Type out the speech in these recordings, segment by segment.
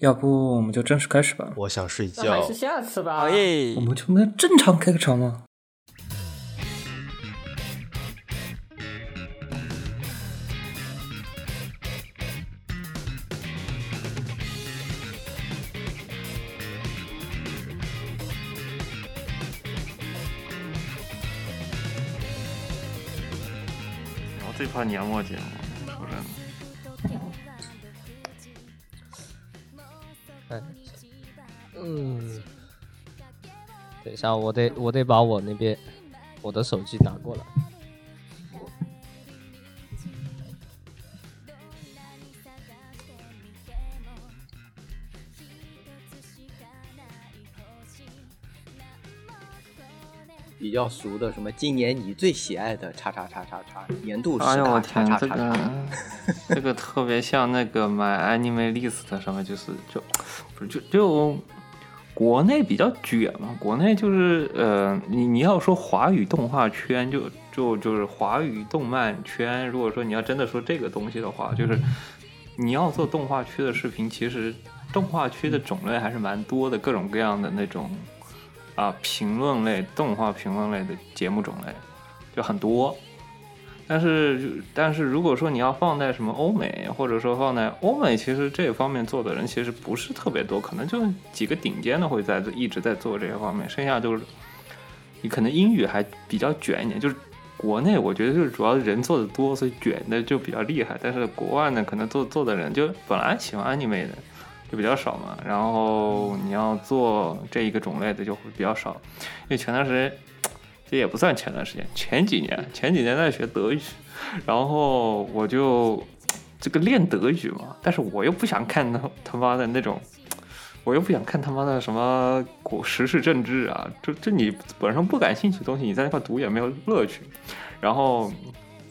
要不我们就正式开始吧？我想睡那还觉是。下次吧。好耶我！们就能正常开个场吗？我最怕年末节目，嗯，等一下，我得我得把我那边我的手机拿过来。比较熟的什么，今年你最喜爱的叉叉叉叉叉年度十哎呦我大叉天，这个叉叉叉，这个特别像那个买 anime list 上面就是就不是就就国内比较卷嘛，国内就是呃你你要说华语动画圈就就就是华语动漫圈，如果说你要真的说这个东西的话，就是你要做动画区的视频，其实动画区的种类还是蛮多的，各种各样的那种啊评论类动画评论类的节目种类就很多。但是，但是如果说你要放在什么欧美，或者说放在欧美，其实这方面做的人其实不是特别多，可能就几个顶尖的会在一直在做这些方面，剩下就是你可能英语还比较卷一点，就是国内我觉得就是主要人做的多，所以卷的就比较厉害，但是国外呢，可能做做的人就本来喜欢 anime 的就比较少嘛，然后你要做这一个种类的就会比较少，因为前段时间。这也不算前段时间，前几年，前几年在学德语，然后我就这个练德语嘛，但是我又不想看他他妈的那种，我又不想看他妈的什么国时事政治啊，就就你本身不感兴趣的东西，你在那块读也没有乐趣，然后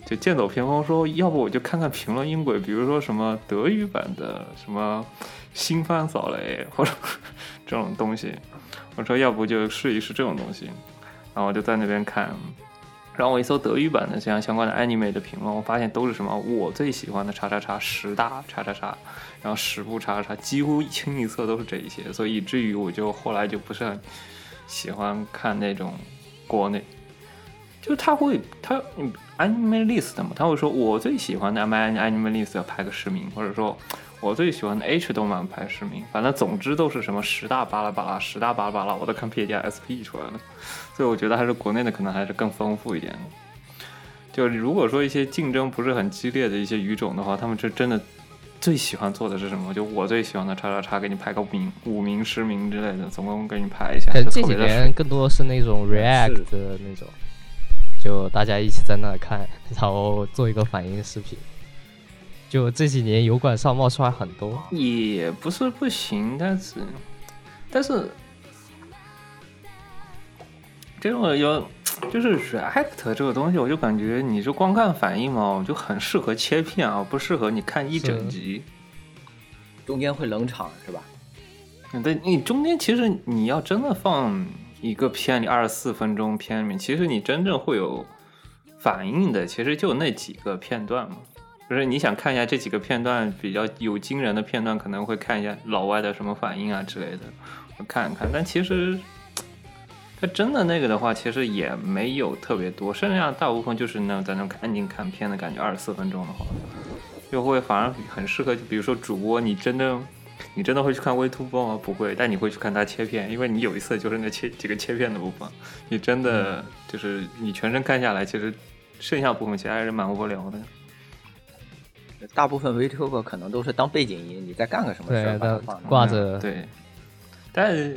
就剑走偏锋说，要不我就看看评论音轨，比如说什么德语版的什么新番扫雷或者 这种东西，我说要不就试一试这种东西。然后我就在那边看，然后我一搜德语版的这样相关的 anime 的评论，我发现都是什么我最喜欢的叉叉叉十大叉叉叉，然后十部叉叉叉，几乎清一色都是这一些，所以以至于我就后来就不是很喜欢看那种国内，就他会他 anime list 嘛，他会说我最喜欢的 anime anime list 要排个十名，或者说。我最喜欢的 H 动漫排十名，反正总之都是什么十大巴拉巴拉，十大巴拉巴拉，我都看 P 加 SP 出来了，所以我觉得还是国内的可能还是更丰富一点。就如果说一些竞争不是很激烈的一些语种的话，他们这真的最喜欢做的是什么？就我最喜欢的叉叉叉，给你排个五名、五名、十名之类的，总共给你排一下。这几年更多是那种 React 的那种，就大家一起在那看，然后做一个反应视频。就这几年油管上冒出来很多，也不是不行，但是但是这种有就是 React 这个东西，我就感觉你就光看反应嘛，我就很适合切片啊，不适合你看一整集。中间会冷场是吧？嗯对，你中间其实你要真的放一个片里二十四分钟片里面，其实你真正会有反应的，其实就那几个片段嘛。就是你想看一下这几个片段比较有惊人的片段，可能会看一下老外的什么反应啊之类的，我看一看。但其实他真的那个的话，其实也没有特别多，剩下大部分就是那种在那安静看片的感觉。二十四分钟的话，就会反而很适合，比如说主播，你真的你真的会去看微突播吗？不会，但你会去看他切片，因为你有一次就是那切几个切片的部分，你真的就是你全身看下来，其实剩下部分其实还是蛮无聊的。大部分 VTuber 可能都是当背景音，你在干个什么事对儿，把它的放挂着对，但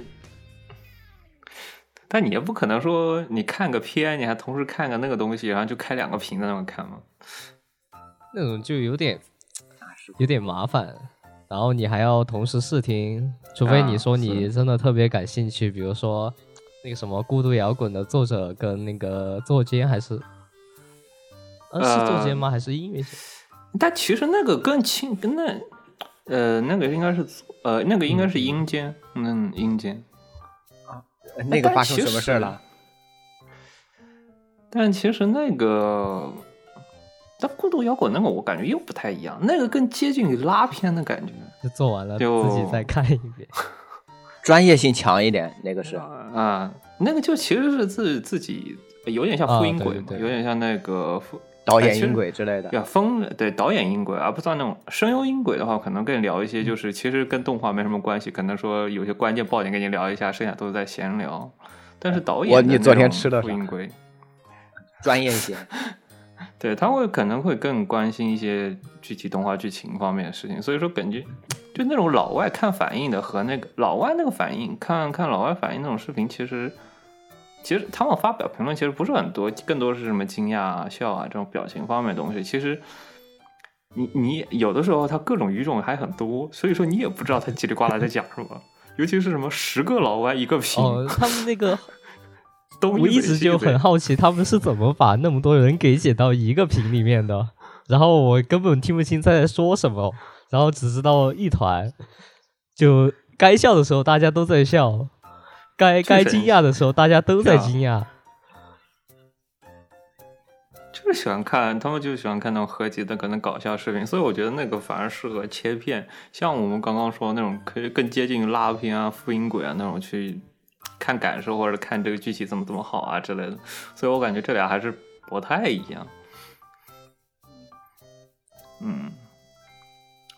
但你也不可能说你看个片，你还同时看个那个东西，然后就开两个屏在那么看嘛。那种就有点有点麻烦。然后你还要同时试听，除非你说你真的特别感兴趣，比如说那个什么《孤独摇滚》的作者跟那个作监还是，呃是作监吗？还是音乐监？但其实那个更轻，跟那呃那个应该是呃那个应该是阴间，嗯阴间啊。那个发生什么事儿了？但其实那个但孤独摇滚那个我感觉又不太一样，那个更接近于拉片的感觉。就做完了就自己再看一遍。专业性强一点，那个是。啊，那个就其实是自自己有点像啊复音轨嘛，对对对有点像那个复导演音轨之类的。呀，风对导演音轨，而不算那种声优音轨的话，可能更聊一些，就是其实跟动画没什么关系，可能说有些关键爆点跟你聊一下，剩下都是在闲聊。但是导演我你昨天吃了啥复音轨，专业一些。对他会可能会更关心一些具体动画剧情方面的事情，所以说感觉就那种老外看反应的和那个老外那个反应，看看老外反应那种视频，其实其实他们发表评论其实不是很多，更多是什么惊讶啊、笑啊这种表情方面的东西。其实你你有的时候他各种语种还很多，所以说你也不知道他叽里呱啦在讲什么。尤其是什么十个老外一个屏，哦，他们那个 都我一直就很好奇，他们是怎么把那么多人给剪到一个屏里面的？然后我根本听不清他在说什么，然后只知道一团，就该笑的时候大家都在笑，该该惊讶的时候大家都在惊讶。就是喜欢看，他们就喜欢看那种合集的可能搞笑视频，所以我觉得那个反而适合切片，像我们刚刚说那种可以更接近于拉片啊、复音轨啊那种去看感受或者看这个剧情怎么怎么好啊之类的，所以我感觉这俩还是不太一样。嗯，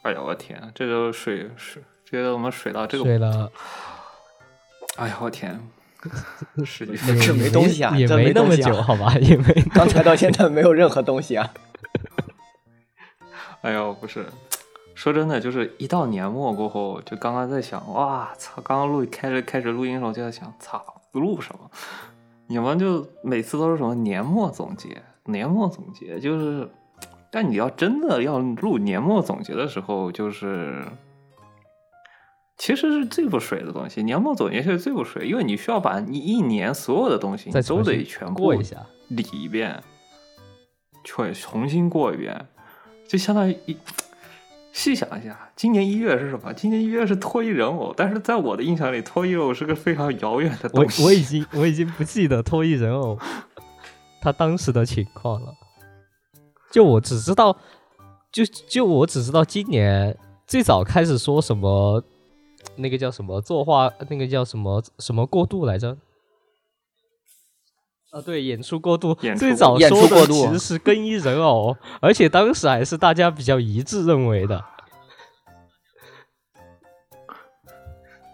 哎呀，我天，这都水水，这个我们水到这个，哎呀，我天，十几那分钟个也没东西啊这也没那么久，好吧？也没 刚才到现在没有任何东西啊。哎呦，不是，说真的，就是一到年末过后，就刚刚在想，哇操！刚刚录开始开始录音的时候就在想，操，录什么？你们就每次都是什么年末总结，年末总结，就是，但你要真的要录年末总结的时候，就是。其实是最不水的东西，年末总结是最不水，因为你需要把你一年所有的东西你都得全部过一下。理一遍，去重新过一遍，就相当于一细想一下，今年一月是什么？今年一月是脱衣人偶，但是在我的印象里，脱衣人偶是个非常遥远的东西。我已经我已经不记得脱衣人偶他当时的情况了，就我只知道，就就我只知道今年最早开始说什么那个叫什么作画，那个叫什么什么过渡来着。啊，对，演出过度演，出最早演说的出过度其实是更衣人偶，而且当时还是大家比较一致认为的。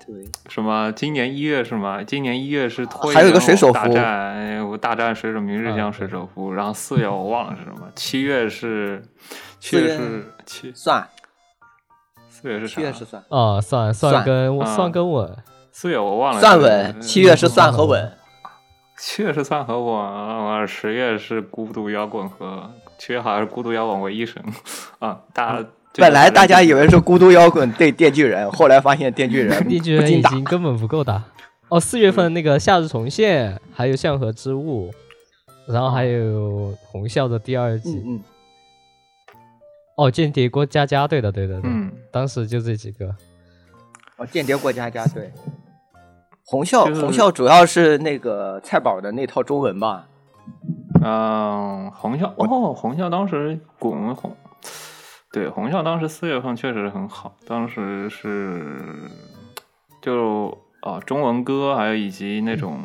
对，什么？今年一月是吗？今年一月是脱衣还有一个人偶水手服大战，哎我大战水手明日香啊水手服。然后四月我忘了是什么，七月是七月四月是七，算，四月是啥七？月是算，啊，算算算跟啊算跟稳，四月我忘了算稳，七月是算和稳。七月是算和稳，十月是孤独摇滚和七月好像是孤独摇滚为一神啊，大家本来大家以为是孤独摇滚对电锯人，后来发现电锯人 电锯人已经根本不够打。哦，四月份那个夏日重现，还有向河之物，然后还有红校的第二季。嗯嗯，哦，间谍过家家，对的对的对的，嗯当时就这几个。哦，间谍过家家对。红校就是红校主要是那个菜宝的那套中文吧？嗯，红校哦，红校当时滚红，对，红校当时四月份确实很好，当时是就哦中文歌，还有以及那种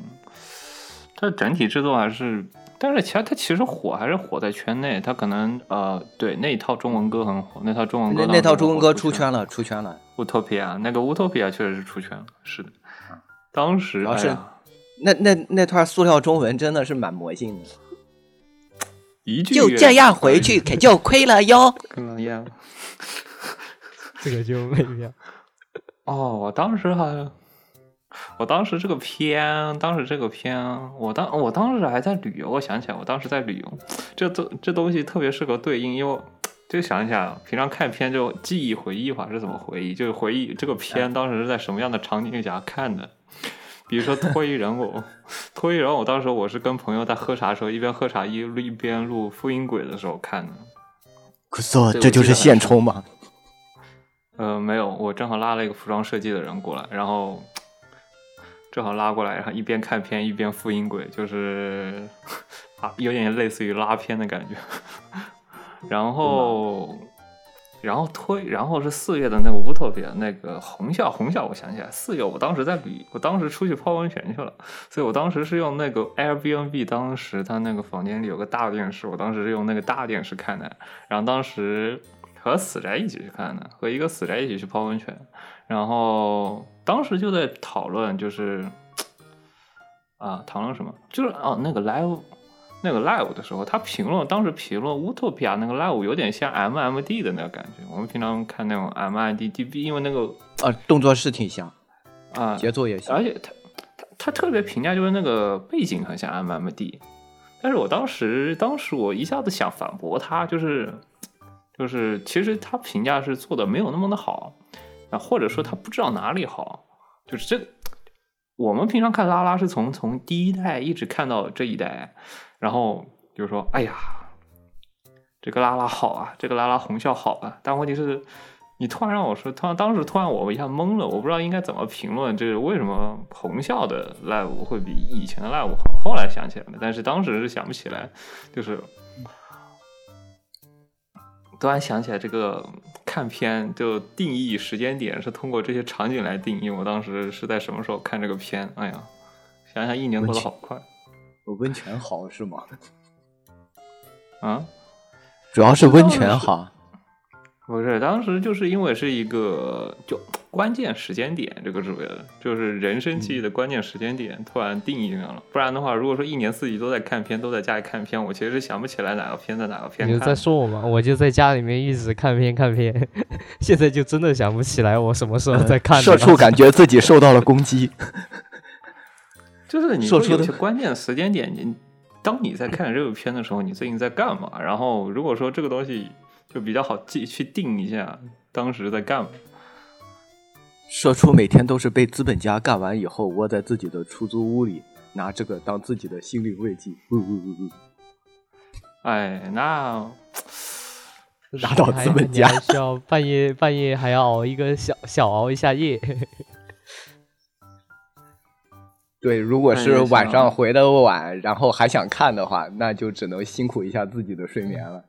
它整体制作还是，但是其他它其实火还是火在圈内，他可能呃对那一套中文歌很火，那套中文歌那那套中文歌出出圈了，出圈了。乌托比亚那个乌托比亚确实是出圈了，是的，当时主要是哎呀那那那段塑料中文真的是蛮魔性的。一句就这样回去，可就亏了哟。可能样。这个就没有。哦，我当时还，我当时这个片，当时这个片，我当我当时还在旅游，我想起来，我当时在旅游，这东这东西特别适合对应，因为就想一想，平常看片就记忆回忆法是怎么回忆，就是回忆这个片当时是在什么样的场景下看的。比如说脱衣人偶，脱衣人偶，当时我是跟朋友在喝茶的时候，一边喝茶一一边录复音轨的时候看的。可是这就是现充嘛？呃，没有，我正好拉了一个服装设计的人过来，然后正好拉过来，然后一边看片一边复音轨，就是啊，有点类似于拉片的感觉。然后。然后推，然后是四月的那个乌托比亚，那个红校红校，我想起来，四月我当时在旅，我当时出去泡温泉去了，所以我当时是用那个 Airbnb，当时他那个房间里有个大电视，我当时是用那个大电视看的，然后当时和死宅一起去看的，和一个死宅一起去泡温泉，然后当时就在讨论，就是啊，讨论什么？就是哦，那个 live。那个 live 的时候，他评论当时评论乌托比亚那个 live 有点像 MMD 的那个感觉。我们平常看那种 MMDDB，因为那个啊动作是挺像啊，节奏也像，而且他他他特别评价就是那个背景很像 MMD。但是我当时当时我一下子想反驳他，就是就是其实他评价是做的没有那么的好啊，或者说他不知道哪里好，就是这我们平常看拉拉是从从第一代一直看到这一代。然后就是说，哎呀，这个拉拉好啊，这个拉拉红校好啊。但问题是，你突然让我说，突然当时突然我一下懵了，我不知道应该怎么评论，就是为什么红校的 live 会比以前的 live 好。后来想起来了，但是当时是想不起来，就是突然想起来这个看片就定义时间点是通过这些场景来定义。我当时是在什么时候看这个片？哎呀，想想一年过得好快。温泉好是吗？啊，主要是温泉好。不是，当时就是因为是一个就关键时间点，这个是为了就是人生记忆的关键时间点，突然定义上了。不然的话，如果说一年四季都在看片，都在家里看片，我其实是想不起来哪个片在哪个片。你在说我吗？我就在家里面一直看片看片，现在就真的想不起来我什么时候在看。社畜感觉自己受到了攻击。就是你说有些关键时间点，你当你在看这部片的时候，你最近在干嘛？然后如果说这个东西就比较好记，去定一下当时在干嘛。社畜每天都是被资本家干完以后，窝在自己的出租屋里，拿这个当自己的心灵慰藉。嗯嗯嗯嗯。哎，那拿到资本家需要半夜半夜还要熬一个小小熬一下夜。对，如果是晚上回的晚，然后还想看的话，那就只能辛苦一下自己的睡眠了。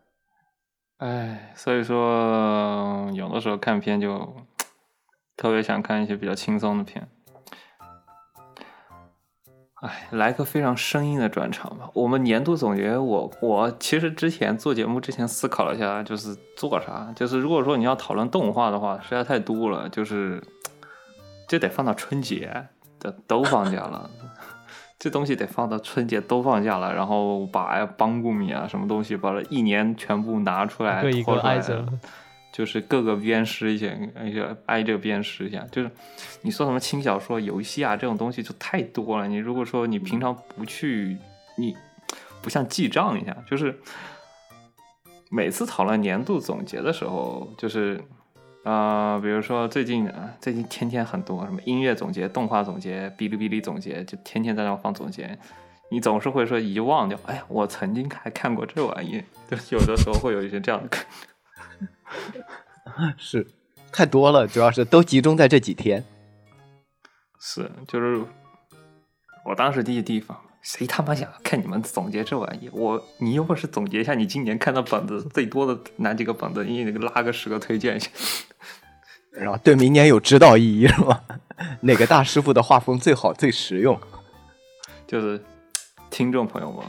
哎，所以说有的时候看片就特别想看一些比较轻松的片。哎，来个非常生硬的转场吧。我们年度总结，我我其实之前做节目之前思考了一下，就是做啥，就是如果说你要讨论动画的话，实在太多了，就是这得放到春节。的都放假了，这东西得放到春节都放假了，然后把邦古米啊什么东西，把它一年全部拿出来，拖出来，就是各个鞭尸一下，而且挨着鞭尸一下。就是你说什么轻小说、游戏啊这种东西就太多了。你如果说你平常不去，你不像记账一样，就是每次讨论年度总结的时候，就是。啊，比如说最近啊，最近天天很多什么音乐总结、动画总结、哔哩哔哩总结，就天天在那放总结。你总是会说遗忘掉，哎呀，我曾经还看过这玩意，就有的时候会有一些这样的。是，太多了，主要是都集中在这几天。是，就是我当时第一地方。谁他妈想看你们总结这玩意？我你又不是总结一下你今年看到本子最多的哪几个本子，你拉个十个推荐一下，然后对明年有指导意义是吧？哪个大师傅的画风最好最实用？就是听众朋友们，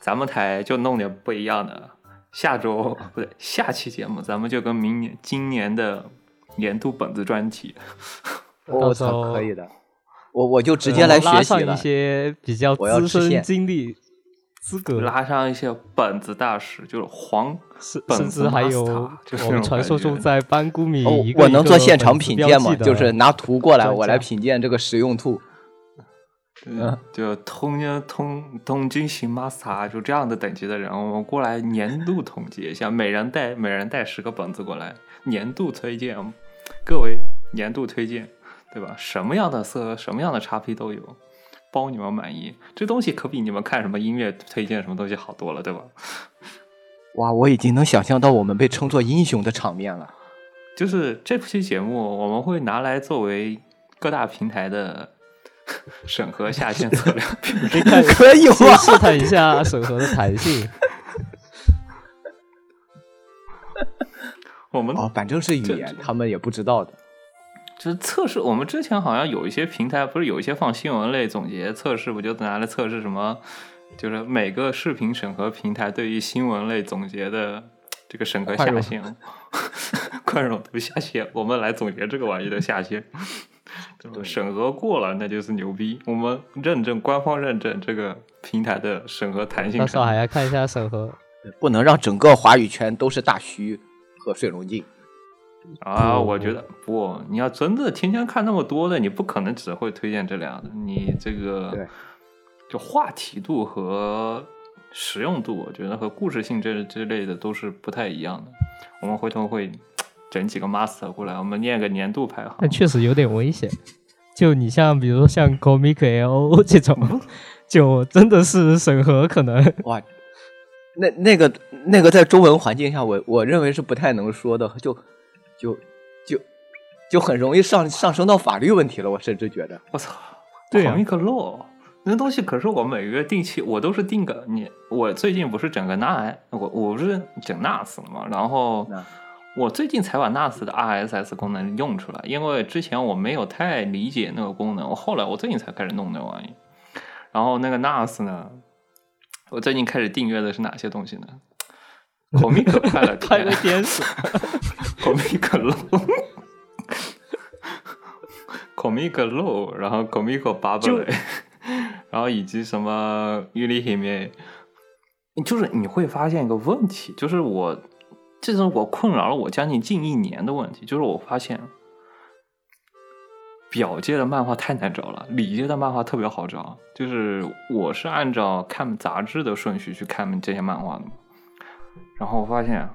咱们台就弄点不一样的。下周 不对，下期节目咱们就跟明年今年的年度本子专题。我 操，可以的。我我就直接来学习了。一些比较资深经历资格，拉上一些本子大师，就是黄，甚至还有我们传说中在班古米，我能做现场品鉴吗？就是拿图过来，我来品鉴这个实用图。嗯，就通通东京行马萨就这样的等级的人，我们过来年度统计一下，每人带每人带十个本子过来，年度推荐，各位年度推荐。对吧？什么样的色，什么样的叉 P 都有，包你们满意。这东西可比你们看什么音乐推荐什么东西好多了，对吧？哇，我已经能想象到我们被称作英雄的场面了。就是这期节目，我们会拿来作为各大平台的 审核下线测量，可以吗？试探一下审核的弹性。我们哦，反正是语这言，他们也不知道的。就是测试，我们之前好像有一些平台，不是有一些放新闻类总结测试，不就拿来测试什么？就是每个视频审核平台对于新闻类总结的这个审核下限，宽容度下限，我们来总结这个玩意的下限。审核过了，那就是牛逼。我们认证，官方认证这个平台的审核弹性到时候。还要看一下审核。不能让整个华语圈都是大虚和水龙镜。啊，我觉得不，你要真的天天看那么多的，你不可能只会推荐这俩的。你这个就话题度和实用度，我觉得和故事性这之类的都是不太一样的。我们回头会整几个 master 过来，我们念个年度排行。但确实有点危险。就你像比如说像 Comic L 这种，就真的是审核可能哇，那那个那个在中文环境下，我我认为是不太能说的，就就就就很容易上上升到法律问题了。我甚至觉得，我操，对啊 comic law 那东西可是我每个月定期，我都是定个你，我最近不是整个 NAS，我我不是整 NAS 了嘛，然后那我最近才把 NAS 的 RSS 功能用出来，因为之前我没有太理解那个功能，我后来我最近才开始弄那玩意。然后那个 NAS 呢，我最近开始订阅的是哪些东西呢？Comic 快乐 快乐天使。Comic Low。Comic Low，然后 Comic Bubble，然后以及什么 h i m e 就是你会发现一个问题，就是我，这是我困扰了我将近近一年的问题，就是我发现表界的漫画太难找了，里界的漫画特别好找。就是我是按照看杂志的顺序去看这些漫画的嘛，然后我发现，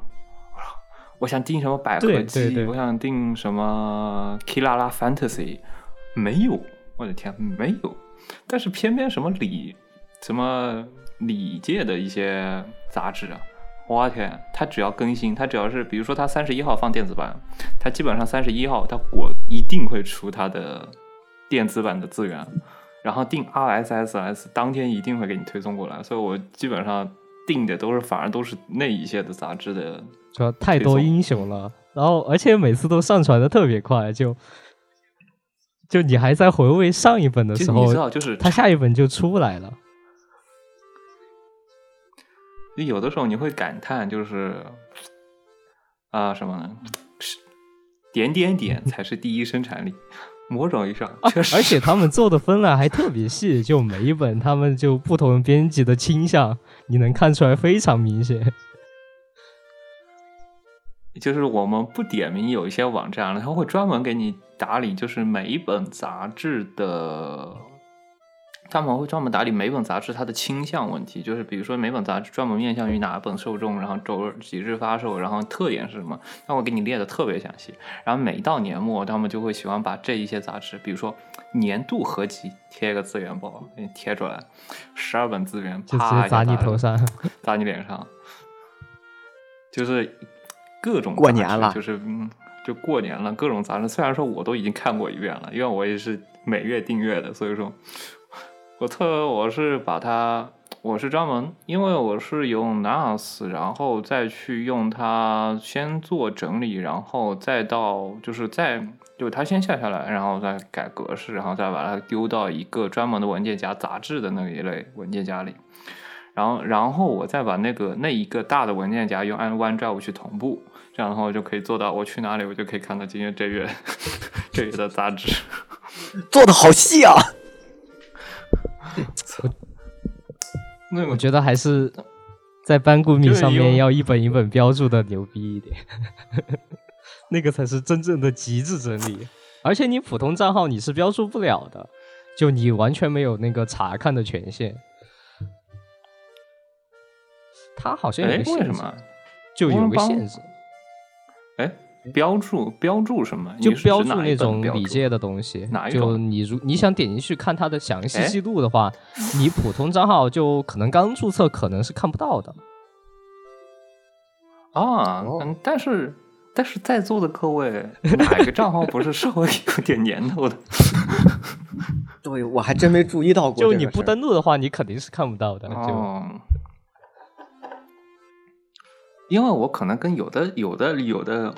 我想订什么百合对姬，对对我想订什么 Kilala Fantasy，没有，我的天，没有。但是偏偏什么里什么里界的一些杂志啊，我天，它只要更新，它只要是比如说它三十一号放电子版，它基本上三十一号它我一定会出它的电子版的资源，然后定 RSSS 当天一定会给你推送过来，所以我基本上定的都是反而都是那一些的杂志的主要太多英雄了，然后而且每次都上传的特别快，就就你还在回味上一本的时候你知，道，就是它下一本就出来了。有的时候你会感叹，就是啊、什么呢？是点点点才是第一生产力。某种意义上，确实、而且 他们做的分类还特别细，就每一本他们就不同编辑的倾向，你能看出来非常明显。就是我们不点名，有一些网站，它会专门给你打理，就是每一本杂志的，他们会专门打理每本杂志它的倾向问题，就是比如说每本杂志专门面向于哪本受众，然后周几日发售，然后特点是什么，他会给你列的特别详细。然后每到年末，他们就会喜欢把这一些杂志，比如说年度合集，贴一个资源包给你贴出来，十二本资源，啪砸你头上。砸你脸上，就是各种过年了就是嗯，就过年了，各种杂志。虽然说我都已经看过一遍了，因为我也是每月订阅的，所以说我特我是把它，我是专门，因为我是用 NAS，然后再去用它先做整理，然后再到就是再就它先下下来，然后再改格式，然后再把它丢到一个专门的文件夹杂志的那一类文件夹里。然后，然后我再把那个那一个大的文件夹用 OneDrive 去同步，这样的话我就可以做到，我去哪里我就可以看到今天这月 这月的杂志。做的好细啊！那我觉得还是在班固米就是上面要一本一本标注的牛逼一点，那个才是真正的极致整理。而且你普通账号你是标注不了的，就你完全没有那个查看的权限。他好像有哎，个限制，为什么？就有个限制，哎，标注标注什么？就标注那种礼界的东西。就哪一种你如你想点进去看它的详细哎记录的话，你普通账号就可能刚注册，可能是看不到的。啊，但是但是在座的各位，哪个账号不是稍微有点年头的？对，我还真没注意到过。就你不登录的话，你肯定是看不到的。就哦，因为我可能跟有的有的有的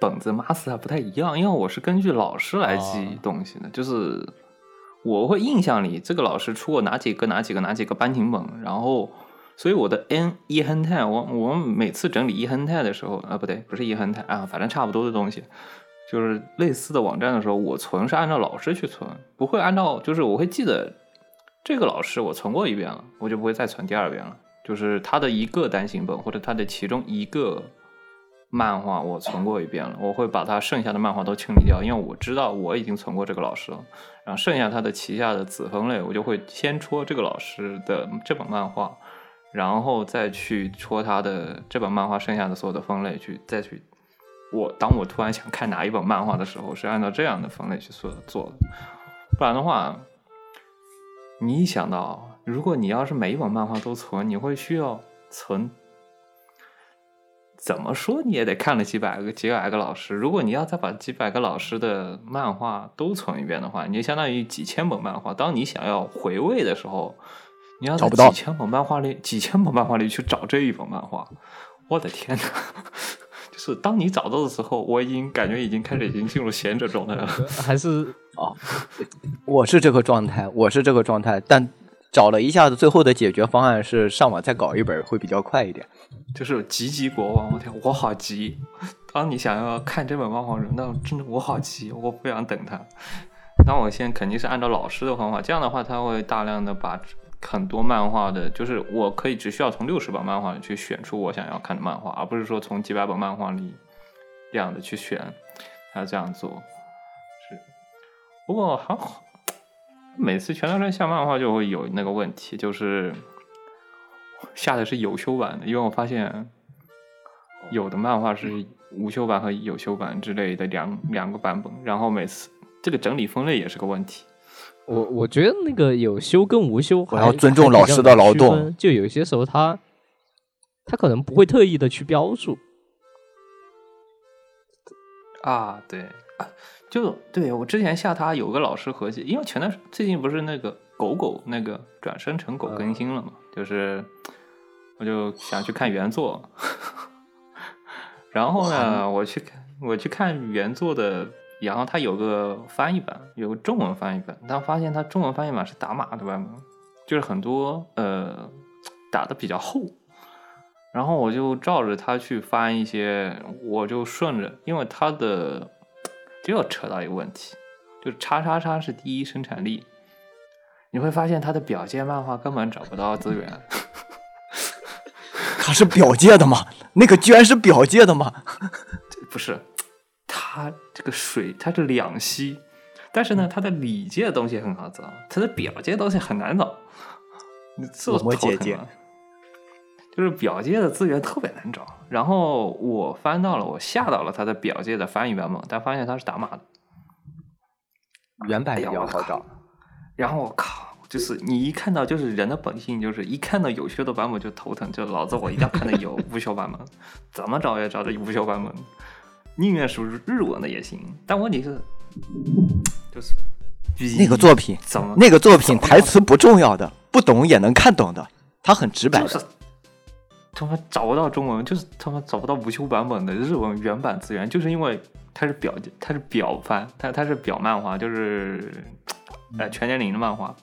本子 master 不太一样，因为我是根据老师来记哦东西的，就是我会印象里这个老师出过哪几个哪几个哪几个班型本，然后所以我的 n 一亨泰，我我每次整理一亨泰的时候啊，不对，不是一亨泰啊，反正差不多的东西。就是类似的网站的时候，我存是按照老师去存，不会按照就是我会记得这个老师我存过一遍了，我就不会再存第二遍了。就是他的一个单行本或者他的其中一个漫画我存过一遍了，我会把他剩下的漫画都清理掉，因为我知道我已经存过这个老师了。然后剩下他的旗下的子分类，我就会先戳这个老师的这本漫画，然后再去戳他的这本漫画剩下的所有的分类去再去。我当我突然想看哪一本漫画的时候，是按照这样的分类去做做的，不然的话，你一想到如果你要是每一本漫画都存，你会需要存，怎么说你也得看了几百个几百个老师。如果你要再把几百个老师的漫画都存一遍的话，你就相当于几千本漫画。当你想要回味的时候，你要在找几千本漫画里几千本漫画里去找这一本漫画，我的天呐！就是当你找到的时候，我已经感觉已经开始已经进入闲者状态了。还是 我是这个状态，我是这个状态，但找了一下子，最后的解决方案是上网再搞一本，会比较快一点。就是急急国王，我天，我好急！当你想要看这本漫画人，那真的我好急，我不想等他。那我先肯定是按照老师的方法，这样的话他会大量的把很多漫画的，就是我可以只需要从六十本漫画里去选出我想要看的漫画，而不是说从几百本漫画里这样的去选，他这样做是。不过还好，每次全都山下漫画就会有那个问题，就是下的是有修版的，因为我发现有的漫画是无修版和有修版之类的两两个版本，然后每次这个整理分类也是个问题。我我觉得那个有修跟无修还，我要尊重老师的劳动就有些时候他他可能不会特意的去标注，啊，对，啊就对我之前下他有个老师合集，因为前段时最近不是那个狗狗那个转生成狗更新了嘛，就是我就想去看原作，然后呢，我去看我去看原作的，然后它有个翻译版，有个中文翻译版，但发现它中文翻译版是打码的版本，就是很多呃打的比较厚。然后我就照着它去翻一些，我就顺着，因为它的就要扯到一个问题，就是叉叉叉是第一生产力，你会发现它的表界漫画根本找不到资源，它是表界的吗？那个居然是表界的吗？不是，它这个水它是两栖，但是呢，它的里界的东西很好找，它的表界的东西很难找，你这我姐姐头疼啊就是表界的资源特别难找，然后我翻到了，我下到了它的表界的翻译版本，但发现它是打码的。原版比哎呀我靠较好找。然后我靠，就是你一看到就是人的本性，就是一看到有修的版本就头疼，就老子我一定要看到有无修版本，怎么找也找着无修版本，宁愿是日文的也行。但问题是，就是那个作品，怎么那个作品台词不重要的，不懂也能看懂的，它很直白。就是他妈找不到中文，就是他妈找不到无修版本的日文原版资源，就是因为它是表它是表番，它它是表漫画，就是呃全年龄的漫画，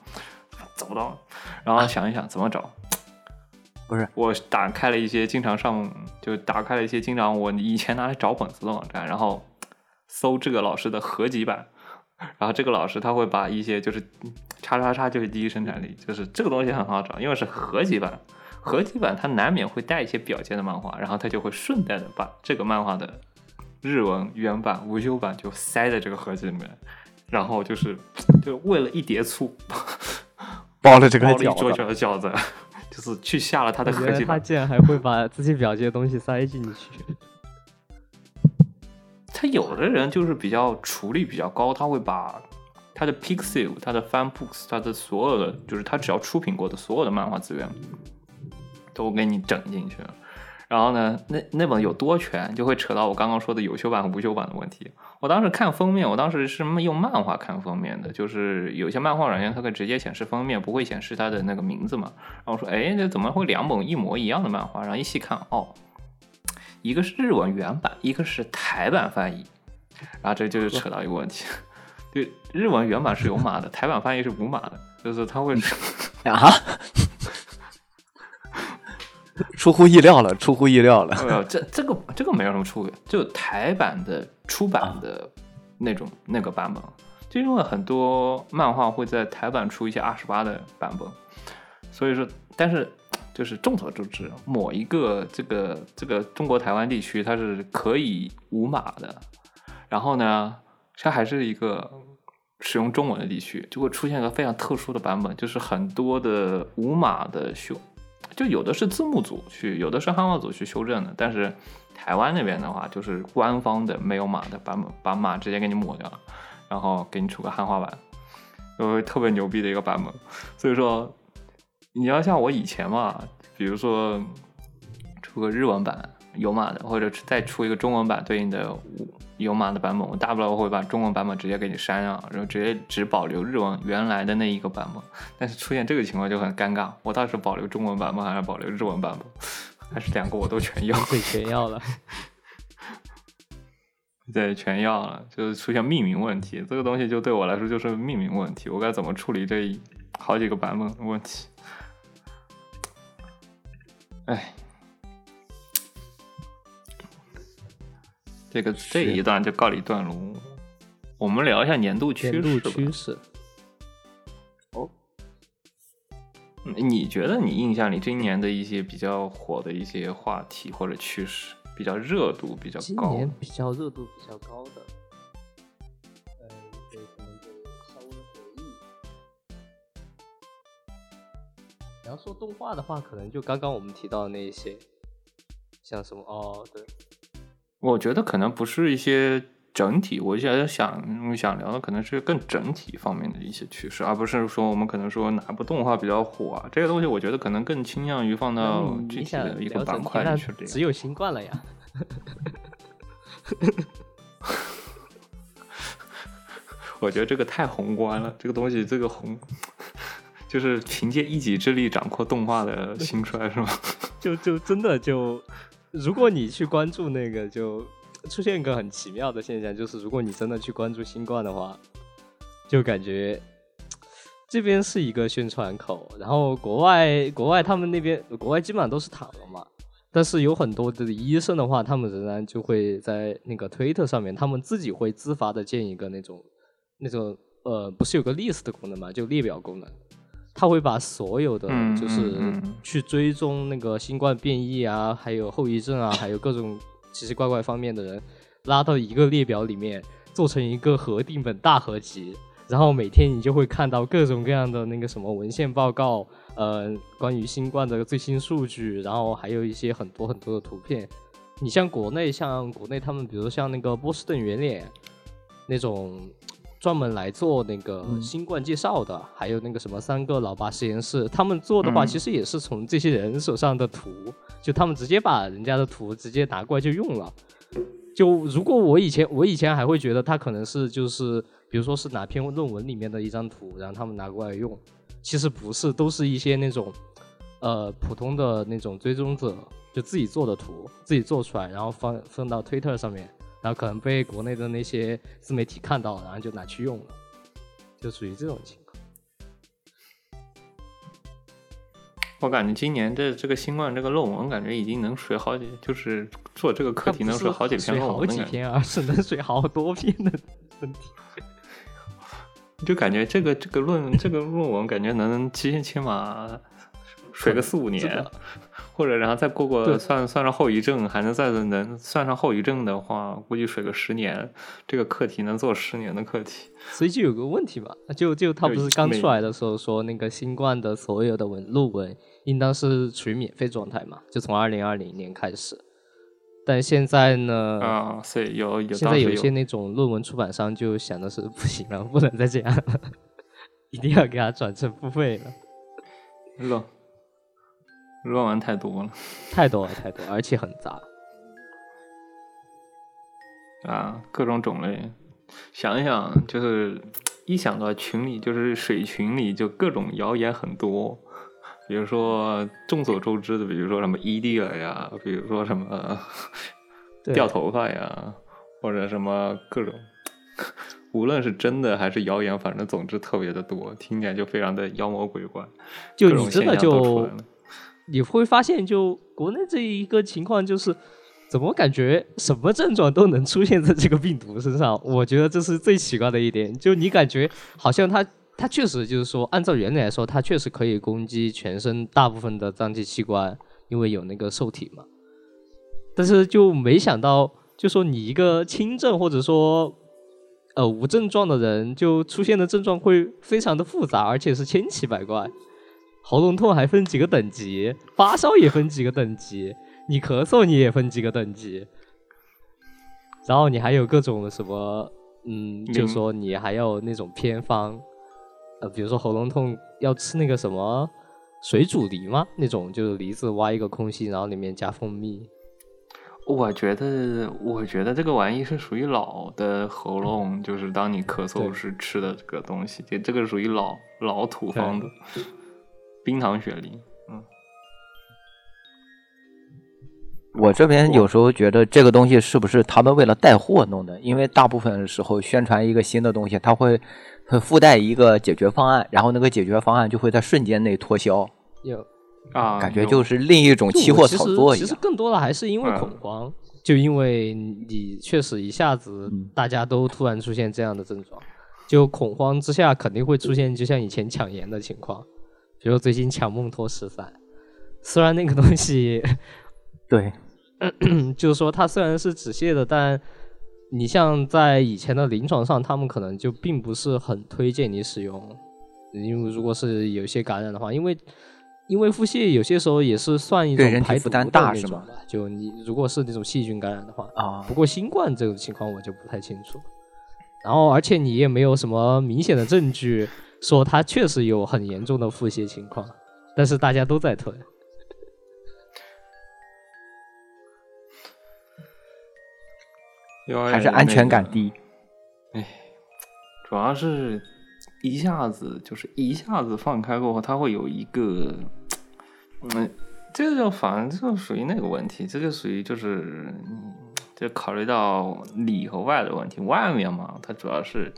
找不到。然后想一想怎么找，不是我打开了一些经常上就打开了一些经常我以前拿来找本子的网站，然后搜这个老师的合集版。然后这个老师他会把一些就是叉叉叉就是第一生产力，就是这个东西很好找，因为是合集版，合集版它难免会带一些表界的漫画，然后它就会顺带的把这个漫画的日文原版、无修版就塞在这个合集里面，然后就是就为了一碟醋包了这个包了一桌饺子，饺饺子，就是去下了他的合集版。他竟然还会把自己表界的东西塞进去。他有的人就是比较处理比较高，他会把他的 Pixel、他的 Fanbooks、他的所有的，就是他只要出品过的所有的漫画资源，都给你整进去了。然后呢，那那本有多全，就会扯到我刚刚说的有修版和无修版的问题。我当时看封面，我当时是用漫画看封面的，就是有些漫画软件它可以直接显示封面，不会显示它的那个名字嘛。然后我说，哎，这怎么会两本一模一样的漫画？然后一细看，哦，一个是日文原版，一个是台版翻译，然后这就是扯到一个问题，对日文原版是有码的，台版翻译是无码的，就是它会啊，出乎意料了，出乎意料了。没有这这个这个没有什么出入，就台版的出版的那种、那个版本，就因为很多漫画会在台版出一些二十八的版本，所以说，但是就是众所周知，某一个这个这个中国台湾地区它是可以无码的，然后呢，它还是一个使用中文的地区，就会出现一个非常特殊的版本，就是很多的无码的修。就有的是字幕组去，有的是汉化组去修正的，但是台湾那边的话，就是官方的没有码的版，把码直接给你抹掉了，然后给你出个汉化版，就会特别牛逼的一个版本。所以说，你要像我以前嘛，比如说出个日文版有码的，或者再出一个中文版对应的有码的版本，我大不了我会把中文版本直接给你删掉，然后直接只保留日文原来的那一个版本。但是出现这个情况就很尴尬，我到底是保留中文版本还是保留日文版本，还是两个我都全要？对，全要了。对，全要了，就是出现命名问题，这个东西就对我来说就是命名问题，我该怎么处理这好几个版本的问题？哎。这个这一段就告一段落，我们聊一下年度趋势。年度趋势。哦，你觉得你印象里今年的一些比较火的一些话题或者趋势，比较热度比较高？今年比较热度比较高的，呃，可能就稍微回忆。你要说动画的话，可能就刚刚我们提到的那一些，像什么哦，对。我觉得可能不是一些整体，我现在想想聊的可能是更整体方面的一些趋势，而不是说我们可能说哪部动画比较火啊，这个东西我觉得可能更倾向于放到具体的一个板块里去。只有新冠了呀！我觉得这个太宏观了，这个东西这个宏 就是凭借一己之力掌控动画的兴衰是吗？就就真的就。如果你去关注那个，就出现一个很奇妙的现象，就是如果你真的去关注新冠的话，就感觉这边是一个宣传口，然后国外国外他们那边国外基本上都是躺了嘛，但是有很多的医生的话，他们仍然就会在那个推特上面，他们自己会自发的建一个那种那种呃，不是有个 list 的功能嘛，就列表功能。他会把所有的就是去追踪那个新冠变异啊，还有后遗症啊，还有各种奇奇怪怪方面的人拉到一个列表里面，做成一个核定本大合集，然后每天你就会看到各种各样的那个什么文献报告，呃，关于新冠的最新数据，然后还有一些很多很多的图片。你像国内，像国内他们，比如像那个波士顿圆脸那种。专门来做那个新冠介绍的，还有那个什么三个老八实验室，他们做的话，其实也是从这些人手上的图，就他们直接把人家的图直接拿过来就用了。就如果我以前我以前还会觉得他可能是就是，比如说是哪篇论文里面的一张图，然后他们拿过来用，其实不是，都是一些那种呃普通的那种追踪者就自己做的图，自己做出来，然后放放到推特上面。然后可能被国内的那些自媒体看到，然后就拿去用了，就属于这种情况。我感觉今年的这个新冠这个论文，感觉已经能水好几，就是做这个课题能水好几篇论文。好几篇啊，是能水好多篇的问题。就感觉这个这个论这个论文，感觉能起起码水个四五年。或者然后再过过算算上后遗症，还能再能算上后遗症的话，估计水个十年，这个课题能做十年的课题。所以就有个问题吧，就就他不是刚出来的时候说那个新冠的所有的文论文应当是处于免费状态嘛，就从二零二零年开始。但现在呢？啊，所以有有现在有些那种论文出版商就想的是 不行了，不能再这样了，一定要给他转成付费了。冷。论文太多了，太多了，太多，而且很杂 啊，各种种类。想一想，就是一想到群里，就是水群里就各种谣言很多，比如说众所周知的，比如说什么 ED 了呀，比如说什么掉头发呀，或者什么各种，无论是真的还是谣言，反正总之特别的多，听起来就非常的妖魔鬼怪。就你真的就你会发现，就国内这一个情况就是。怎么感觉什么症状都能出现在这个病毒身上？我觉得这是最奇怪的一点。就你感觉好像它，它确实就是说，按照原理来说，它确实可以攻击全身大部分的脏器器官，因为有那个受体嘛。但是就没想到，就说你一个轻症或者说呃无症状的人，就出现的症状会非常的复杂，而且是千奇百怪。喉咙痛还分几个等级，发烧也分几个等级，你咳嗽你也分几个等级，然后你还有各种什么，嗯，就明说你还要那种偏方，呃，比如说喉咙痛要吃那个什么水煮梨吗？那种就是梨子挖一个空心，然后里面加蜂蜜。我觉得，我觉得这个玩意是属于老的喉咙，就是当你咳嗽时吃的这个东西，这这个属于老老土方的冰糖雪梨。嗯，我这边有时候觉得这个东西是不是他们为了带货弄的？因为大部分时候宣传一个新的东西，它会会附带一个解决方案，然后那个解决方案就会在瞬间内脱销，有啊，感觉就是另一种期货炒作一样。其实更多的还是因为恐慌，就因为你确实一下子嗯大家都突然出现这样的症状，就恐慌之下肯定会出现就像以前抢盐的情况，比如最近抢梦托十三，虽然那个东西对，就是说它虽然是止泻的，但你像在以前的临床上，他们可能就并不是很推荐你使用，因为如果是有一些感染的话，因为因为腹泻有些时候也是算一种排毒的大是吗那种吧，就你如果是那种细菌感染的话，啊不过新冠这种情况我就不太清楚。然后，而且你也没有什么明显的证据说他确实有很严重的腹泻情况，但是大家都在推。还是安全感低，哎。主要是一下子就是一下子放开过后，他会有一个，嗯，这个就反正就属于那个问题，这就属于就是，嗯就考虑到里和外的问题。外面嘛，它主要是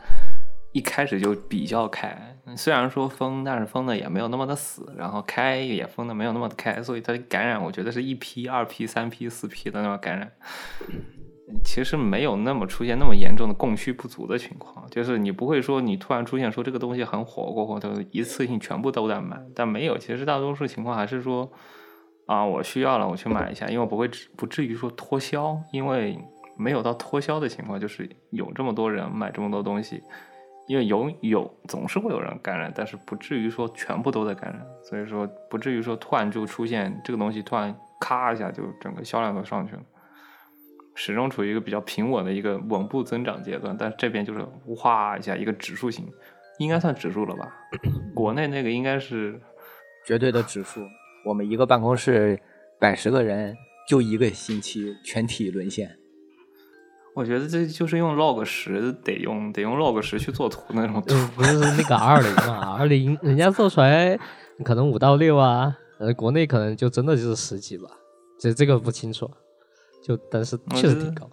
一开始就比较开，虽然说封，但是封的也没有那么的死，然后开也封的没有那么的开，所以它感染我觉得是一批、二批、三批、四批的那种感染。其实没有那么出现那么严重的供需不足的情况，就是你不会说你突然出现说这个东西很火过后，它一次性全部都在买，但没有，其实大多数情况还是说啊，我需要了我去买一下，因为我不会不至于说脱销，因为没有到脱销的情况，就是有这么多人买这么多东西，因为有有总是会有人感染，但是不至于说全部都在感染，所以说不至于说突然就出现这个东西突然咔一下就整个销量都上去了。始终处于一个比较平稳的一个稳步增长阶段，但是这边就是哗一下一个指数型，应该算指数了吧？国内那个应该是绝对的指数。我们一个办公室百十个人，就一个星期全体沦陷。我觉得这就是用 log 十得用得用 log 十去做图那种图。嗯，不是那个二零嘛二零人家做出来可能五到六啊，呃，国内可能就真的就是十几吧，这这个不清楚，就但是确实挺高。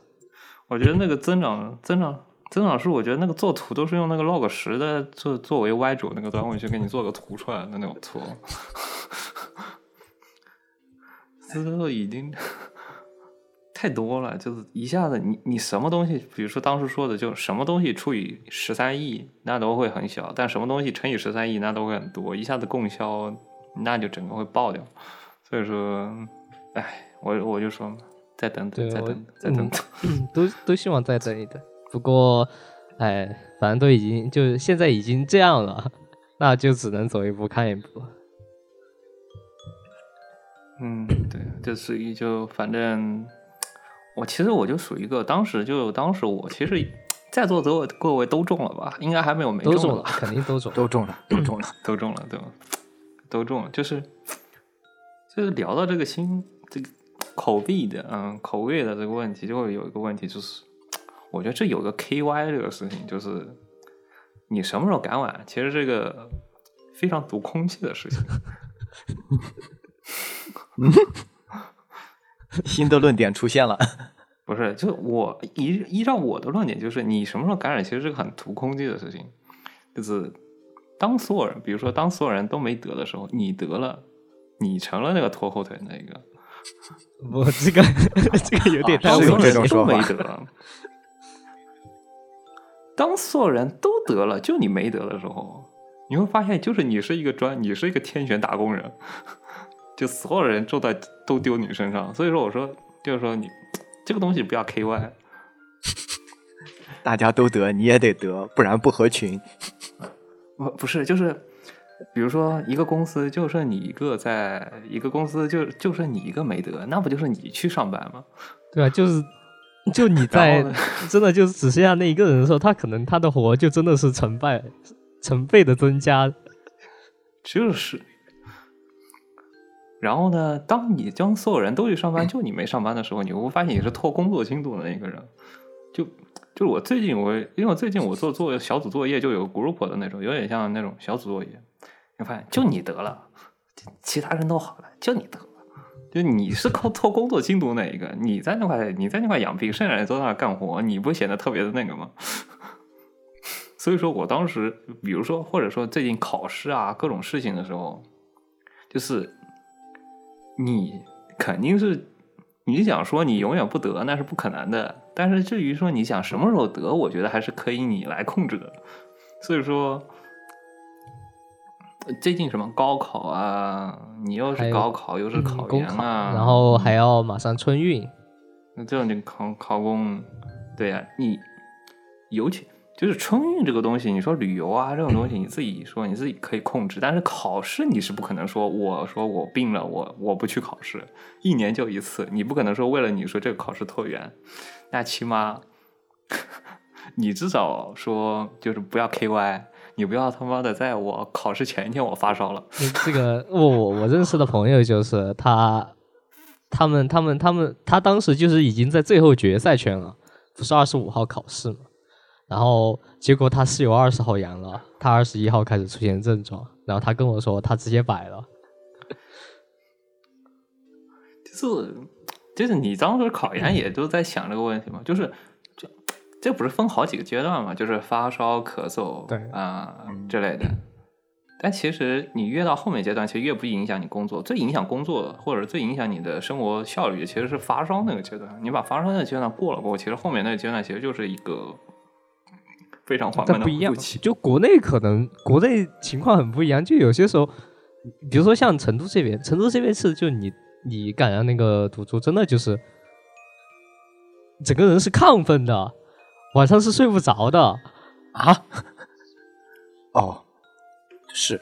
我觉得那个增长增长增长数，我觉得那个做图都是用那个 log 十的作作为 Y 轴那个端位去给你做个图出来的那种图，这都已经太多了，就是一下子你你什么东西，比如说当时说的，就什么东西除以十三亿，那都会很小；但什么东西乘以十三亿，那都会很多，一下子供销，那就整个会爆掉。所以说，哎，我我就说嘛，再等等，再等等，再等等。嗯，都都希望再等一等。不过，哎，反正都已经就现在已经这样了，那就只能走一步看一步。嗯，对，就属于就反正我其实我就属于一个，当时就当时我其实在座各位各位都中了吧？应该还没有没都中了？肯定都中。都中了，都中了。都中了，对吧？都中了，就是就是聊到这个新这个口味的，嗯，口味的这个问题，就会有一个问题，就是我觉得这有个 KY 这个事情，就是你什么时候敢玩，其实这个非常读空气的事情。新的论点出现了。不是，就我依依照我的论点，就是你什么时候感染，其实是个很图空气的事情。就是当所有人，比如说当所有人都没得的时候，你得了，你成了那个拖后腿那个。我这个这个有点太是有这种都说法没得。当所有人都得了，就你没得的时候，你会发现，就是你是一个专，你是一个天选打工人，就所有人都在都丢你身上。所以说，我说就是说你这个东西不要 KY。大家都得，你也得得，不然不合群。不不是，就是比如说一个公司就剩你一个在，一个公司就就剩你一个没得，那不就是你去上班吗？对啊，就是就你在 真的就是只剩下那一个人的时候，他可能他的活就真的是成倍成倍的增加。就是。然后呢，当你将所有人都去上班，就你没上班的时候，你会发现你是拖工作进度的那个人。就就是我最近我，因为我最近我做做小组作业就有 group 的那种，有点像那种小组作业。你发现就你得了，其他人都好了，就你得了。就你是靠拖工作进度那一个，你在那块你在那块养病，剩下人都在那干活，你不显得特别的那个吗？所以说我当时，比如说或者说最近考试啊各种事情的时候，就是你肯定是你想说你永远不得，那是不可能的。但是至于说你想什么时候得，我觉得还是可以你来控制的。所以说，最近什么高考啊，你又是高考又是嗯考研啊，然后还要马上春运，那这样你考考公，对呀、你尤其就是春运这个东西，你说旅游啊这种东西，你自己说你自己可以控制，但是考试你是不可能说，我说我病了，我我不去考试，一年就一次，你不可能说为了你说这个考试拖延，那起码 你至少说就是不要 KY，你不要他妈的在我考试前一天我发烧了，这个我我我认识的朋友就是他，他们他们他们他当时就是已经在最后决赛圈了，不是二十五号考试嘛，然后结果他室友二十号阳了，他二十一号开始出现症状，然后他跟我说他直接摆了，就是就是你当时考研也都在想这个问题嘛，就是这这不是分好几个阶段嘛，就是发烧、咳嗽，对啊、之类的。但其实你越到后面阶段，其实越不影响你工作，最影响工作或者最影响你的生活效率，其实是发烧那个阶段。你把发烧那个阶段过了过后，其实后面那个阶段其实就是一个非常缓慢的但不一样。就国内可能国内情况很不一样，就有些时候，比如说像成都这边，成都这边是就你你感染那个毒株，真的就是整个人是亢奋的，晚上是睡不着的。啊？哦，是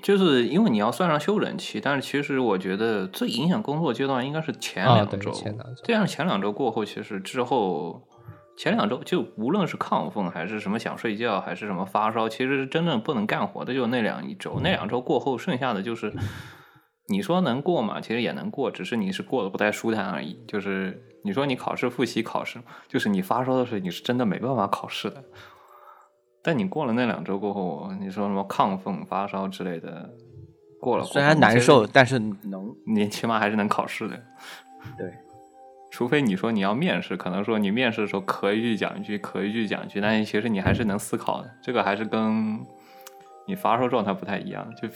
就是因为你要算上休整期，但是其实我觉得最影响工作阶段应该是前两周，前两周这样前两周过后，其实之后前两周就无论是亢奋还是什么想睡觉，还是什么发烧，其实真正不能干活的就那两一周，那两周过后，剩下的就是你说能过嘛，其实也能过，只是你是过得不太舒坦而已。就是你说你考试复习考试，就是你发烧的时候，你是真的没办法考试的。但你过了那两周过后，你说什么亢奋、发烧之类的，过了过虽然难受，但是能你起码还是能考试的。对，除非你说你要面试，可能说你面试的时候咳一句讲一句，咳一句讲一句，但是其实你还是能思考的。这个还是跟你发烧状态不太一样。就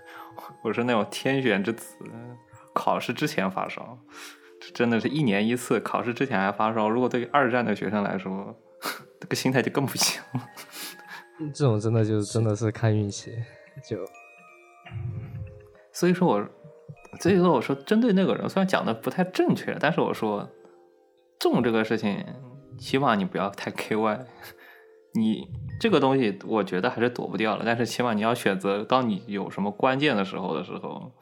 我是那种天选之子，考试之前发烧，这真的是一年一次，考试之前还发烧。如果对于二战的学生来说，这个心态就更不行了。这种真的就是真的是看运气，就所以说我，所以说我说针对那个人，虽然讲的不太正确，但是我说中这个事情，起码你不要太 KY。你这个东西，我觉得还是躲不掉了。但是起码你要选择，当你有什么关键的时候的时候，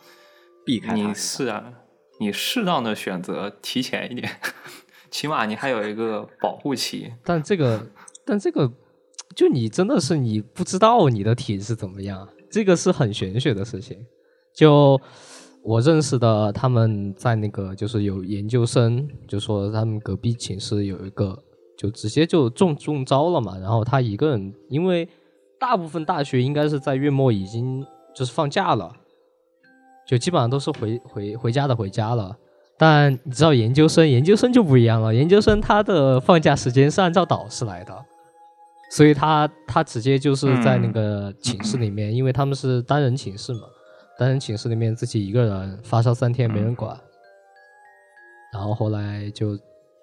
避开你是啊，你适当的选择提前一点，起码你还有一个保护期。但这个但这个就你真的是你不知道你的体是怎么样，这个是很玄学的事情。就我认识的，他们在那个就是有研究生，就说他们隔壁寝室有一个就直接就中中招了嘛，然后他一个人，因为大部分大学应该是在月末已经就是放假了，就基本上都是回回回家的回家了。但你知道研究生，研究生就不一样了，研究生他的放假时间是按照导师来的，所以他他直接就是在那个寝室里面，因为他们是单人寝室嘛，单人寝室里面自己一个人发烧三天没人管，然后后来就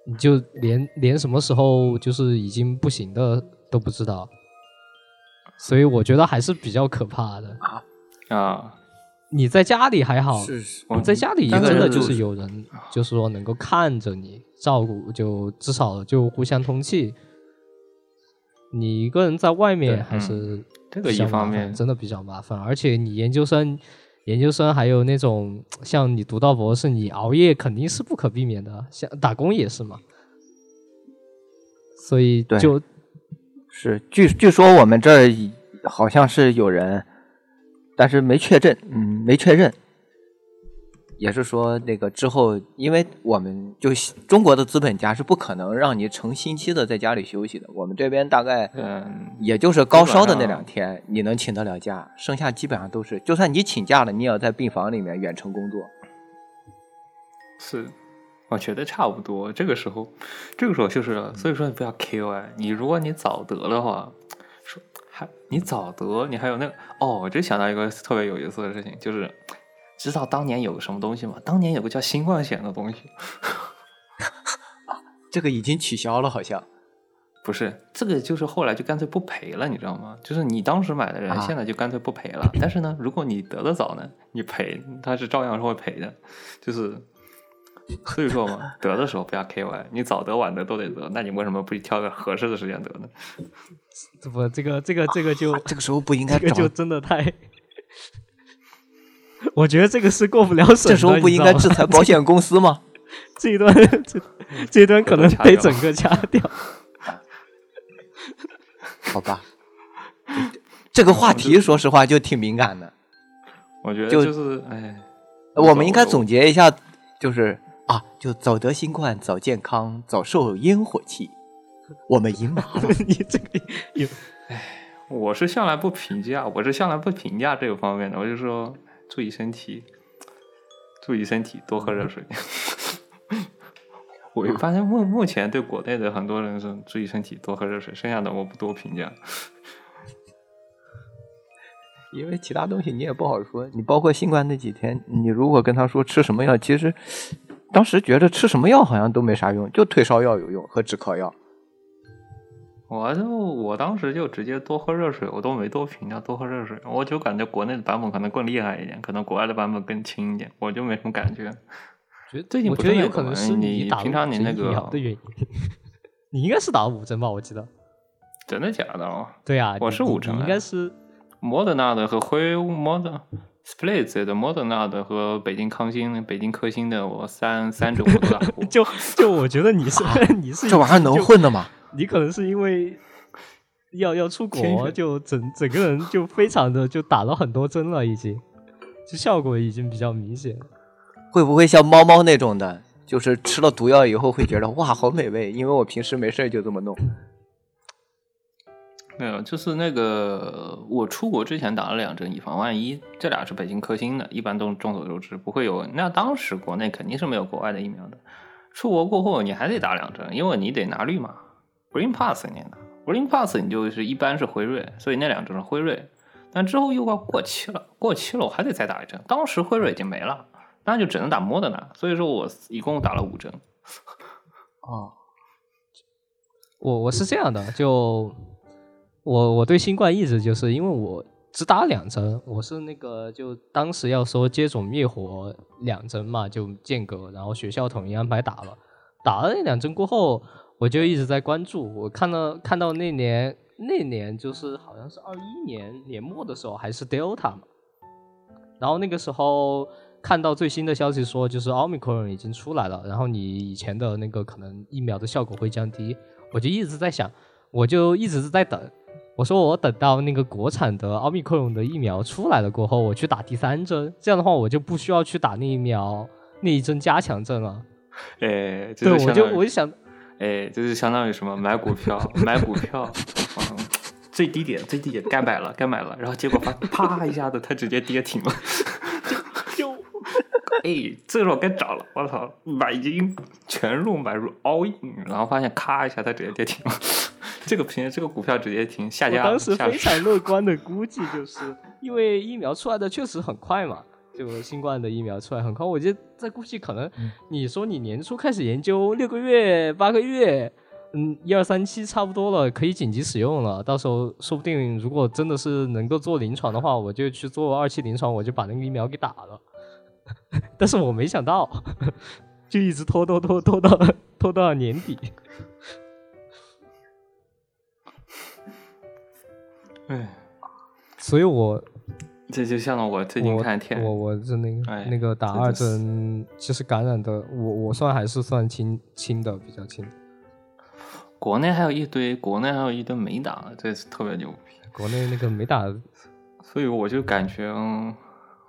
你就连连什么时候就是已经不行的都不知道，所以我觉得还是比较可怕的。啊，你在家里还好，是是，你在家里但真的就是有人，就是说能够看着你，照顾，就至少就互相通气。你一个人在外面还是嗯这个一方面真的比较麻烦，而且你研究生，研究生还有那种像你读到博士，你熬夜肯定是不可避免的，像打工也是嘛。所以对就是，据据说我们这儿好像是有人，但是没确认，嗯，没确认。也是说，那个之后，因为我们就中国的资本家是不可能让你成星期的在家里休息的。我们这边大概嗯，也就是高烧的那两天，你能请得了假，剩下基本上都是，就算你请假了，你也要在病房里面远程工作。是，我觉得差不多。这个时候，这个时候就是，所以说你不要 KY。你如果你早得的话，说还你早得，你还有那个哦，我就想到一个特别有意思的事情，就是知道当年有个什么东西吗？当年有个叫新冠险的东西，这个已经取消了，好像。不是这个，就是后来就干脆不赔了，你知道吗？就是你当时买的人，啊现在就干脆不赔了。但是呢，如果你得的早呢，你赔，他是照样是会赔的，就是。所以说嘛，得的时候不要 KY，你早得晚得都得得，那你为什么不挑个合适的时间得呢？这不这个这个这个就这个时候不应该找这个就真的太，我觉得这个是过不了审的。这时候不应该制裁保险公司吗？这一段这这一段可能得整个掐掉。好吧，这个话题说实话就挺敏感的。我觉得就就是，哎，我们应该总结一下，就是啊，就早得新冠，早健康，早受烟火气。我们赢麻了。你这个有我是向来不评价，我是向来不评价这个方面的，我就说注意身体，注意身体，多喝热水。我发现目目前对国内的很多人是注意身体，多喝热水，剩下的我不多评价。因为其他东西你也不好说。你包括新冠那几天，你如果跟他说吃什么药，其实当时觉得吃什么药好像都没啥用，就退烧药有用和止咳药。我就我当时就直接多喝热水，我都没多评价多喝热水，我就感觉国内的版本可能更厉害一点，可能国外的版本更轻一点，我就没什么感觉。觉得最近我觉得有可能是你打平常你那个的原因。你应该是打了五针吧？我记得。真的假的哦？对啊，我是五针应该是莫德纳的和辉莫德 Splits 的莫德纳的和北京康欣、北京科兴的，我三三种我都打过。就就我觉得你是你是这玩意儿能混的吗？你可能是因为要要出国，就整整个人就非常的就打了很多针了，已经，就效果已经比较明显。会不会像猫猫那种的，就是吃了毒药以后会觉得哇好美味？因为我平时没事就这么弄。没有，就是那个我出国之前打了两针，以防万一。这俩是北京科兴的，一般都众所周知，不会有。那当时国内肯定是没有国外的疫苗的。出国过后你还得打两针，因为你得拿绿码，Green Pass 你拿，Green Pass 你就是一般是辉瑞，所以那两针是辉瑞。但之后又要过期了，过期了我还得再打一针。当时辉瑞已经没了，那就只能打莫德纳。所以说我一共打了五针。哦，我我是这样的，就我我对新冠一直就是因为我只打两针，我是那个就当时要说接种灭活两针嘛，就间隔，然后学校统一安排打了，打了那两针过后，我就一直在关注，我看到看到那年那年就是好像是二一年年末的时候还是 Delta 嘛，然后那个时候看到最新的消息说，就是 Omicron 已经出来了，然后你以前的那个可能疫苗的效果会降低，我就一直在想，我就一直在等。我说我等到那个国产的奥密克戎的疫苗出来了过后，我去打第三针，这样的话我就不需要去打那一苗那一针加强针了。哎，对，我就我就想，哎，就是相当于什么买股票，买股票，嗯，最低点最低点该买了该买了，然后结果发啪一下子它直接跌停了。就哎，这时候该涨了，我操，买进全入买入 all in，然后发现咔一下它直接跌停了，这个平这个股票直接停下架当时非常乐观的估计，就是因为疫苗出来的确实很快嘛，就新冠的疫苗出来很快，我觉得在估计可能你说你年初开始研究六个月、八个月，嗯，一二三期差不多了，可以紧急使用了。到时候说不定如果真的是能够做临床的话，我就去做二期临床，我就把那个疫苗给打了。但是我没想到，就一直拖拖拖拖到拖到了年底。哎，所以我这就像我最近看天，我我是那个、哎那个打二这就是针，其实感染的我我算还是算轻轻的，比较轻。国内还有一堆，国内还有一堆没打的，这是特别牛逼。国内那个没打，所以我就感觉，嗯，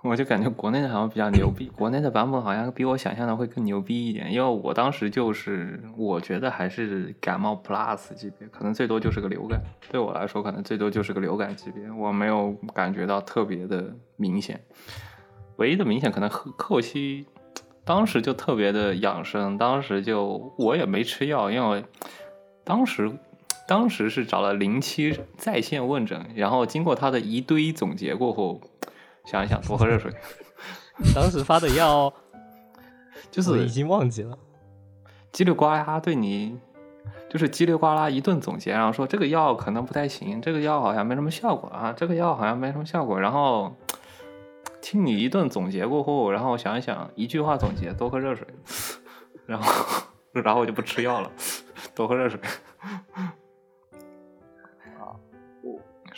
我就感觉国内的好像比较牛逼，国内的版本好像比我想象的会更牛逼一点。因为我当时就是，我觉得还是感冒 plus 级别，可能最多就是个流感。对我来说，可能最多就是个流感级别，我没有感觉到特别的明显。唯一的明显可能后期，当时就特别的养生，当时就我也没吃药，因为当时当时是找了零七在线问诊，然后经过他的一堆总结过后，想一想多喝热水，当时发的药 就是已经忘记了。叽里呱啦对你，就是叽里呱啦一顿总结，然后说这个药可能不太行，这个药好像没什么效果啊，这个药好像没什么效果，然后听你一顿总结过后，然后想一想，一句话总结，多喝热水，然后然后我就不吃药了，多喝热水。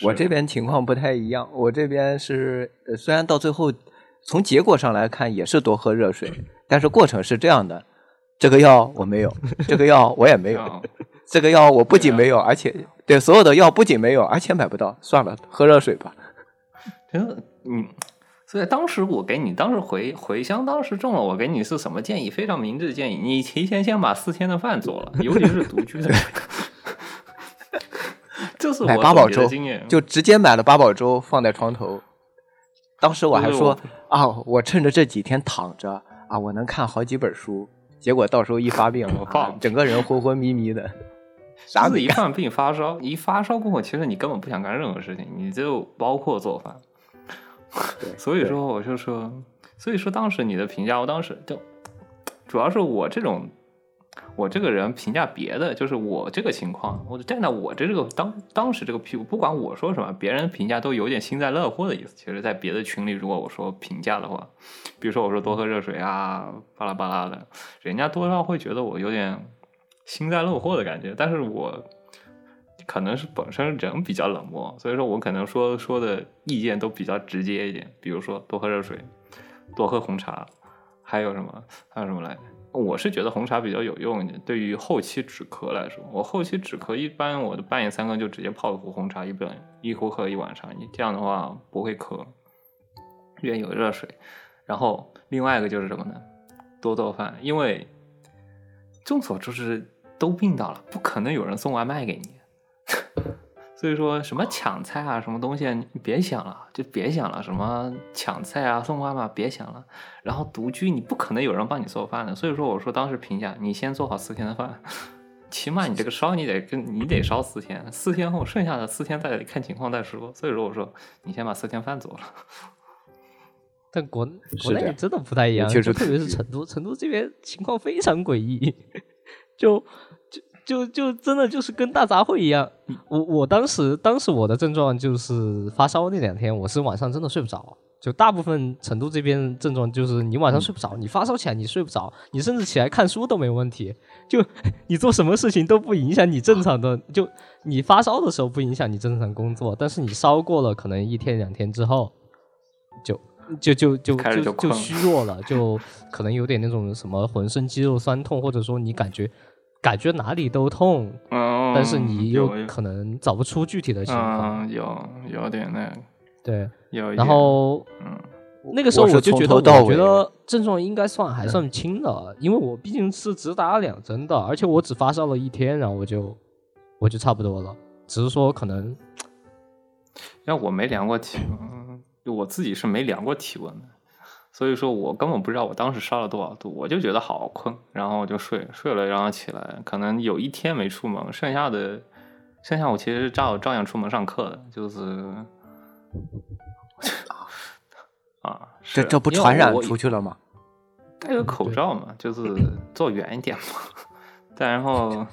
我这边情况不太一样，我这边是呃虽然到最后从结果上来看也是多喝热水，但是过程是这样的：这个药我没有，这个药我也没有啊，这个药我不仅没有，而且对所有的药不仅没有，而且买不到，算了，喝热水吧。真的，嗯，所以当时我给你，当时回回乡，当时中了，我给你是什么建议？非常明智的建议，你提前先把四天的饭做了，尤其是独居的人。这是我买八宝粥就直接买了八宝粥放在床头。当时我还说啊，我趁着这几天躺着啊，我能看好几本书。结果到时候一发病，我放啊整个人昏昏迷迷的，啥就是没干。一犯病发烧，一发烧过后，其实你根本不想干任何事情，你就包括做饭。所以说，我就说，所以说当时你的评价，我当时就主要是我这种，我这个人评价别的，就是我这个情况，我站在我这个当当时这个屁股，不管我说什么，别人评价都有点幸灾乐祸的意思。其实，在别的群里，如果我说评价的话，比如说我说多喝热水啊，巴拉巴拉的，人家多少会觉得我有点幸灾乐祸的感觉，但是我可能是本身人比较冷漠，所以说我可能说说的意见都比较直接一点，比如说多喝热水，多喝红茶，还有什么还有什么来着？我是觉得红茶比较有用一点，对于后期止咳来说，我后期止咳一般我的半夜三更就直接泡一壶红茶，一本一壶喝一晚上，你这样的话不会咳，因为有热水。然后另外一个就是什么呢？多做饭，因为众所周知都病倒了，不可能有人送外卖给你。所以说什么抢菜啊，什么东西啊，你别想了，就别想了。什么抢菜啊，送外卖，别想了。然后独居，你不可能有人帮你做饭的。所以说，我说当时评价，你先做好四天的饭，起码你这个烧你得跟你得烧四天，四天后剩下的四天再看情况再说。所以说，我说你先把四天饭做了。但国国内真的不太一样，就是特别是成都，成都这边情况非常诡异，就就就就真的就是跟大杂烩一样。我我当时当时我的症状就是发烧那两天，我是晚上真的睡不着。就大部分成都这边症状就是你晚上睡不着，你发烧起来你睡不着，你甚至起来看书都没问题，就你做什么事情都不影响你正常的，就你发烧的时候不影响你正常工作，但是你烧过了可能一天两天之后，就就就就就就虚弱了，就可能有点那种什么浑身肌肉酸痛，或者说你感觉感觉哪里都痛，嗯，但是你又可能找不出具体的情况。嗯有有点那个对，有一点，然后嗯。那个时候我就觉得，我觉得症状应该算还算轻的，因为我毕竟是只打了两针的，而且我只发烧了一天，然后我就我就差不多了，只是说可能因为我没量过体温，我自己是没量过体温的，所以说我根本不知道我当时烧了多少度，我就觉得好困，然后我就睡睡了，然后起来，可能有一天没出门，剩下的剩下我其实照照样出门上课的，就是啊，这这不传染我出去了吗？戴个口罩嘛，就是坐远一点嘛。但然后，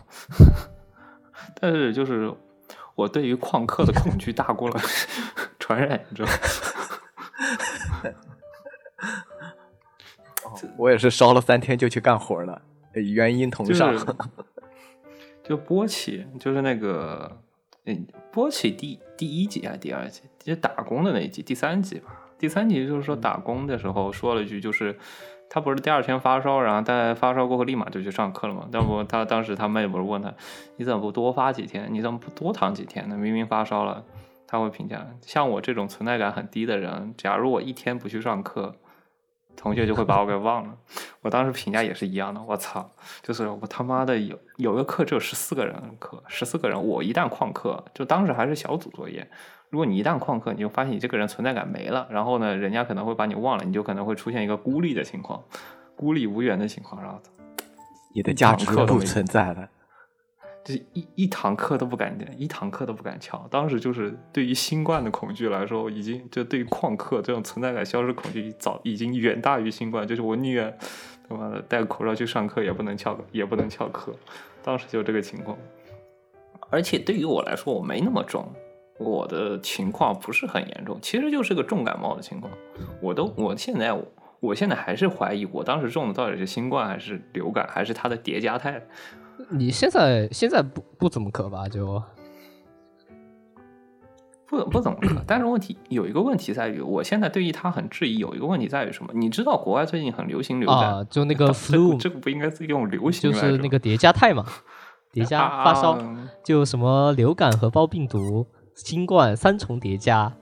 但是就是我对于旷课的恐惧大过了传染，你知道吗？我也是烧了三天就去干活了，呃原因同就上。是 就波奇，就是那个，嗯，波奇第第一集还是第二集？就打工的那一集，第三集吧。第三集就是说打工的时候说了一句，就是他不是第二天发烧，然后在发烧过后立马就去上课了嘛。但不，他当时他妹不是问他，你怎么不多发几天？你怎么不多躺几天呢？明明发烧了。他会评价，像我这种存在感很低的人，假如我一天不去上课，同学就会把我给忘了。我当时评价也是一样的，我操，就是我他妈的有有个课只有十四个人课，十四个人，我一旦旷课，就当时还是小组作业，如果你一旦旷课，你就发现你这个人存在感没了，然后呢，人家可能会把你忘了，你就可能会出现一个孤立的情况，孤立无援的情况，然后你的价值不存在了。就一一堂课都不敢，一堂课都不敢翘。当时就是对于新冠的恐惧来说，已经就对于旷课这种存在感消失恐惧早已经远大于新冠。就是我宁愿他妈的戴个口罩去上课，也不能翘也不能翘课。当时就这个情况。而且对于我来说，我没那么重，我的情况不是很严重，其实就是个重感冒的情况。我都我现在我我现在还是怀疑，我当时中的到底是新冠还是流感，还是它的叠加态。你现在现在不不怎么咳吧？就不不怎么咳，但是问题有一个问题在于，我现在对于它很质疑。有一个问题在于什么？你知道国外最近很流行流感，啊，就那个 flu，这个不应该是用流行就是那个叠加态嘛，叠加啊发烧，就什么流感、和包病毒、新冠三重叠加。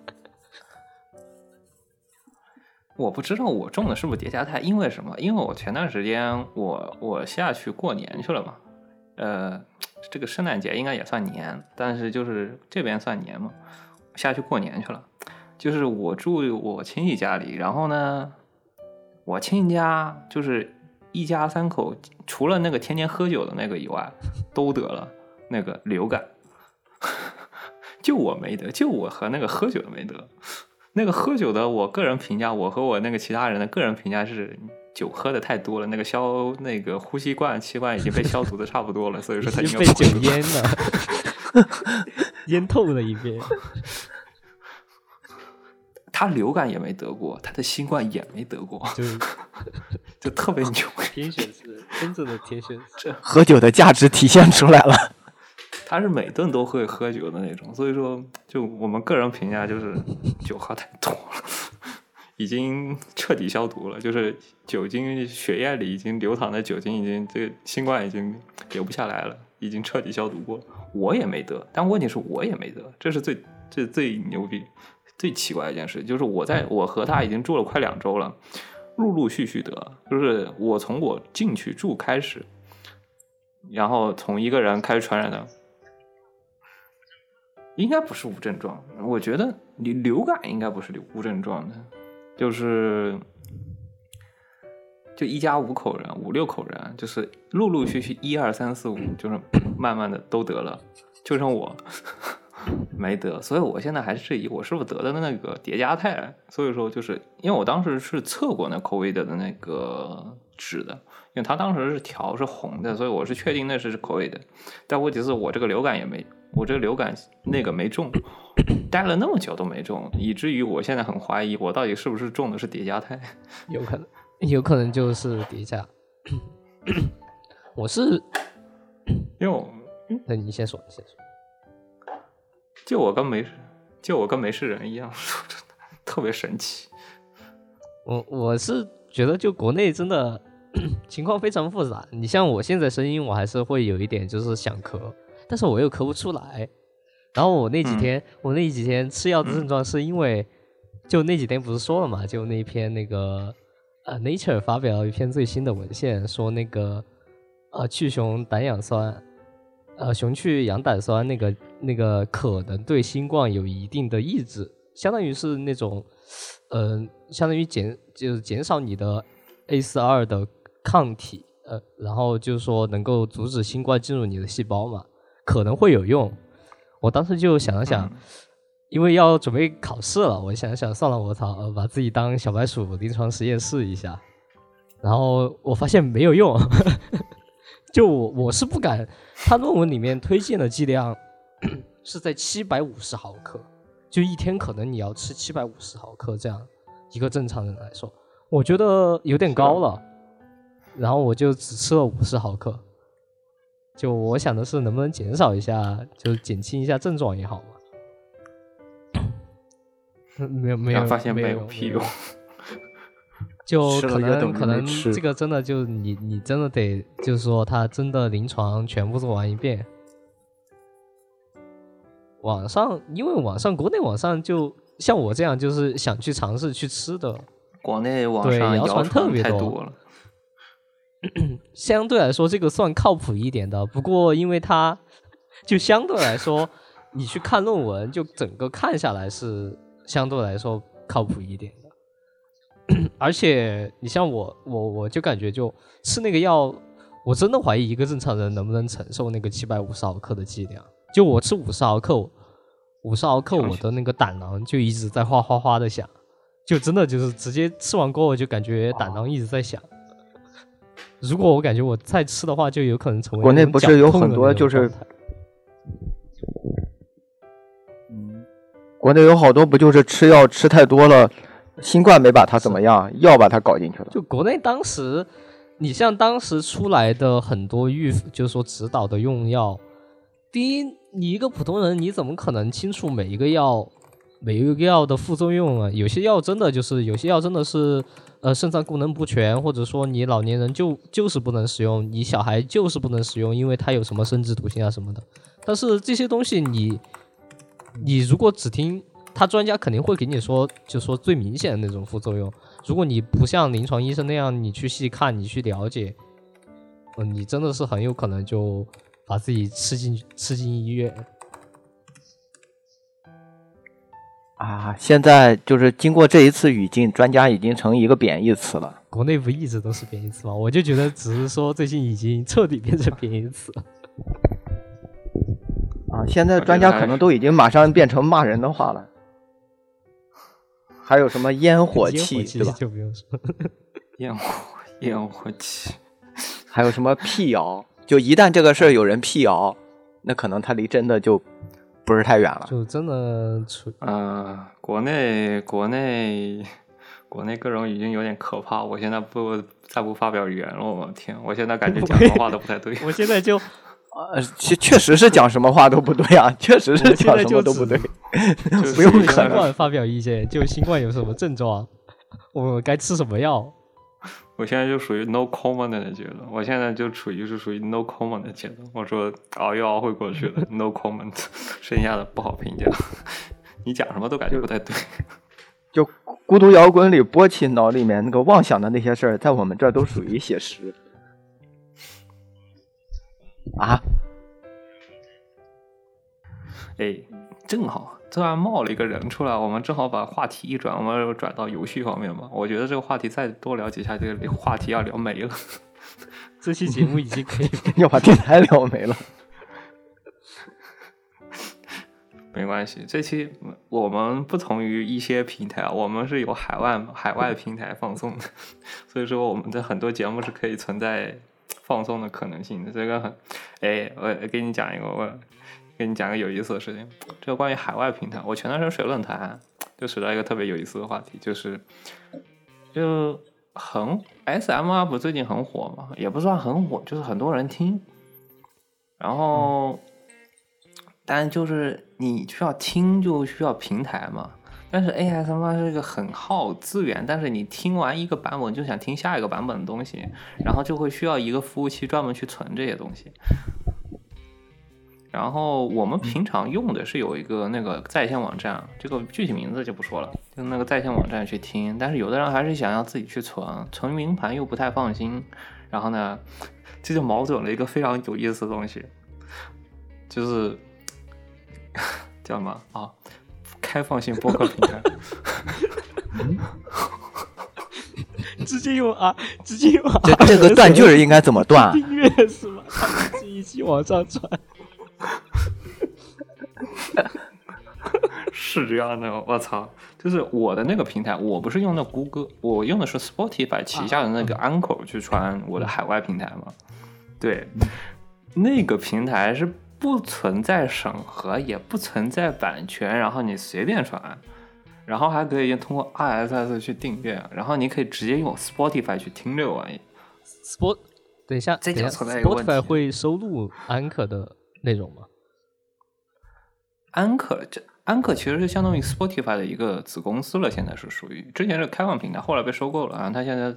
我不知道我中的是不是叠加态，因为什么？因为我前段时间我我下去过年去了嘛，呃，这个圣诞节应该也算年，但是就是这边算年嘛，下去过年去了。就是我住我亲戚家里，然后呢，我亲戚家就是一家三口，除了那个天天喝酒的那个以外，都得了那个流感，就我没得，就我和那个喝酒的没得。那个喝酒的，我个人评价，我和我那个其他人的个人评价是，酒喝的太多了，那个消那个呼吸罐气罐已经被消毒的差不多了，所以说他已经被酒淹了，淹透了一遍。他流感也没得过，他的新冠也没得过，就是就特别牛。天选之，真正的天选之。喝酒的价值体现出来了。他是每顿都会喝酒的那种，所以说，就我们个人评价就是酒喝太多了，已经 彻底消毒了，就是酒精血液里已经流淌的酒精已经这个新冠已经流不下来了，已经彻底消毒过。我也没得，但问题是我也没得，这是最这最牛逼、最奇怪的一件事，就是我在我和他已经住了快两周了，陆陆续续得，就是我从我进去住开始，然后从一个人开始传染的。应该不是无症状，我觉得流流感应该不是流无症状的，就是就一家五口人、五六口人，就是陆陆续续一二三四五，就是慢慢的都得了，就剩我 没得，所以我现在还是质疑我是不是得的那个叠加态，所以说就是因为我当时是测过那 COVID 的那个值的，因为他当时是条是红的，所以我是确定那是 COVID，但问题是我这个流感也没。我这个流感那个没中，待了那么久都没中，以至于我现在很怀疑我到底是不是中的是叠加态。有可能，有可能就是叠加。我是，因为我那你先说，你先说。就我跟没就我跟没事人一样，真的特别神奇。我我是觉得就国内真的 情况非常复杂。你像我现在声音，我还是会有一点就是想咳。但是我又咳不出来，然后我那几天，嗯、我那几天吃药的症状是因为，就那几天不是说了嘛，就那篇那个呃 Nature 发表了一篇最新的文献，说那个呃去熊胆氧酸，呃熊去氧胆酸那个那个可能对新冠有一定的抑制，相当于是那种，呃，相当于减就是减少你的 A 四二的抗体，呃，然后就是说能够阻止新冠进入你的细胞嘛，可能会有用。我当时就想了想，因为要准备考试了，我想了想算了，我操，呃把自己当小白鼠临床实验试一下，然后我发现没有用，就我我是不敢，他论文里面推荐的剂量是在七百五十毫克，就一天可能你要吃七百五十毫克这样，一个正常人来说，我觉得有点高了，然后我就只吃了五十毫克。就我想的是，能不能减少一下，就减轻一下症状也好嘛。没有没有，发现没有屁用。就可能可能这个真的就你你真的得就是说他真的临床全部做完一遍。网上因为网上国内网上就像我这样就是想去尝试去吃的，国内网对上谣谣传特别多了。相对来说这个算靠谱一点的。不过因为它 就相对来说，你去看论文，就整个看下来是相对来说靠谱一点的。而且你像我，我我就感觉就吃那个药，我真的怀疑一个正常人能不能承受那个七百五十毫克的剂量。就我吃五十毫克，五十毫克我的那个胆囊就一直在哗哗哗的响，就真的就是直接吃完过后就感觉胆囊一直在响。如果我感觉我再吃的话，就有可能成为国内不是有很多就是嗯国内有好多不就是吃药吃太多了，新冠没把他怎么样，药把他搞进去了。就国内当时，你像当时出来的很多预，就是说指导的用药，第一，你一个普通人你怎么可能清楚每一个药每一个药的副作用啊？有些药真的就是有些药真的是呃肾脏功能不全，或者说你老年人就就是不能使用，你小孩就是不能使用，因为它有什么生殖毒性啊什么的。但是这些东西你你如果只听他专家肯定会给你说，就说最明显的那种副作用。如果你不像临床医生那样，你去细看，你去了解，嗯，你真的是很有可能就把自己吃进去吃进医院。啊，现在就是经过这一次语境，专家已经成一个贬义词了。国内不一直都是贬义词吗？我就觉得只是说最近已经彻底变成贬义词了。啊，现在专家可能都已经马上变成骂人的话了。还有什么烟火烟气，对吧？就不用说。烟火烟火气，还有什么辟谣？就一旦这个事儿有人辟谣，那可能他离真的就不是太远了。就真的出呃，国内国内国内各种已经有点可怕。我现在不再不发表语言了，我天！我现在感觉讲什么话都不太对。我现在就呃，确确实是讲什么话都不对啊，确实是讲什么都不对。就 不用对新可能冠发表意见，就新冠有什么症状，我该吃什么药？我现在就属于 no comment 的阶段，我现在就处于是属于 no comment 的阶段。我说熬一熬会过去的，no comment，剩下的不好评价。你讲什么都感觉不太对。就孤独摇滚里波奇脑里面那个妄想的那些事儿，在我们这儿都属于写实。啊，哎，正好突然冒了一个人出来，我们正好把话题一转，我们转到游戏方面吧。我觉得这个话题再多聊几下，这个话题要聊没了。这期节目已经可以 要把电台聊没了。没关系，这期我们不同于一些平台，我们是有海外海外平台放送的，所以说我们的很多节目是可以存在放送的可能性的。这个很，哎，我给你讲一个，我给你讲个有意思的事情，这个关于海外平台，我前段时间水论坛就水到一个特别有意思的话题，就是就很 S M up 最近很火嘛，也不算很火，就是很多人听，然后。但就是你需要听，就需要平台嘛。但是 ASMR 是一个很耗资源，但是你听完一个版本就想听下一个版本的东西，然后就会需要一个服务器专门去存这些东西。然后我们平常用的是有一个那个在线网站，这个具体名字就不说了，就那个在线网站去听。但是有的人还是想要自己去存，存云盘又不太放心。然后呢，这就瞄准了一个非常有意思的东西，就是。叫什么啊？开放性播客平台。直接用啊，直接用这这个 断句儿应该怎么断？订阅是吗？一期往上传。是这样的，我操！就是我的那个平台，我不是用的谷歌，我用的是 Spotify 旗下的那个 Anchor 去传我的海外平台嘛。对，那个平台是不存在审核，也不存在版权，然后你随便传，然后还可以通过 RSS 去订阅，然后你可以直接用 Spotify 去听这个玩意。Spot，等一下，这就存在一个问题，Spotify 会收录安可的那种吗？安可这安可其实是相当于 Spotify 的一个子公司了，现在是属于之前是开放平台，后来被收购了，然后它现在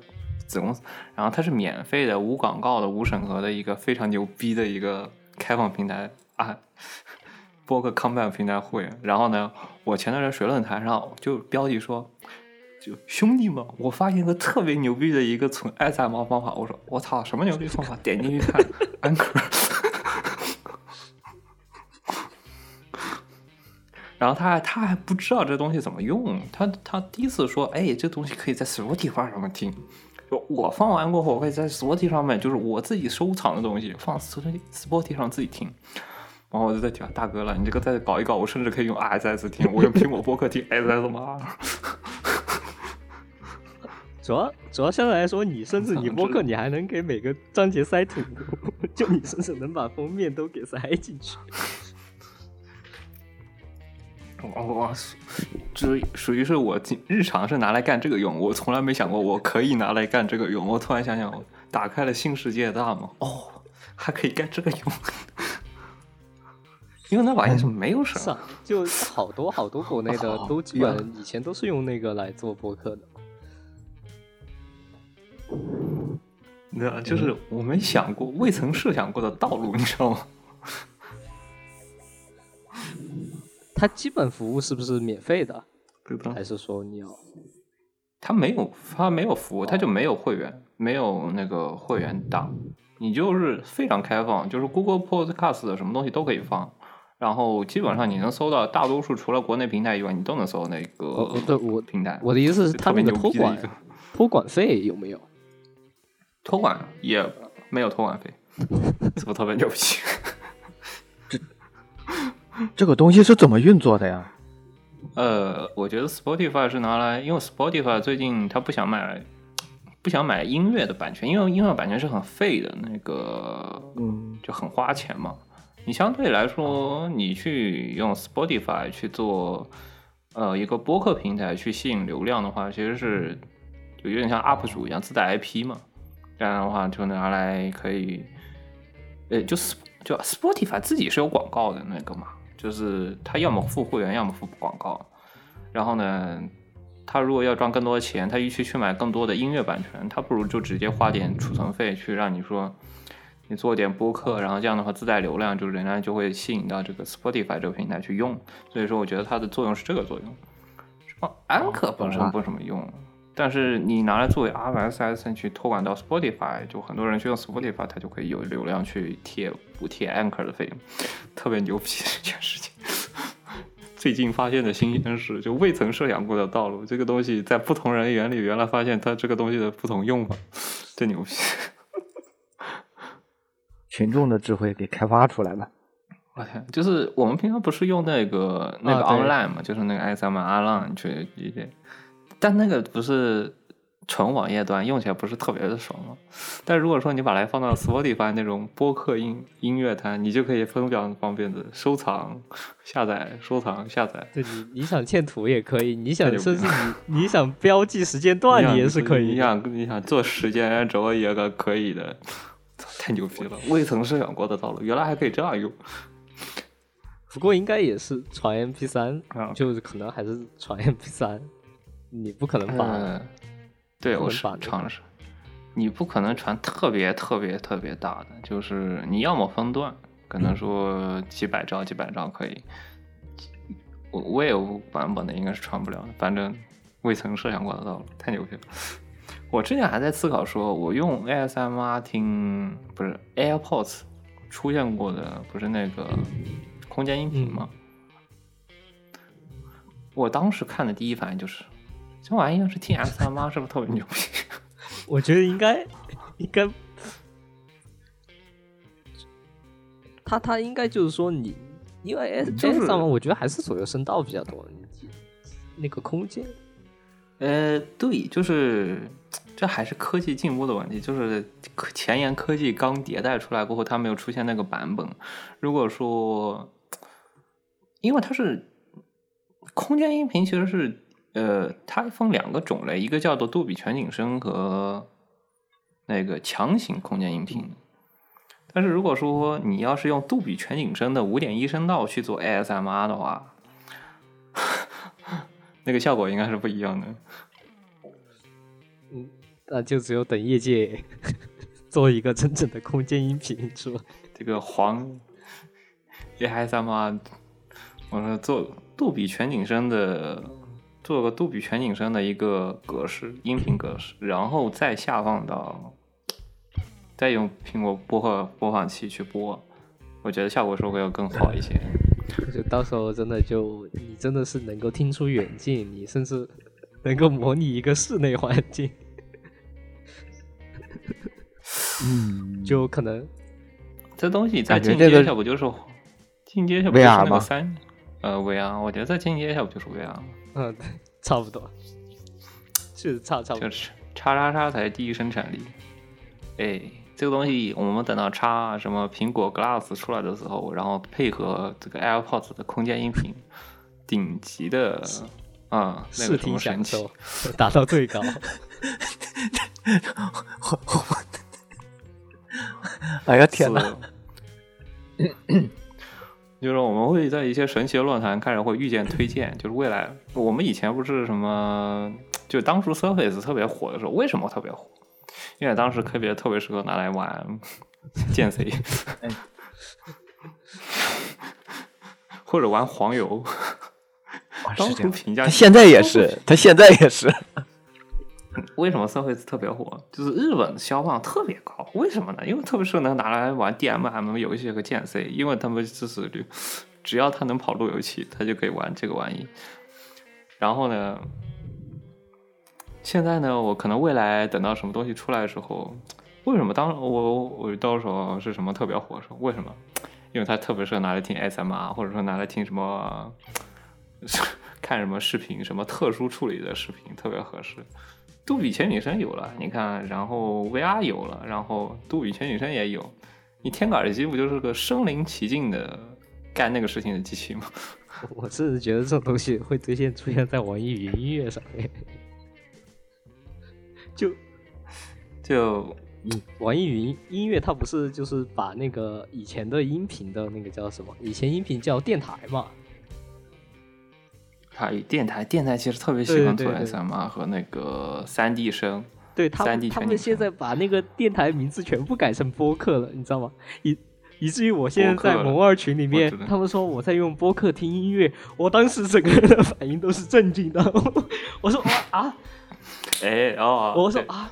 子公司，然后它是免费的、无广告的、无审核的一个非常牛逼的一个开放平台啊，播个 comeback 平台会。然后呢，我前段时间水论坛上就标题说。就兄弟们，我发现一个特别牛逼的一个存 SM 方法。我说我操，什么牛逼方法？点进去看，安可。然后他还他还不知道这东西怎么用，他他第一次说，哎，这东西可以在 Spotify 上面听。就我放完过后，我可以在 Spotify 上面，就是我自己收藏的东西，放 Spotify 上自己听。然后我就在讲，大哥了，你这个再搞一搞，我甚至可以用 RSS 听，我用苹果播客听 RSS 吗？主要主要相对来说，你甚至你播客你还能给每个章节塞图，就你甚至能把封面都给塞进去。我我这属于是我日常是拿来干这个用，我从来没想过我可以拿来干这个用。我突然想想，我打开了新世界大门，哦，还可以干这个用，因为那玩意是没有什么。就好多好多国内的 哦都基本以前都是用那个来做博客的。对啊，就是我没想过、未曾设想过的道路，你知道吗？它基本服务是不是免费的？还是说你要？它没有，他没有服务，它就没有会员，没有那个会员档，你就是非常开放，就是 Google Podcast 的什么东西都可以放，然后基本上你能搜到，大多数除了国内平台以外，你都能搜到那个呃对我平台。我的意思是，它特别那个托管托管费有没有？托管也没有托管费，是不是特别牛逼？这个东西是怎么运作的呀？呃，我觉得 Spotify 是拿来，因为 Spotify 最近他不想买，不想买音乐的版权，因为音乐版权是很费的，那个，嗯，就很花钱嘛。你相对来说，你去用 Spotify 去做，呃，一个播客平台去吸引流量的话，其实是就有点像 UP 主一样自带 IP 嘛。这样的话就拿来可以，呃，就就 Spotify 自己是有广告的那个嘛，就是他要么付会员，要么付广告。然后呢，他如果要赚更多的钱，他与其去买更多的音乐版权，他不如就直接花点储存费去让你说，你做点播客，然后这样的话自带流量，就人家就会吸引到这个 Spotify 这个平台去用。所以说，我觉得它的作用是这个作用。哦，安可本身不怎么用，但是你拿来作为 RSS 去托管到 Spotify，就很多人去用 Spotify，它就可以有流量去贴补贴 Anchor 的费用，特别牛逼这件事情。最近发现的新鲜事，就未曾设想过的道路。这个东西在不同人眼里，原来发现它这个东西的不同用法，真牛逼！群众的智慧给开发出来了。我天，就是我们平常不是用那个那个 online 嘛，就是那个 S M Online 去理解，但那个不是纯网页端，用起来不是特别的爽吗。但如果说你把它放到 Spotify 那种播客音音乐端，你就可以非常方便的收藏、下载、收藏、下载。对你你想嵌图也可以，你想太牛逼甚至你你想标记时间段，你也是可以你的。想你想做时间轴也个可以的，太牛逼了！未曾设想过的道路，原来还可以这样用。不过应该也是传 MP 三啊，就是可能还是传 MP 三，你不可能把呃，对，我是尝试。你不可能传特别特别特别大的，就是你要么分段，可能说几百兆几百兆可以。我 Wave 版本的应该是传不了的，反正未曾设想过的道路，太牛逼了。我之前还在思考说，我用 ASMR 听不是 AirPods 出现过的不是那个空间音频吗？我当时看的第一反应就是，这玩意要是听 SMR 是不是特别牛逼？我觉得应该应该，他他应该就是说你，因为 S 就是 S 上面我觉得还是左右声道比较多，你那个空间。呃，对，就是这还是科技进步的问题，就是前沿科技刚迭代出来过后，它没有出现那个版本。如果说，因为它是空间音频，其实是呃，它分两个种类，一个叫做杜比全景声和那个强行空间音频。但是如果说你要是用杜比全景声的五点一声道去做 ASMR 的话，那个效果应该是不一样的。嗯那就只有等业界 做一个真正的空间音频，是吧？这个黄 ASMR，我说做杜比全景声的，做个杜比全景声的一个格式音频格式，然后再下放到，再用苹果播放播放器去播，我觉得效果是会要更好一些。就到时候真的就你真的是能够听出远近，你甚至能够模拟一个室内环境，嗯，就可能这东西在感觉这个进阶下不就是进阶下不就是 VR 那个吗三呃 VR？我觉得在进阶下不就是 VR，嗯，对差不多，是差差不多就。是叉叉叉才是第一生产力。哎，这个东西我们等到叉什么苹果 Glass 出来的时候，然后配合这个 AirPods 的空间音频，顶级的啊、那视个听享么神器受，达到最高。哎呀天哪！是就是我们会在一些神奇的论坛开始会遇见推荐，就是未来我们以前不是什么，就当初 Surface 特别火的时候，为什么特别火？因为当时特别特别适合拿来玩剑 C，或者玩黄油。当初评价他现在也是，他现在也是。为什么社会特别火？就是日本销量特别高，为什么呢？因为特别适合能拿来玩 DMM 游戏和剑 C，因为他们支持率，只要他能跑路由器，他就可以玩这个玩意。然后呢，现在呢，我可能未来等到什么东西出来的时候，为什么当我我到时候是什么特别火的时候？为什么？因为它特别适合拿来听 SMR，或者说拿来听什么 看什么视频，什么特殊处理的视频特别合适。杜比全景声有了，你看，然后 VR 有了，然后杜比全景声也有，你添个耳机不就是个身临其境的干那个事情的机器吗？我甚至觉得这种东西会最先出现在网易云音乐上面。就就网易云音乐，它不是就是把那个以前的音频的那个叫什么？以前音频叫电台嘛，它电台，电台其实特别喜欢做 SMR 和那个三 D 声，对他们 3D 他们现在把那个电台名字全部改成播客了，你知道吗？以以至于我现在在萌二群里面他们说我在用播客听音乐，我当时整个人的反应都是震惊的。我说哇啊，哎哦，我说啊，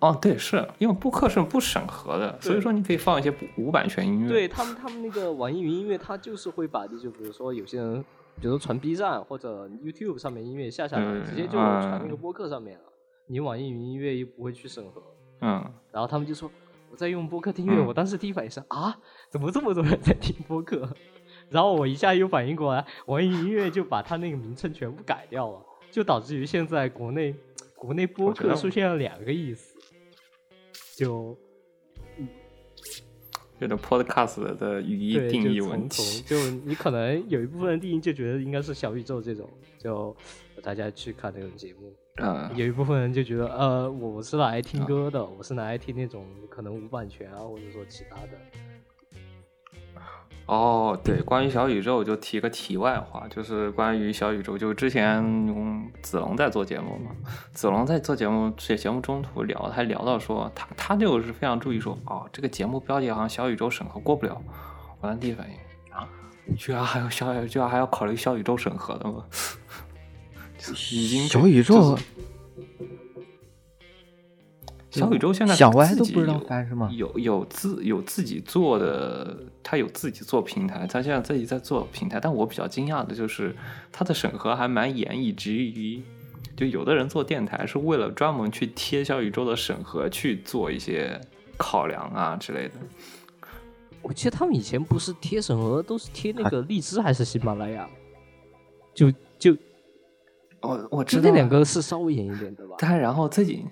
哦，对，是因为播客是不审核的，所以说你可以放一些不无版权音乐。对他们，他们那个网易云音乐，它就是会把，就比如说有些人，比如说传 B 站或者 YouTube 上面音乐下下来，嗯直接就传那个播客上面了。你网易云音乐又不会去审核，嗯，然后他们就说我在用播客听音乐，嗯我当时第一反应是啊，怎么这么多人在听播客？然后我一下又反应过来，网易云音乐就把它那个名称全部改掉了，就导致于现在国内国内播客出现了两个意思，就有点 podcast 的语义定义问题。就你可能有一部分人定义就觉得应该是小宇宙这种，就大家去看那种节目。嗯，有一部分人就觉得，呃，我是来啊听歌的，我是来听那种可能无版权啊，或者说其他的。哦，对，关于小宇宙就提个题外话，就是关于小宇宙，就之前嗯子龙在做节目嘛，子龙在做节目这节目中途聊，还聊到说他他就是非常注意说，哦，这个节目标题好像小宇宙审核过不了，我的第一反应啊，居然还有小居然还要考虑小宇宙审核的吗？已经小宇宙就是小宇宙现在小歪自己都不知道有翻是吗有有自有自己做的，他有自己做平台，他现在自己在做平台。但我比较惊讶的就是，他的审核还蛮严，以至于就有的人做电台是为了专门去贴小宇宙的审核去做一些考量啊之类的。我记得他们以前不是贴审核，都是贴那啊个荔枝还是喜马拉雅，就就我我知道那两个是稍微严一点的吧。但然后自己，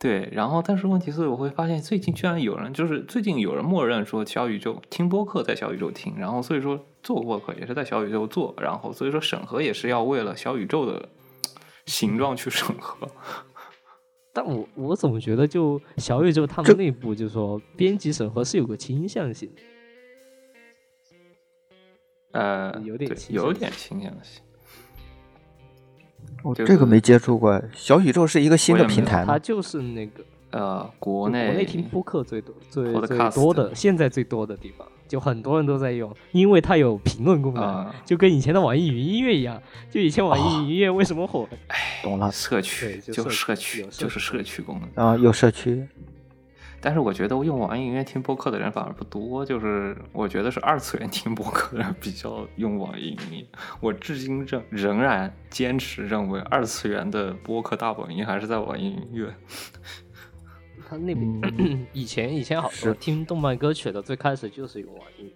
对，然后但是问题是，我会发现最近居然有人，就是最近有人默认说小宇宙听播客在小宇宙听，然后所以说做播客也是在小宇宙做，然后所以说审核也是要为了小宇宙的形状去审核。但我我总觉得，就小宇宙他们内部就说编辑审核是有个倾向性的。呃，有点有点倾向性。我就是这个没接触过。小宇宙是一个新的平台？它就是那个呃，国内国内听播客最多、最最多的，现在最多的地方，就很多人都在用，因为它有评论功能，啊就跟以前的网易云音乐一样。就以前网哦易云音乐为什么火？懂了社区就社区就是社区功能。啊，有社区。但是我觉得用网易云音乐听播客的人反而不多，就是我觉得是二次元听播客的人比较用网易云音乐。我至今仍仍然坚持认为二次元的播客大本营还是在网易云音乐。他那边、以前以前好多是听动漫歌曲的，最开始就是用网易云。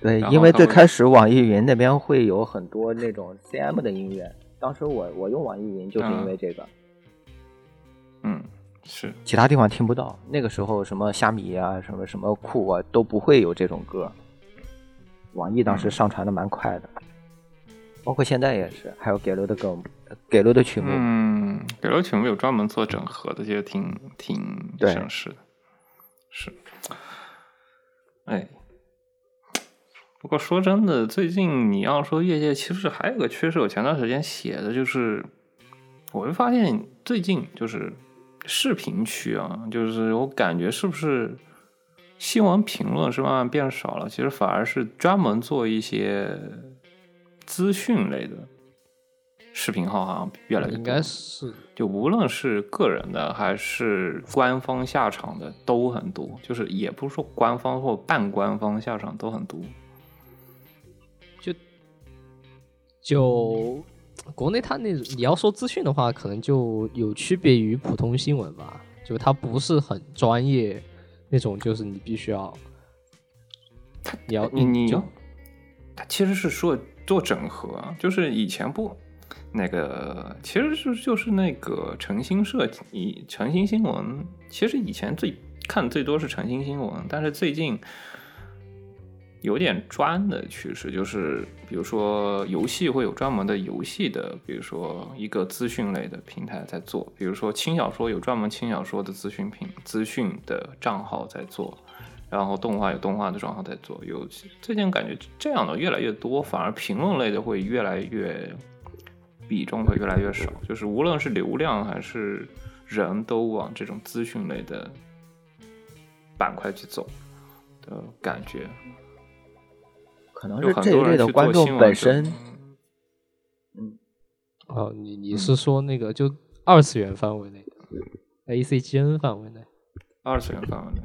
对，因为最开始网易云那边会有很多那种 CM 的音乐，当时我我用网易云就是因为这个，嗯，是其他地方听不到。那个时候什么虾米啊，什么什么酷啊都不会有这种歌。网易当时嗯上传的蛮快的，包括现在也是，还有给了的歌，给了的曲目。嗯，给了曲目有专门做整合的，就挺挺对省事的。是，哎，不过说真的，最近你要说业界，其实还有个趋势，我前段时间写的就是，我会发现最近就是视频区啊，就是我感觉是不是新闻评论是慢慢变少了，其实反而是专门做一些资讯类的视频号，好像越来越多。应该是就无论是个人的还是官方下场的都很多，就是也不是说官方或半官方下场都很多。就就国内它那种你要说资讯的话，可能就有区别于普通新闻吧，就它不是很专业那种，就是你必须要你要你你要，他其实是说做整合啊，就是以前不那个，其实是就是那个诚心社以诚心新闻，其实以前最看最多是诚心新闻，但是最近有点专的趋势，就是比如说游戏会有专门的游戏的，比如说一个资讯类的平台在做，比如说轻小说有专门轻小说的资讯平资讯的账号在做，然后动画有动画的账号在做，有最近感觉这样的越来越多，反而评论类的会越来越比重会越来越少，就是无论是流量还是人都往这种资讯类的板块去走的感觉。可能是这一类的观众本身嗯，哦，你你是说那个就二次元范围内的 ACGN 范围内？二次元范围内。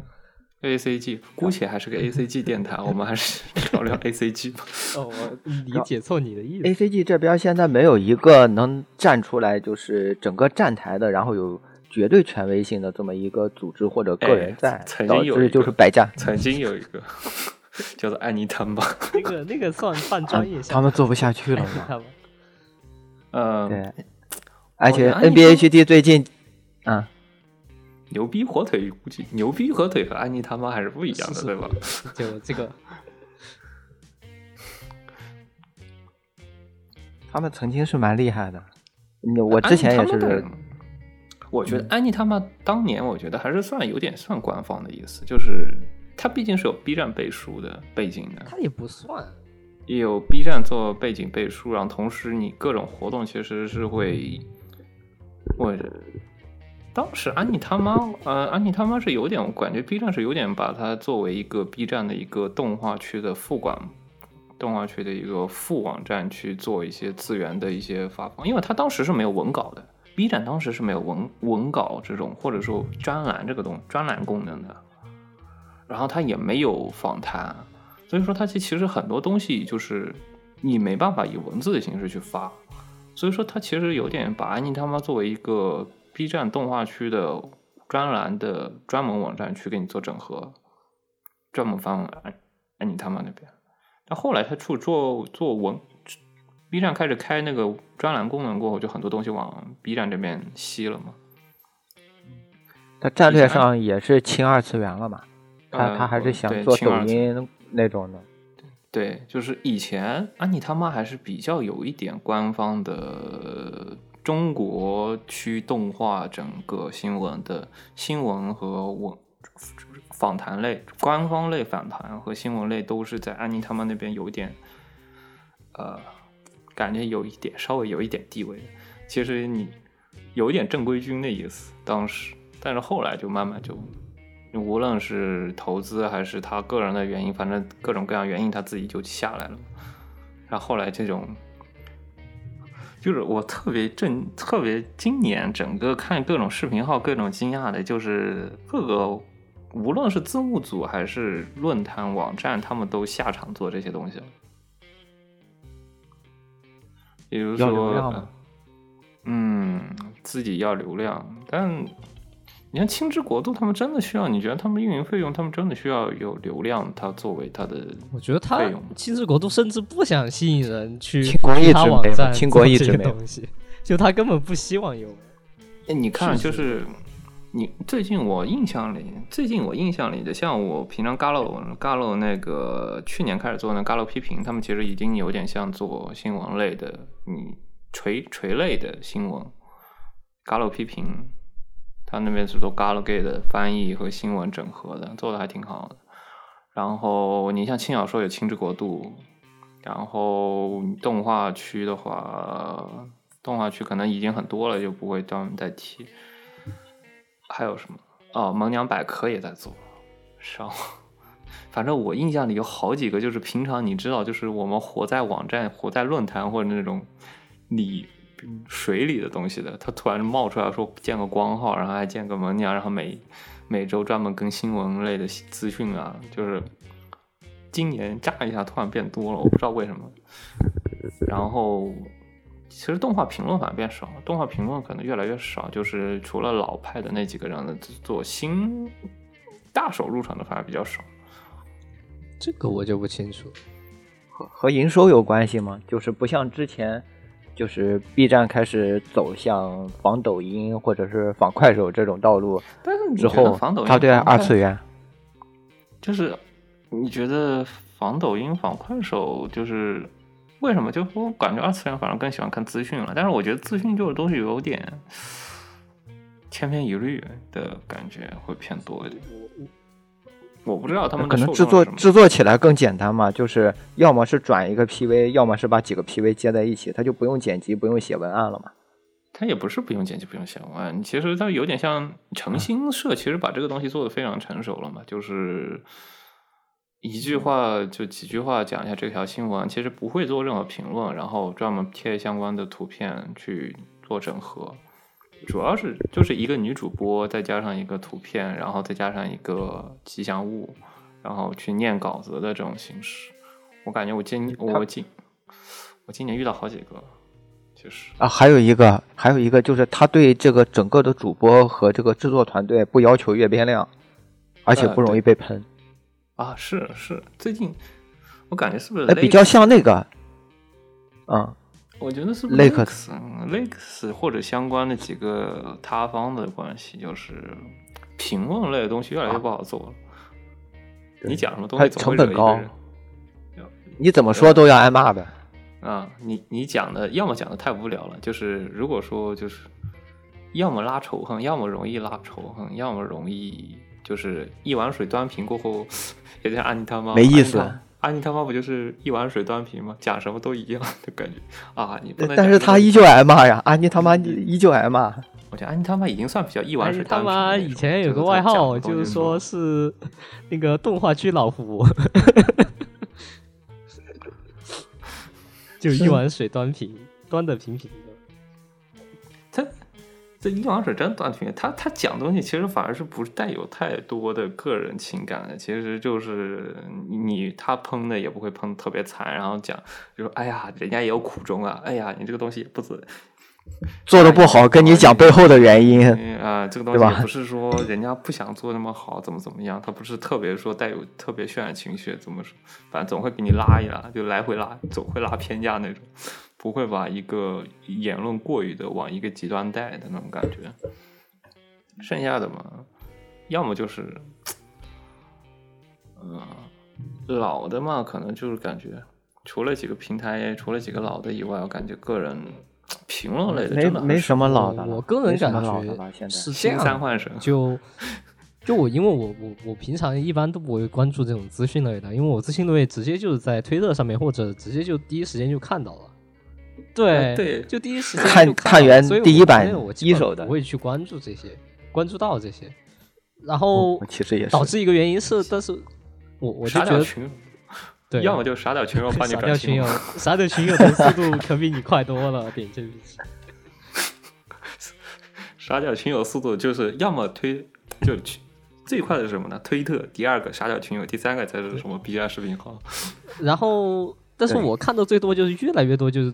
A C G，姑且还是个 A C G 电台，我们还是 聊聊 A C G 吧。哦，我 理解错你的意思。A C G 这边现在没有一个能站出来，就是整个站台的，然后有绝对权威性的这么一个组织或者个人哎在，曾导致就经有一个是百家，曾经有一个 叫做安妮汤吧，那个那个算半专业啊项目，他们做不下去了嘛。他们嗯，对，而且 N B H D 最近，啊，牛逼火腿估计牛逼火腿和安妮他妈还是不一样的，是是对吧？就这个 他们曾经是蛮厉害的。嗯我之前也是我觉得安妮他妈当年我觉得还是算有点算官方的意思，就是它毕竟是有 B 站背书的背景的，它也不算，也有 B 站做背景背书，然后同时你各种活动其实是会，我当时安妮他妈，呃，安妮他妈是有点，我感觉 B 站是有点把它作为一个 B 站的一个动画区的副管，动画区的一个副网站去做一些资源的一些发放，因为它当时是没有文稿的，B 站当时是没有文文稿这种，或者说专栏这个东专栏功能的，然后他也没有访谈，所以说他其其实很多东西就是你没办法以文字的形式去发，所以说他其实有点把安妮他妈作为一个 B 站动画区的专栏的专门网站去给你做整合，专门放安安妮他妈那边。但后来他出做做文，B 站开始开那个专栏功能过后，就很多东西往 B 站这边吸了嘛。它战略上也是清二次元了嘛，他呃他还是想对做抖音那种的。对，就是以前安妮他妈还是比较有一点官方的中国区动画整个新闻的新闻和文访谈类、官方类访谈和新闻类都是在安妮他们那边有一点，呃，感觉有一点稍微有一点地位的。其实你有一点正规军的意思，当时，但是后来就慢慢就无论是投资还是他个人的原因，反正各种各样原因，他自己就下来了。然后后来这种，就是我特别震，特别今年整个看各种视频号，各种惊讶的，就是各个无论是字幕组还是论坛网站，他们都下场做这些东西了。比如说，嗯，自己要流量，但你看青之国度，他们真的需要？你觉得他们运营费用，他们真的需要有流量，它作为它的？我觉得他青之国度甚至不想吸引人去他网站秦国做这个一直没有东西，就他根本不希望有。哎，你看，就是你最近我印象里，最近我印象里的，像我平常 Galo Galo 那个去年开始做那 Galo 批评，他们其实已经有点像做新闻类的，你垂垂类的新闻。Galo 批评，他那边是做 Galo Gay 的翻译和新闻整合的，做的还挺好的。然后你像轻小说有青之国度，然后动画区的话，动画区可能已经很多了，就不会专门再提。还有什么？哦，萌娘百科也在做，然后 反正我印象里有好几个，就是平常你知道，就是我们活在网站、活在论坛或者那种里水里的东西的，他突然冒出来说建个光号，然后还建个萌娘，然后每每周专门更新闻类的资讯啊，就是今年炸一下突然变多了，我不知道为什么。然后其实动画评论反而变少了，动画评论可能越来越少，就是除了老派的那几个人的做新大手入场的反而比较少。这个我就不清楚。和和营收有关系吗？就是不像之前，就是 B 站开始走向仿抖音或者是仿快手这种道路但是之后觉得仿抖，音它对仿快二次元就是你觉得仿抖音、仿快手，就是为什么？就我感觉二次元反而更喜欢看资讯了，但是我觉得资讯就是东西有点千篇一律的感觉会偏多一点。我不知道他们可能制作制作起来更简单嘛，就是要么是转一个 PV，要么是把几个 PV 接在一起，他就不用剪辑，不用写文案了嘛。他也不是不用剪辑、不用写文案，其实它有点像诚心社，其实把这个东西做的非常成熟了嘛，就是一句话就几句话讲一下这条新闻，其实不会做任何评论，然后专门贴相关的图片去做整合，主要是就是一个女主播，再加上一个图片，然后再加上一个吉祥物，然后去念稿子的这种形式。我感觉我今我今我今年遇到好几个，其实。啊，还有一个，还有一个就是他对这个整个的主播和这个制作团队不要求阅片量，而且呃不容易被喷，啊，是是，最近我感觉是不是哎，比较像那个，嗯，我觉得是 Lakes Lakes Lakes 或者相关的几个塌方的关系，就是评论类的东西越来越不好做了。对你讲什么东西总会成本高你怎么说都要挨骂的。啊！你你讲的要么讲的太无聊了，就是如果说就是要么拉仇恨，要么容易拉仇恨，要么容易就是一碗水端平过后，有点安妮他妈没意思。安妮他安妮他妈不就是一碗水端平吗？讲什么都一样的感觉啊！你不能但是他依旧挨骂呀，安妮他妈依旧挨骂。我觉得安妮他妈已经算比较一碗水端平他妈那种。以前有个外号，就是说是那个动画区老胡，就一碗水端平，端的平平这一王水真断片，他他讲东西其实反而是不带有太多的个人情感的，其实就是你他喷的也不会喷特别惨，然后讲就说哎呀，人家也有苦衷啊，哎呀，你这个东西也不止做的不好，跟你讲背后的原因。啊，这个东西不是说人家不想做那么好，怎么怎么样，他不是特别说带有特别渲染情绪，怎么说，反正总会给你拉一拉，就来回拉，总会拉偏架那种，不会把一个言论过于的往一个极端带的那种感觉。剩下的嘛，要么就是，嗯、老的嘛，可能就是感觉除了几个平台，除了几个老的以外，我感觉个人评论类的没真的很没什么老的了，我个人感觉是新三幻神就就我因为我我我平常一般都不会关注这种资讯类的，因为我资讯类直接就是在推特上面或者直接就第一时间就看到了。对、哎对就第一时间看就看原第一版一手的不会去关注这些，关注到这些，然后嗯其实也是导致一个原因是，但是我我就觉得杀掉群，对，要么就傻屌群友，把你转杀掉群友 傻屌，群友的速度可比你快多了，点这笔。傻屌群友速度就是要么推就去最快的是什么呢？推特，第二个傻屌群友，第三个才是什么 B 站视频号。然后，但是我看到最多就是越来越多，就是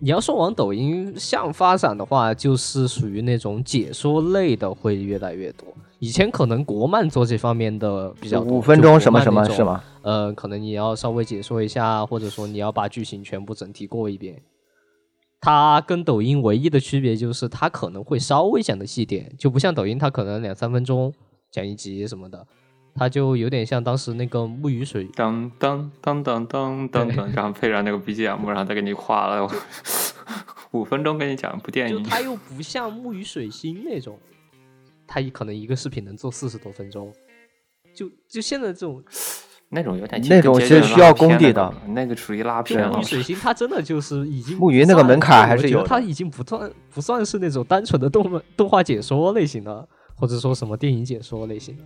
你要说往抖音向发展的话，就是属于那种解说类的会越来越多。以前可能国漫做这方面的比较多，五分钟什么什么是吗？呃，可能你要稍微解说一下，或者说你要把剧情全部整体过一遍。它跟抖音唯一的区别就是，它可能会稍微讲的细点，就不像抖音，它可能两三分钟讲一集什么的，它就有点像当时那个木鱼水当当当当当当当，然后配上那个 BGM，然后再给你画了五分钟，跟你讲一部电影。就它又不像木鱼水星那种，它可能一个视频能做四十多分钟。就就现在这种，那种有点那种是需要功底的，那个属于拉片了木鱼。水星，它真的就是已经木鱼那个门槛还是有的它已经不算不算是那种单纯的动漫动画解说类型的，或者说什么电影解说类型的。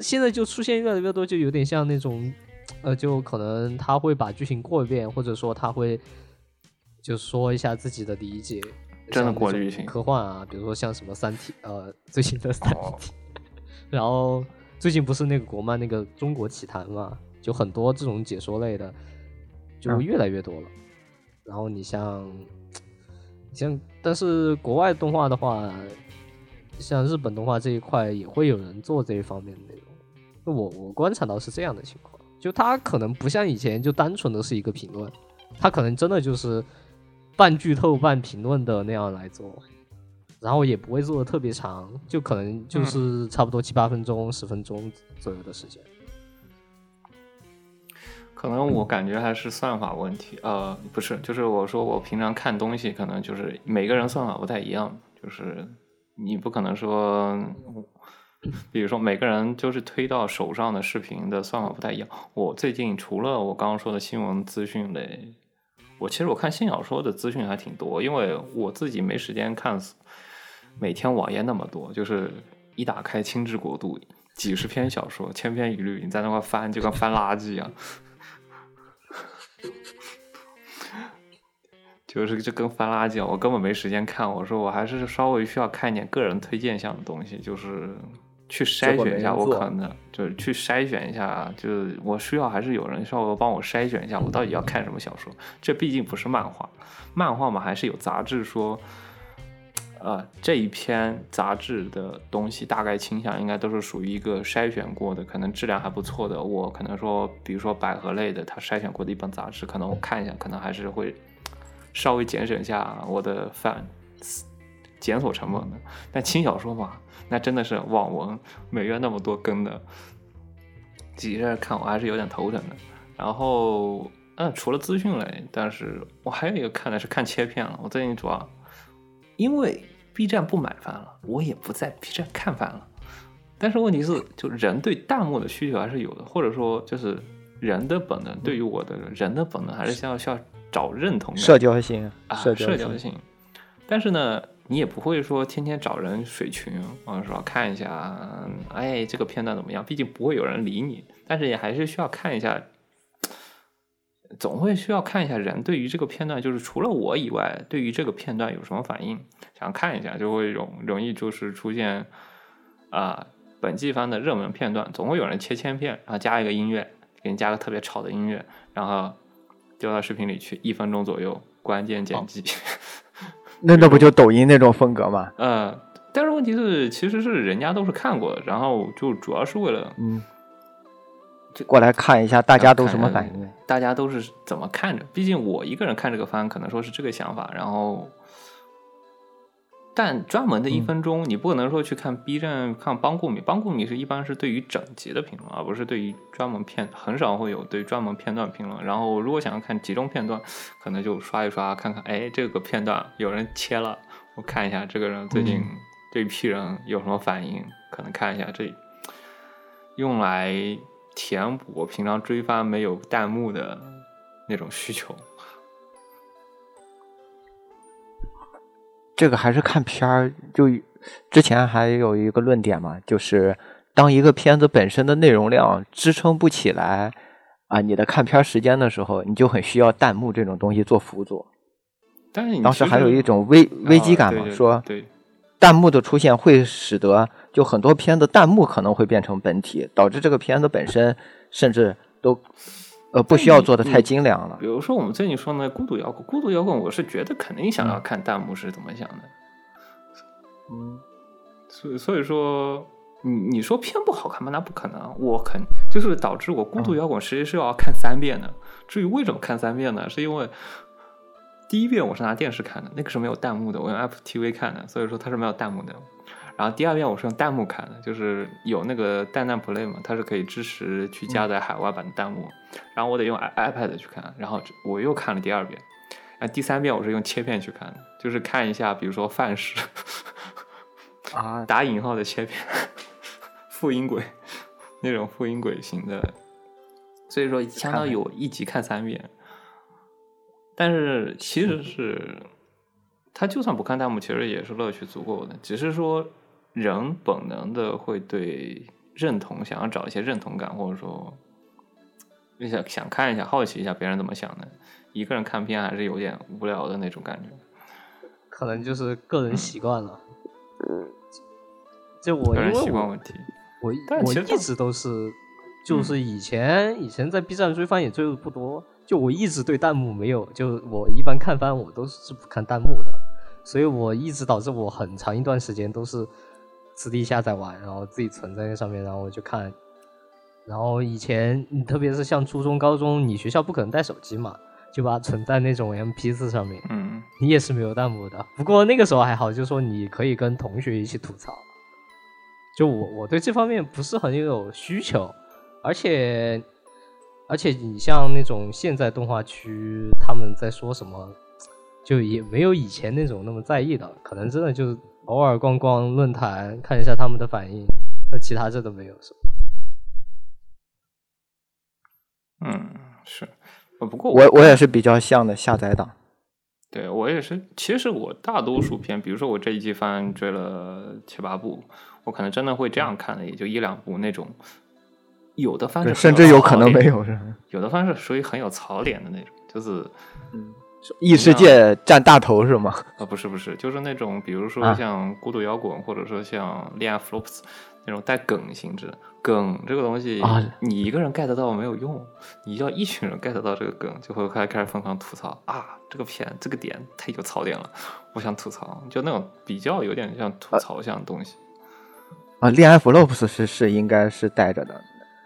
现在就出现越来越多，就有点像那种，呃，就可能他会把剧情过一遍，或者说他会就说一下自己的理解，真的过滤性科幻啊，比如说像什么《三体》，呃，最新的《三体》哦 然后最近不是那个国漫那个《中国奇谭》嘛，就很多这种解说类的，就嗯越来越多了。然后你像，像但是国外动画的话，像日本动画这一块也会有人做这一方面的内容。那我我观察到是这样的情况，就他可能不像以前就单纯的是一个评论，他可能真的就是半剧透半评论的那样来做。然后也不会做的特别长，就可能就是差不多七八分钟、十分钟左右的时间。可能我感觉还是算法问题，呃，不是，就是我说我平常看东西，可能就是每个人算法不太一样，就是你不可能说，比如说每个人就是推到手上的视频的算法不太一样。我最近除了我刚刚说的新闻资讯类，我其实我看新小说的资讯还挺多，因为我自己没时间看每天网页那么多，就是一打开轻之国度。几十篇小说，千篇一律，你在那块翻，就跟翻垃圾一样。就是就跟翻垃圾，我根本没时间看。我说我还是稍微需要看一点个人推荐项的东西，就是去筛选一下，我可能就是去筛选一下，就是我需要还是有人稍微帮我筛选一下，我到底要看什么小说。这毕竟不是漫画，漫画嘛还是有杂志说，呃，这一篇杂志的东西大概倾向应该都是属于一个筛选过的，可能质量还不错的。我可能说，比如说百合类的，它筛选过的一本杂志，可能我看一下，可能还是会。稍微节省一下我的饭，检索成本的。但轻小说嘛，那真的是网文，每月那么多更的，挤着看我还是有点头疼的。然后，嗯，除了资讯类，但是我还有一个看的是看切片了。我最近主要因为 B 站不买饭了，我也不在 B 站看饭了。但是问题是，就人对弹幕的需求还是有的，或者说就是人的本能，对于我的人的本能还是需要需要。找认同感，社交性啊，社交性。性。但是呢，你也不会说天天找人水群，或者说看一下，哎，这个片段怎么样？毕竟不会有人理你。但是也还是需要看一下，总会需要看一下人对于这个片段，就是除了我以外，对于这个片段有什么反应，想看一下，就会容容易就是出现啊、本季番的热门片段，总会有人切千片，然后加一个音乐，给你加个特别吵的音乐，然后丢到视频里去，一分钟左右，关键剪辑。那那不就抖音那种风格吗？嗯，但是问题是，其实是人家都是看过的，然后就主要是为了嗯，就过来看一下大家都什么反看应。大家都是怎么看着。毕竟我一个人看这个番，可能说是这个想法，然后，但专门的一分钟，你不可能说去看 B 站看帮故米，帮故米是一般是对于整集的评论，而不是对于专门片，很少会有对专门片段评论。然后如果想要看集中片段，可能就刷一刷，看看，哎，这个片段有人切了，我看一下这个人最近嗯这一批人有什么反应，可能看一下这用来填补我平常追番没有弹幕的那种需求。这个还是看片儿，就之前还有一个论点嘛，就是当一个片子本身的内容量支撑不起来啊，你的看片儿时间的时候，你就很需要弹幕这种东西做辅佐。但是你当时还有一种危危机感嘛，啊对对说对弹幕的出现会使得就很多片子弹幕可能会变成本体，导致这个片子本身甚至都呃不需要做的太精良了比。如说我们最近说那孤独摇滚，孤独摇滚，我是觉得肯定想要看弹幕是怎么想的。嗯，所以所以说，你你说片不好看吗？那不可能，我肯就是导致我孤独摇滚实际是要看三遍的。至于为什么看三遍呢？是因为第一遍我是拿电视看的，那个是没有弹幕的，我用 Apple TV 看的，所以说它是没有弹幕的。然后第二遍我是用弹幕看的，就是有那个蛋蛋 Play 嘛，它是可以支持去加载海外版的弹幕。然后我得用 i iPad 去看，然后我又看了第二遍。然后第三遍我是用切片去看的，就是看一下，比如说范式。啊，打引号的切片，复音轨那种复音轨型的，所以说相当于我一集看三遍。但是其实是，他就算不看弹幕，其实也是乐趣足够的。只是说人本能的会对认同想要找一些认同感，或者说想想看一下、好奇一下别人怎么想的。一个人看片还是有点无聊的那种感觉。可能就是个人习惯了。就我个人因为我习惯问题。我一直都是，就是以前、以前在 B 站追番也追的不多，就我一直对弹幕没有，就我一般看番我都是不看弹幕的，所以我一直导致我很长一段时间都是自地下载完，然后自己存在那上面，然后我就看。然后以前，嗯特别是像初中、高中，你学校不可能带手机嘛，就把它存在那种 MP 四上面。嗯，你也是没有弹幕的。不过那个时候还好，就是说你可以跟同学一起吐槽。就我我对这方面不是很有需求，而且而且你像那种现在动画区他们在说什么，就也没有以前那种那么在意的，可能真的就是偶尔逛逛论坛看一下他们的反应，那其他这都没有什么。嗯，是，呃不过我我也是比较像的下载党。对我也是，其实我大多数片，比如说我这一季番追了七八部，我可能真的会这样看的，也就一两部那种。有的番是甚至有可能没有是有的番是属于很有槽点的那种，就是异世界占大头是吗？啊不是不是，就是那种比如说啊像孤独摇滚，或者说像恋爱 flops 那种带梗性质梗这个东西啊，你一个人 get 到没有用，你要一群人 get 到这个梗，就会开开始疯狂吐槽啊，这个片这个点太有槽点了，我想吐槽，就那种比较有点像吐槽像的东西。啊，恋爱 flops 是是应该是带着的，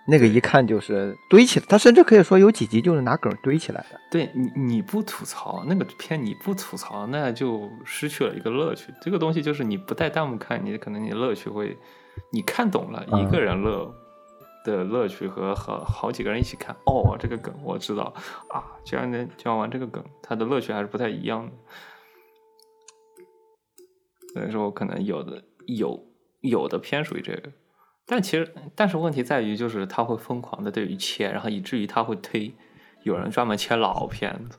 那个一看就是堆起来，他甚至可以说有几集就是拿梗堆起来的。对你你不吐槽那个片，你不吐槽，那就失去了一个乐趣。这个东西就是你不带弹幕看，你可能你乐趣会，你看懂了一个人乐的乐趣和好好几个人一起看，哦，这个梗我知道啊，居然能居然玩这个梗，它的乐趣还是不太一样的。所以说，可能有的有有的偏属于这个，但其实但是问题在于，就是他会疯狂的对于切，然后以至于他会推，有人专门切老片子。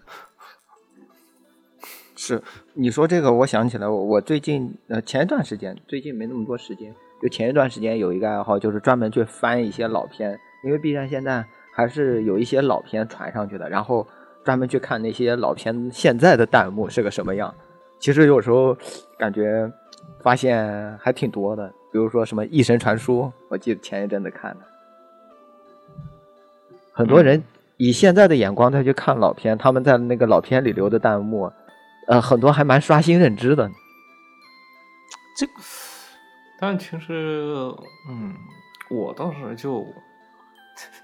是你说这个，我想起来，我我最近呃前一段时间，最近没那么多时间，就前一段时间有一个爱好，就是专门去翻一些老片，因为 B 站现在还是有一些老片传上去的，然后专门去看那些老片现在的弹幕是个什么样。其实有时候感觉发现还挺多的，比如说什么《异神传说》，我记得前一阵子看的，很多人以现在的眼光再去看老片，他们在那个老片里留的弹幕，呃，很多还蛮刷新认知的。这，但其实，嗯，我倒是就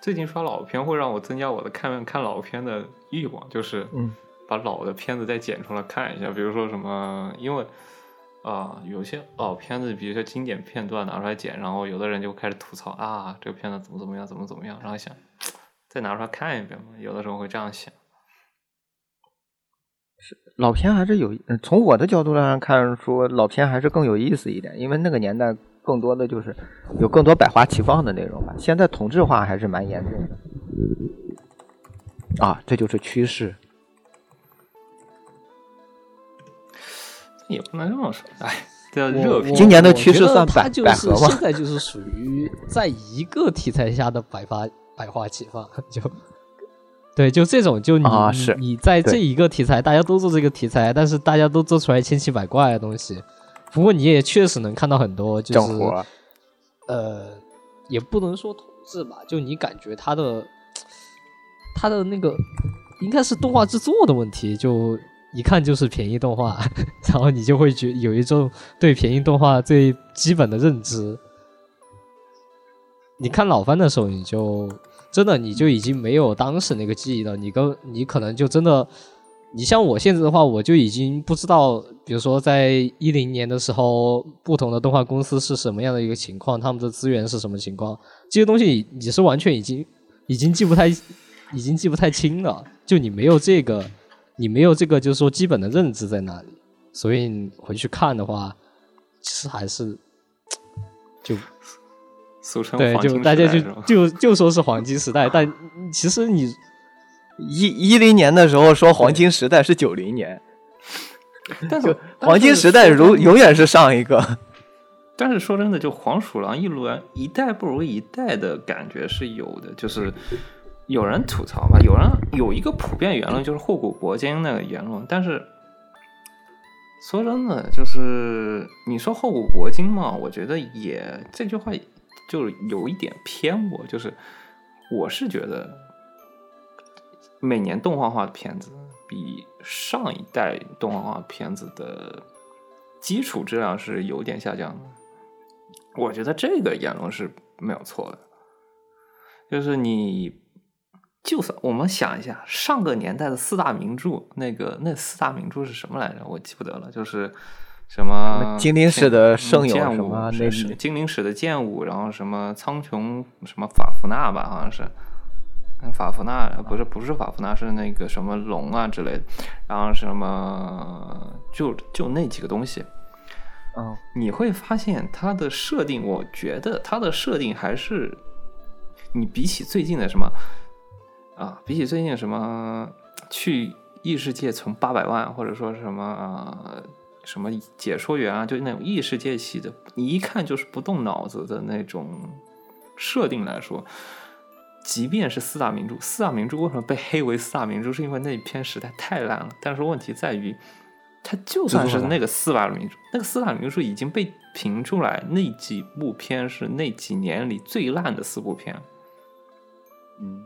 最近刷老片会让我增加我的看看老片的欲望，就是嗯把老的片子再剪出来看一下，比如说什么，因为啊、有些老片子，比如说经典片段拿出来剪，然后有的人就开始吐槽啊，这个片子怎么怎么样，怎么怎么样，然后想再拿出来看一遍嘛，有的时候会这样想。老片还是有，从我的角度上看，说老片还是更有意思一点，因为那个年代更多的就是有更多百花齐放的内容吧。现在同质化还是蛮严重的，啊，这就是趋势。也不能这么说，哎，这我热片我今年的趋势算百就是百合吗现在就是属于在一个题材下的百花百花齐放，就 对，就这种，就你、你啊是你在这一个题材，大家都做这个题材，但是大家都做出来千奇百怪的东西。不过你也确实能看到很多，就是呃，也不能说统治吧，就你感觉他的他的那个应该是动画制作的问题，就一看就是便宜动画，然后你就会觉有一种对便宜动画最基本的认知。你看老番的时候，你就真的你就已经没有当时那个记忆了，你跟你可能就真的。你像我现在的话，我就已经不知道，比如说在一零年的时候，不同的动画公司是什么样的一个情况，他们的资源是什么情况，这些东西你是完全已经已经记不太，已经记不太清了。就你没有这个，你没有这个，就是说基本的认知在那里，所以你回去看的话，其实还是 就俗称对，黄金就大家就就就说是黄金时代，但其实你一一零年的时候说黄金时代是九零年，但是黄金时代如永远是上一个。但是说真的，就黄鼠狼一轮一代不如一代的感觉是有的，就是有人吐槽吧，有人有一个普遍言论就是后古博今那个言论，但是说真的，就是你说后古铂金嘛，我觉得也这句话就是有一点偏颇，就是我是觉得每年动画化的片子比上一代动画化片子的基础质量是有点下降的。我觉得这个言论是没有错的，就是你，就算我们想一下，上个年代的四大名著，那个那四大名著是什么来着？我记不得了，就是什么精灵使的圣咏剑舞什么那是是精灵使的剑舞，然后什么苍穹什么法芙娜吧，好像是。法芙娜不是不是法芙娜，是那个什么龙啊之类的，然后什么就就那几个东西，嗯，你会发现它的设定，我觉得它的设定还是你比起最近的什么啊，比起最近什么去异世界存八百万，或者说什么啊什么解说员啊，就那种异世界系的，你一看就是不动脑子的那种设定来说。即便是四大名著，四大名著为什么被黑为四大名著？是因为那篇实在太烂了。但是问题在于，它就算是那个四大名著，那个四大名著已经被评出来，那几部片是那几年里最烂的四部片。嗯，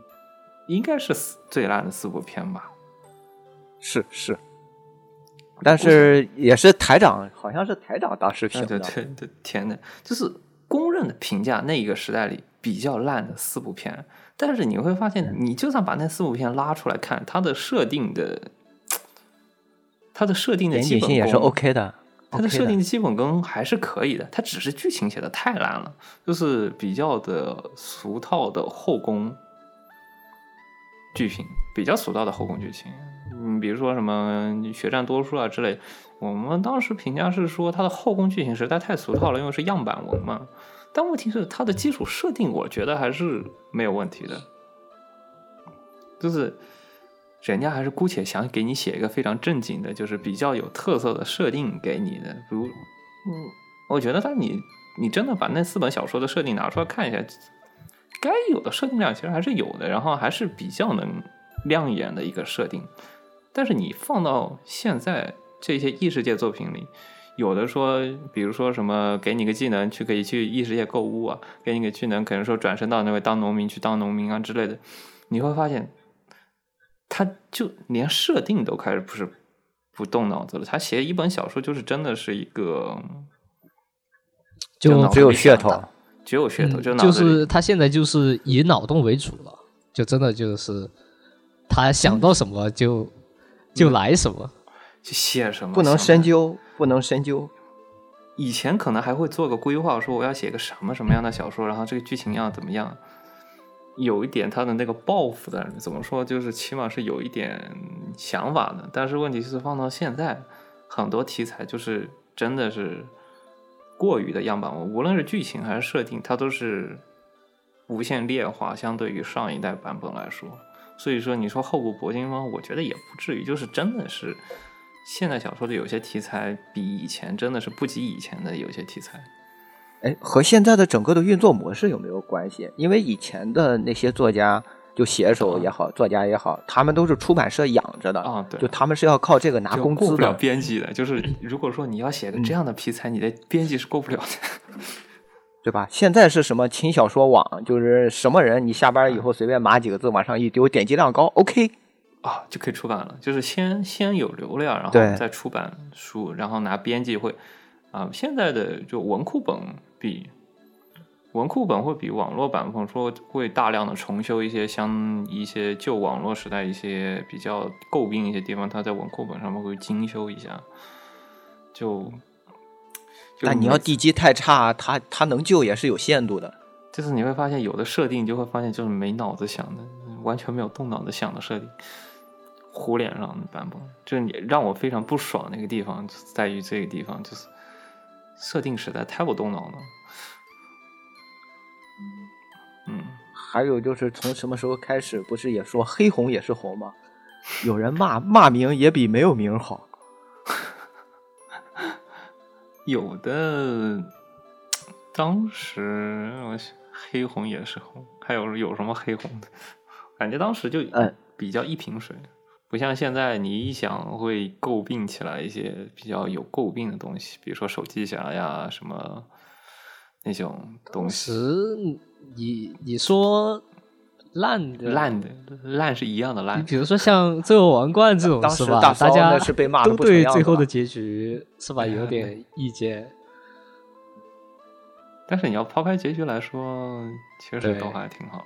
应该是四最烂的四部片吧？是是，但是也是台长，好像是台长当时评的。对对对，天呐，就是公认的评价，那一个时代里比较烂的四部片。但是你会发现，你就算把那四部片拉出来看，它的设定的，它的设定的基本功也是 OK 的。它的设定的基本功还是可以的，它只是剧情写的太烂了，就是比较的俗套的后宫剧情，比较俗套的后宫剧情。嗯，比如说什么血战多数啊之类，我们当时评价是说它的后宫剧情实在太俗套了，因为是样板文嘛。但问题是它的基础设定，我觉得还是没有问题的，就是人家还是姑且想给你写一个非常正经的，就是比较有特色的设定给你的。比如，嗯，我觉得他你你真的把那四本小说的设定拿出来看一下，该有的设定量其实还是有的，然后还是比较能亮眼的一个设定。但是你放到现在这些异世界作品里，有的说，比如说什么给你个技能去可以去异世界购物啊，给你个技能可能说转身到那位当农民去当农民啊之类的，你会发现，他就连设定都开始不是不动脑子了。他写一本小说就是真的是一个，就只有噱头，只有噱头，就脑就是他现在就是以脑洞为主了，就真的就是他想到什么就就来什么。就写什么不能深究，不能深究。以前可能还会做个规划，说我要写个什么什么样的小说，然后这个剧情要怎么样，有一点他的那个抱负的，怎么说，就是起码是有一点想法的。但是问题是放到现在，很多题材就是真的是过于的样板化，无论是剧情还是设定，它都是无限劣化，相对于上一代版本来说。所以说，你说厚古薄今吗？我觉得也不至于，就是真的是现代小说的有些题材比以前真的是不及以前的有些题材。哎，和现在的整个的运作模式有没有关系？因为以前的那些作家，就写手也好，作家也好，他们都是出版社养着的啊对就他们是要靠这个拿就工资过不了的。编辑的，就是如果说你要写个这样的题材，你的编辑是过不了的。对吧？现在是什么轻小说网，就是什么人，你下班以后随便码几个字往上一丢，点击量高，OK。啊，就可以出版了。就是先先有流量，然后再出版书，然后拿编辑会啊。现在的就文库本比文库本会比网络版本说会大量的重修一些相一些旧网络时代一些比较诟病一些地方，它在文库本上面会精修一下。就就但你要地基太差，它它能救也是有限度的。就是你会发现有的设定，你就会发现就是没脑子想的，完全没有动脑子想的设定，糊脸上的版本，就是你让我非常不爽的一个地方，就是在于这个地方，就是设定实在太不动脑了。嗯，还有就是从什么时候开始，不是也说黑红也是红吗？有人骂骂名也比没有名好。有的当时我想黑红也是红，还有有什么黑红的？感觉当时就嗯比较一瓶水，不像现在你一想会诟病起来一些比较有诟病的东西，比如说手机侠呀什么那种东西，时你你说烂的烂的烂是一样的你烂。比如说像《最后王冠》这种当是吧？时大家是被骂得都不对最后的结局是吧有点意见。但是你要抛开结局来说，其实都还挺好的。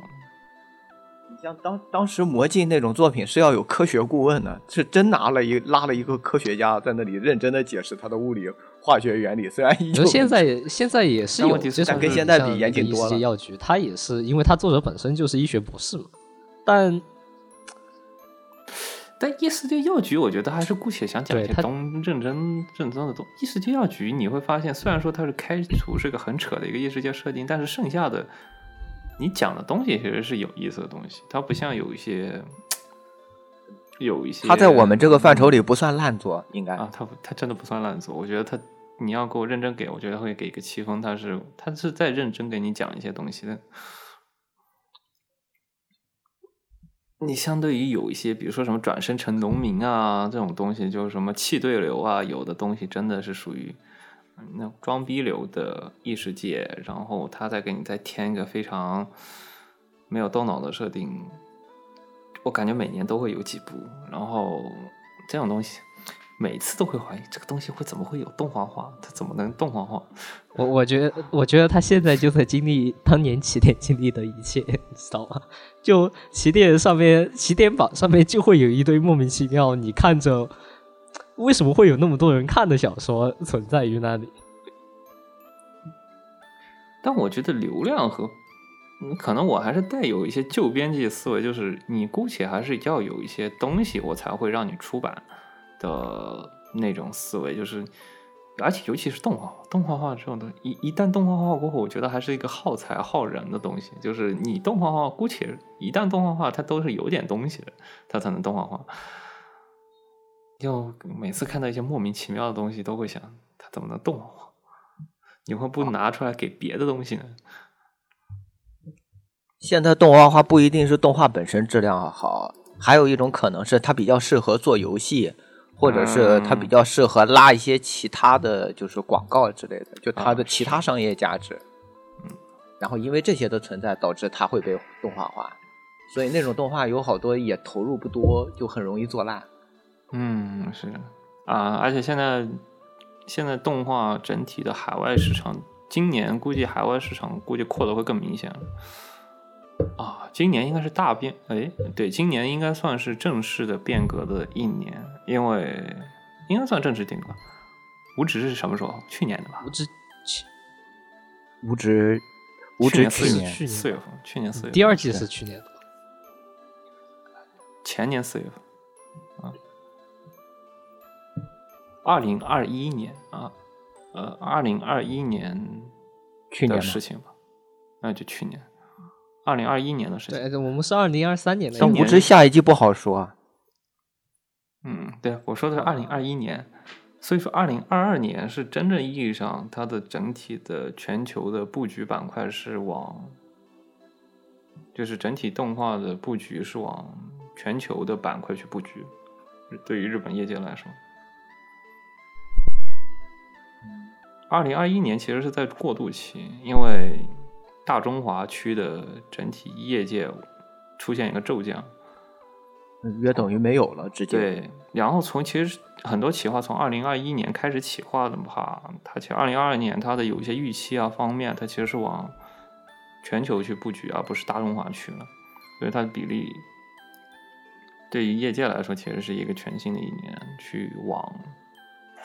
你像当当时魔镜那种作品是要有科学顾问的，是真拿了一拉了一个科学家在那里认真的解释他的物理化学原理。虽然依旧我觉得现在现在也是有但问题是这种，但跟现在比严谨多了药局，它也是因为它作者本身就是医学博士嘛，但但异世界药局，我觉得还是姑且想讲一些东认真认真的东。异世界药局，你会发现，虽然说它是开除是个很扯的一个异世界设定，但是剩下的你讲的东西其实是有意思的东西。它不像有一些有一些，他在我们这个范畴里不算烂作，应该。啊，它不它真的不算烂作。我觉得他你要给我认真给，我觉得会给个七分。他是他是在认真给你讲一些东西的。你相对于有一些，比如说什么转身成农民啊这种东西，就是什么气对流啊，有的东西真的是属于嗯那装逼流的异世界，然后他再给你再添一个非常没有动脑的设定，我感觉每年都会有几部，然后这种东西每次都会怀疑这个东西会怎么会有动画化，它怎么能动画化？我我觉得我觉得他现在就在经历当年起点经历的一切，你知道吗？就起点上面起点榜上面就会有一堆莫名其妙，你看着为什么会有那么多人看的小说存在于那里？但我觉得流量和，嗯，可能我还是带有一些旧编辑思维，就是你姑且还是要有一些东西，我才会让你出版的那种思维，就是，而且尤其是动画化，动画化这种东西，一一旦动画化过后，我觉得还是一个耗材耗人的东西，就是你动画化，姑且一旦动画化，它都是有点东西的，它才能动画化。就每次看到一些莫名其妙的东西，都会想，它怎么能动画化？你会不拿出来给别的东西呢？现在动画化不一定是动画本身质量好，还有一种可能是它比较适合做游戏，或者是它比较适合拉一些其他的就是广告之类的，就它的其他商业价值。嗯，然后因为这些的存在，导致它会被动画化，所以那种动画有好多也投入不多，就很容易做烂。嗯，是啊，而且现在现在动画整体的海外市场，今年估计海外市场估计扩的会更明显了。啊，今年应该是大变，哎，对，今年应该算是正式的变革的一年，因为应该算正式变革。无职是什么时候？去年的吧？无职去，无职，无职去年四月份，去年四月份。第二季是去年的，前年四月份啊，二零二一年啊，呃，二零二一年去年的事情吧，那就去年。二零二一年的事情，对，我们是二零二三年的。但无知下一季不好说。嗯，对，我说的是二零二一年，所以说二零二二年是真正意义上它的整体的全球的布局板块是往，就是整体动画的布局是往全球的板块去布局。对于日本业界来说，二零二一年其实是在过渡期，因为。大中华区的整体业界出现一个骤降，约等于没有了，直接对。然后从其实很多企划从二零二一年开始企划的话，它其实二零二二年它的有一些预期啊方面，它其实是往全球去布局，而不是大中华区了。所以它的比例对于业界来说，其实是一个全新的一年，去往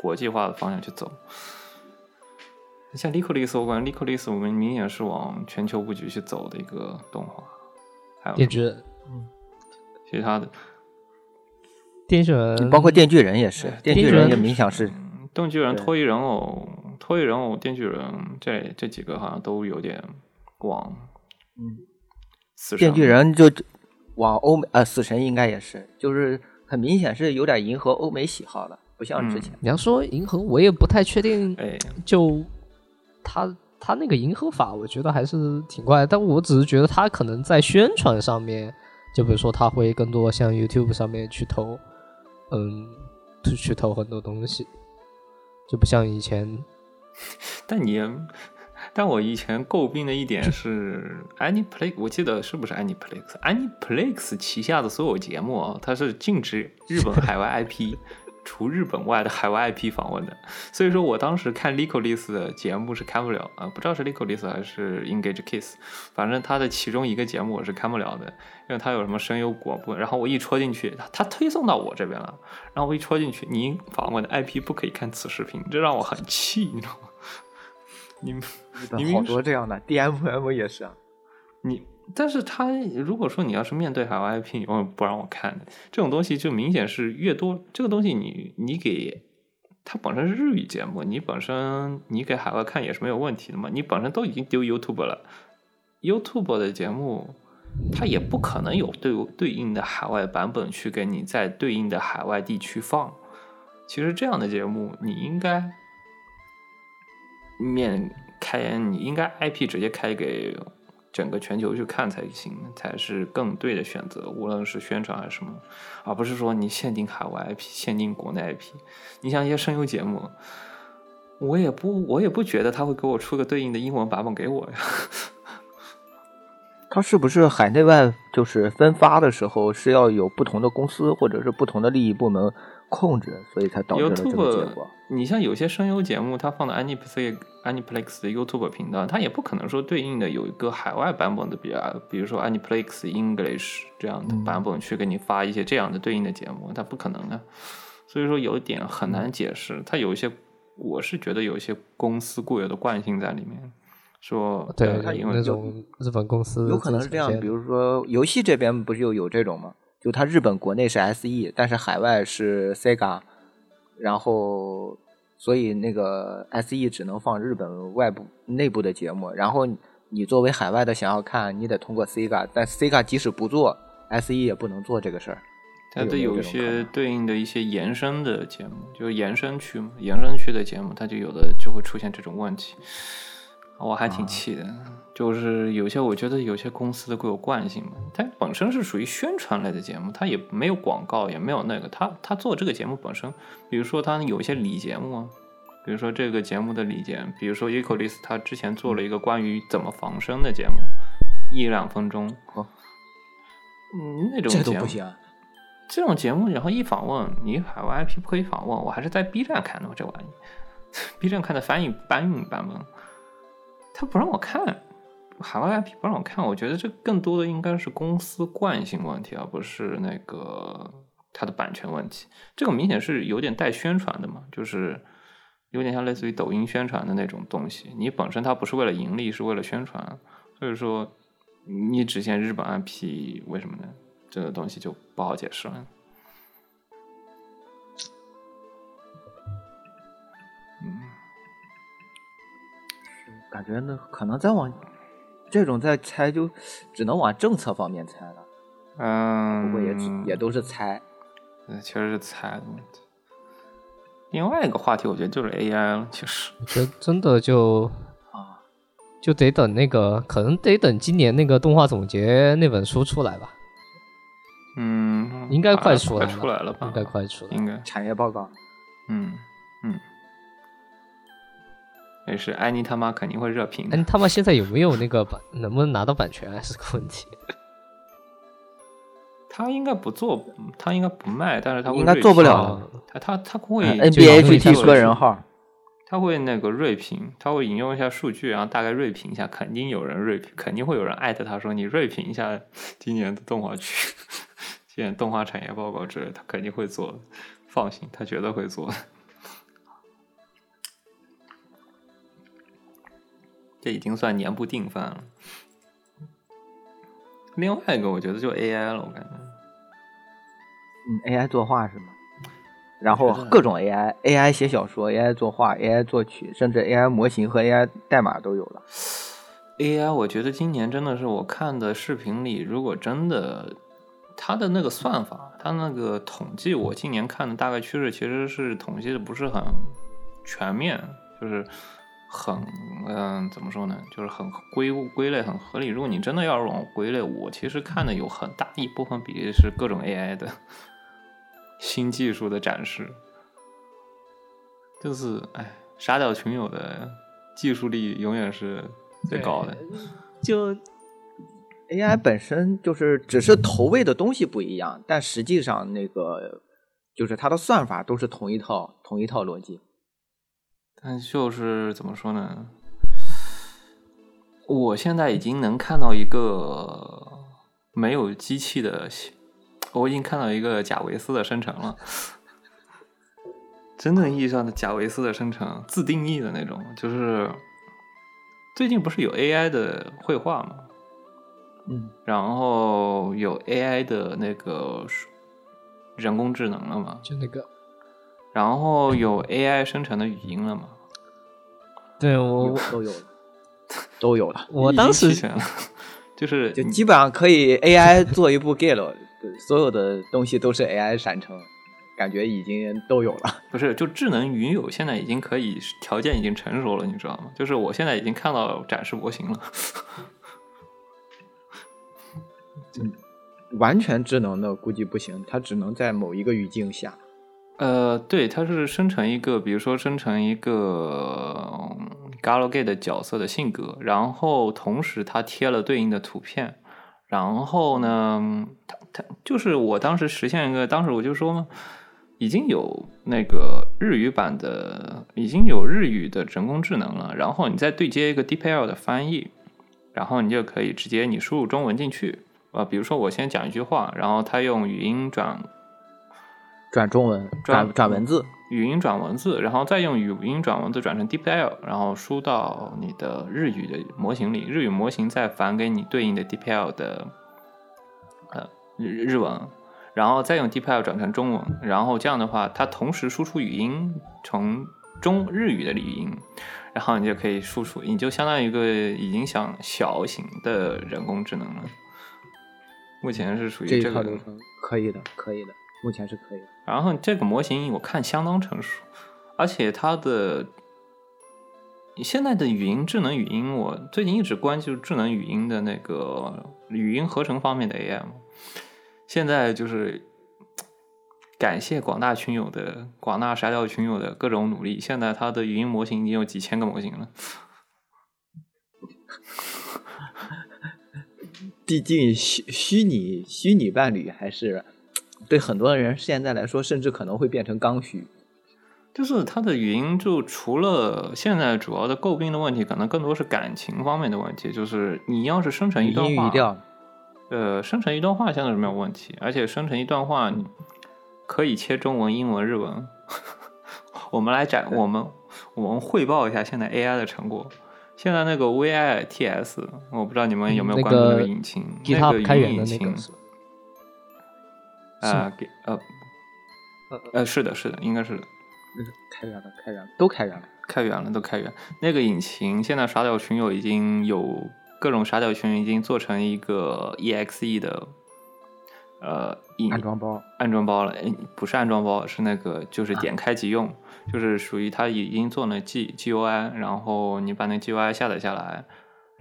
国际化的方向去走。像《利克利斯》，我感觉《利克利斯》我们明显是往全球布局去走的一个动画。还有电锯，嗯，其他的电锯人，包括电锯人也是，电锯人也明显是。电锯人、脱衣人偶、脱衣人偶、电锯人，这这几个好像都有点往，嗯，电锯人就往欧美，呃，死神应该也是，就是很明显是有点迎合欧美喜好的，不像之前。你要说迎合，我也不太确定。哎，就。他他那个迎合法，我觉得还是挺怪，但我只是觉得他可能在宣传上面，就比如说他会更多像 YouTube 上面去投，嗯，去去投很多东西，就不像以前。但你，但我以前诟病的一点是 Anyplex，我记得是不是 Anyplex？Anyplex 旗下的所有节目啊，它是禁止日本海外 IP。除日本外的海外 IP 访问的，所以说我当时看 Licolis 的节目是看不了啊，不知道是 Licolis 还是 Engage Kiss，反正他的其中一个节目我是看不了的，因为他有什么声优广播，然后我一戳进去，他推送到我这边了，然后我一戳进去，您访问的 IP 不可以看此视频，这让我很气，你知道吗？你你好多这样的 DMM 也是啊，你。但是他如果说你要是面对海外 IP，永远不让我看这种东西，就明显是越多这个东西，你你给它本身是日语节目，你本身你给海外看也是没有问题的嘛。你本身都已经丢 YouTube 了，YouTube 的节目它也不可能有对对应的海外版本去给你在对应的海外地区放。其实这样的节目你应该面开，你应该 IP 直接开给。整个全球去看才行，才是更对的选择。无论是宣传还是什么，而不是说你限定海外 IP，限定国内 IP。你像一些声优节目，我也不，我也不觉得他会给我出个对应的英文版本给我呀。他是不是海内外就是分发的时候是要有不同的公司或者是不同的利益部门？控制，所以才导致了这个结果。你像有些声优节目，它放到 Aniplex Aniplex 的 YouTube 频道，它也不可能说对应的有一个海外版本的，比啊，比如说 Aniplex English 这样的版本去给你发一些这样的对应的节目，它不可能啊。所以说有一点很难解释，它有一些，我是觉得有一些公司固有的惯性在里面，说对，因为那种日本公司有可能是这样，比如说游戏这边不就有这种吗？就它日本国内是 SE，但是海外是 Sega，然后所以那个 SE 只能放日本外部内部的节目，然后你作为海外的想要看，你得通过 Sega，但 Sega 即使不做，SE 也不能做这个事儿。它得有一些对应的一些延伸的节目，就是延伸区嘛，延伸区的节目，它就有的就会出现这种问题。我还挺气的。就是有些我觉得有些公司的固有惯性嘛，它本身是属于宣传类的节目，它也没有广告，也没有那个，它它做这个节目本身，比如说它有一些礼节目啊，比如说这个节目的礼节，比如说 Ecolis 他之前做了一个关于怎么防身的节目，一两分钟，哦嗯，那种这节目都不行啊。这种节目，然后一访问你海外 IP 不可以访问，我还是在 B 站看的这玩意，B 站看的翻译搬运版本，他不让我看，海外 IP 不让我看，我觉得这更多的应该是公司惯性问题，而不是那个它的版权问题。这个明显是有点带宣传的嘛，就是有点像类似于抖音宣传的那种东西。你本身它不是为了盈利，是为了宣传，所以说你只限日本 IP，为什么呢？这个东西就不好解释了。嗯感觉呢，可能再往这种再猜，就只能往政策方面猜了。嗯，不过也只也都是猜。呃确实是猜的问题。另外一个话题，我觉得就是 AI 了。其实，我觉得真的就 啊，就得等那个，可能得等今年那个动画总结那本书出来吧，嗯，应该快出来了，出来了吧？应该快出来。应该，产业报告，嗯嗯。也是，安妮他妈肯定会热评的。哎，他妈现在有没有那个版，能不能拿到版权还是个问题。他应该不做，他应该不卖，但是他会应该做不了啊他他他会嗯就有那 NBHT 个个人号，他会那个锐评，他会引用一下数据，然后大概锐评一下，肯定有人锐评，肯定会有人艾特他说你锐评一下今年的动画区，今年动画产业报告之类，他肯定会做，放心，他绝对会做这已经算年不定番了。另外一个，我觉得就 AI 了，我感觉。嗯，AI 作画是吗？然后各种 AI，AI 写小说，AI 作画，AI 作曲，甚至 AI 模型和 AI 代码都有了。AI，我觉得今年真的是我看的视频里，如果真的它的那个算法，它那个统计，我今年看的大概趋势其实是统计的不是很全面，就是很嗯、怎么说呢，就是很归归类很合理。如果你真的要让我归类，我其实看的有很大一部分比例是各种 AI 的新技术的展示，就是哎，杀掉群友的技术力永远是最高的。就 AI 本身就是只是投喂的东西不一样，但实际上那个就是它的算法都是同一套同一套逻辑。但就是怎么说呢？我现在已经能看到一个没有机器的，我已经看到一个贾维斯的生成了。真正意义上的贾维斯的生成，自定义的那种，就是最近不是有 AI 的绘画吗？嗯，然后有 AI 的那个人工智能了嘛？就那个，然后有 AI 生成的语音了吗？对我有都有了，都有了，我当时了，就是就基本上可以 AI 做一部 Git 了，所有的东西都是 AI 生成，感觉已经都有了。不是就智能云友现在已经可以条件已经成熟了，你知道吗？就是我现在已经看到展示模型了。完全智能的估计不行，它只能在某一个语境下。呃，对，它是生成一个，比如说生成一个 Galgame 的角色的性格，然后同时它贴了对应的图片，然后呢，它它就是我当时实现一个，当时我就说嘛，已经有那个日语版的，已经有日语的人工智能了，然后你再对接一个 DeepL 的翻译，然后你就可以直接你输入中文进去，呃，比如说我先讲一句话，然后它用语音转转中文，转转转文字，语音转文字，然后再用语音转文字转成 DeepL，然后输到你的日语的模型里，日语模型再返给你对应的 DeepL 的呃日日文，然后再用 DeepL 转成中文，然后这样的话，它同时输出语音从中日语的语音，然后你就可以输出，你就相当于一个已经想小型的人工智能了。目前是属于这个套流程可以的，可以的，目前是可以的。然后这个模型我看相当成熟，而且它的现在的语音智能语音，我最近一直关注智能语音的那个语音合成方面的 AI 嘛。现在就是感谢广大群友的广大沙雕群友的各种努力，现在它的语音模型已经有几千个模型了。毕竟虚虚拟虚拟伴侣还是对很多人现在来说，甚至可能会变成刚需。就是它的语音，就除了现在主要的诟病的问题，可能更多是感情方面的问题。就是你要是生成一段话，呃，生成一段话现在是没有问题，而且生成一段话可以切中文、英文、日文。我们来展，我们我们汇报一下现在 AI 的成果。现在那个 VITS，我不知道你们有没有关注那个引擎，那个语音引擎。啊，给呃呃，是的，是的，应该是的。开源了，开源了，都开源了，开源了，都开源。那个引擎现在傻屌群友已经有各种傻屌群已经做成一个 EXE 的呃安装包，安装包了。不是安装包，是那个就是点开即用，就是属于它已经做了 G GUI，然后你把那 GUI 下载下来。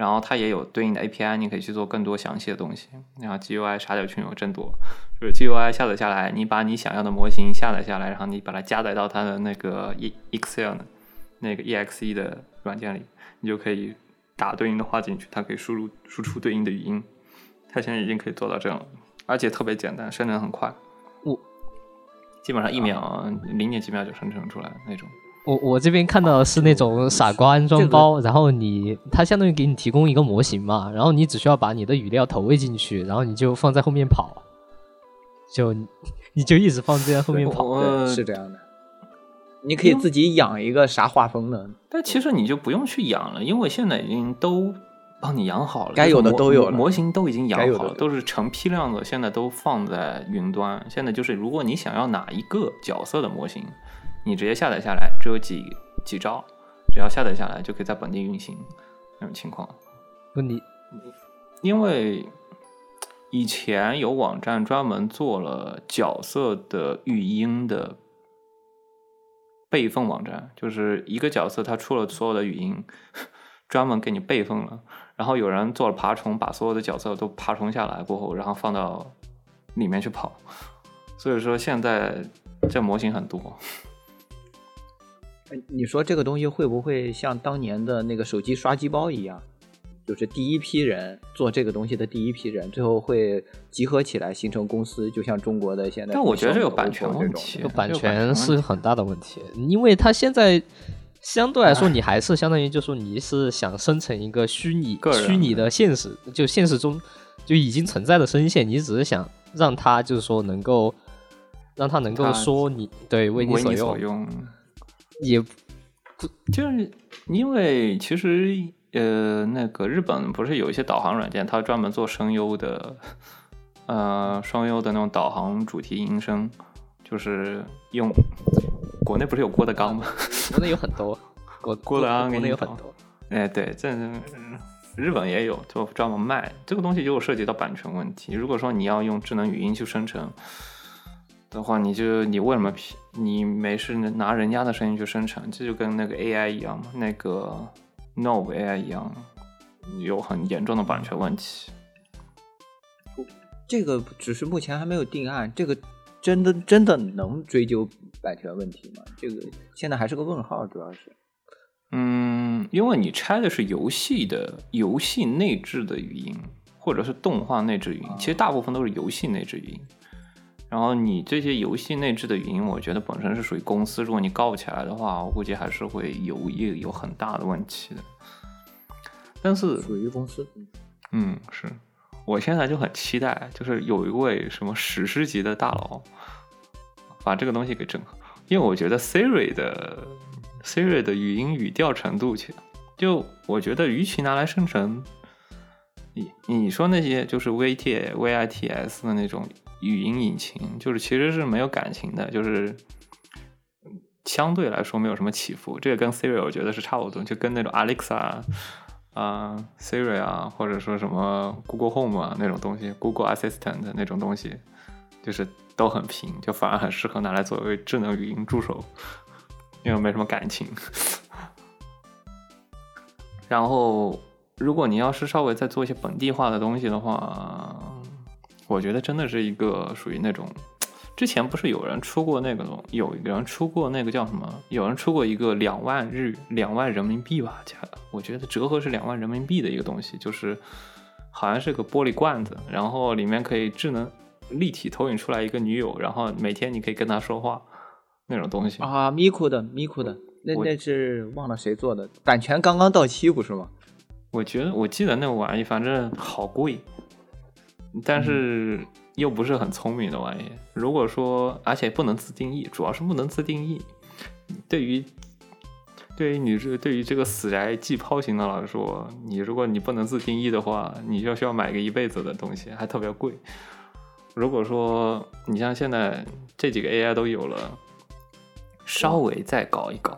然后它也有对应的 API，你可以去做更多详细的东西。然后 GUI 傻屌群友真多，就是 GUI 下载下来，你把你想要的模型下载下来，然后你把它加载到它的那个 Excel 那个 EXE 的软件里，你就可以打对应的话进去，它可以输入输出对应的语音。它现在已经可以做到这样了，而且特别简单，生成很快，我基本上一秒零点几秒就生成出来那种。我我这边看到的是那种傻瓜安装包，然后你它相当于给你提供一个模型嘛，然后你只需要把你的语料投喂进去，然后你就放在后面跑，就你就一直放在后面跑，是这样的。你可以自己养一个啥画风的，但其实你就不用去养了，因为现在已经都帮你养好了，该有的都有了，模型都已经养好了，都是成批量的，现在都放在云端。现在就是如果你想要哪一个角色的模型。你直接下载下来，只有几几招，只要下载下来就可以在本地运行那种情况。不，你因为以前有网站专门做了角色的语音的备份网站，就是一个角色他出了所有的语音，专门给你备份了。然后有人做了爬虫，把所有的角色都爬虫下来过后，然后放到里面去跑。所以说现在这模型很多。你说这个东西会不会像当年的那个手机刷机包一样，就是第一批人做这个东西的第一批人，最后会集合起来形成公司，就像中国的现在。但我觉得这个版权问题，版权是很大的问题，因为它现在相对来说，你还是相当于就说你是想生成一个虚拟、虚拟的现实，就现实中就已经存在的声线，你只是想让它就是说能够让它能够说你对为你所用。也不就是因为其实呃，那个日本不是有一些导航软件，它专门做声优的，呃，双优的那种导航主题音声，就是用国内不是有郭德纲吗？国内有很多，郭郭德纲国内有很多。哎，对，这日本也有，就专门卖这个东西，就涉及到版权问题。如果说你要用智能语音去生成。的话，你就你为什么你没事拿人家的声音去生成？这就跟那个 AI 一样嘛，那个 Nov AI 一样，有很严重的版权问题。这个只是目前还没有定案，这个真的真的能追究版权问题吗？这个现在还是个问号，主要是。嗯，因为你拆的是游戏的游戏内置的语音，或者是动画内置语音，其实大部分都是游戏内置语音。然后你这些游戏内置的语音，我觉得本身是属于公司，如果你告不起来的话，我估计还是会有一有很大的问题的。但是属于公司，嗯，是我现在就很期待，就是有一位什么史诗级的大佬把这个东西给整合，因为我觉得 Siri 的 Siri 的语音语调程度，去，就我觉得与其拿来生成，你你说那些就是 VT VITS 的那种。语音引擎就是其实是没有感情的，就是相对来说没有什么起伏。这个跟 Siri 我觉得是差不多，就跟那种 Alexa 啊、Siri 啊，或者说什么 Google Home 啊那种东西，Google Assistant 那种东西，就是都很平，就反而很适合拿来作为智能语音助手，因为没什么感情。然后，如果你要是稍微再做一些本地化的东西的话，我觉得真的是一个属于那种，之前不是有人出过那个，有人出过那个叫什么？有人出过一个两万日两万人民币吧，我觉得折合是两万人民币的一个东西，就是好像是个玻璃罐子，然后里面可以智能立体投影出来一个女友，然后每天你可以跟她说话那种东西。啊，咪咕的咪咕的，那那是忘了谁做的，版权刚刚到期不是吗？我觉得我记得那个玩意，反正好贵，但是又不是很聪明的玩意。如果说，而且不能自定义，主要是不能自定义。对于对于你这对于这个死宅寄抛型的来说，你如果你不能自定义的话，你就需要买个一辈子的东西，还特别贵。如果说你像现在这几个 AI 都有了，稍微再搞一搞，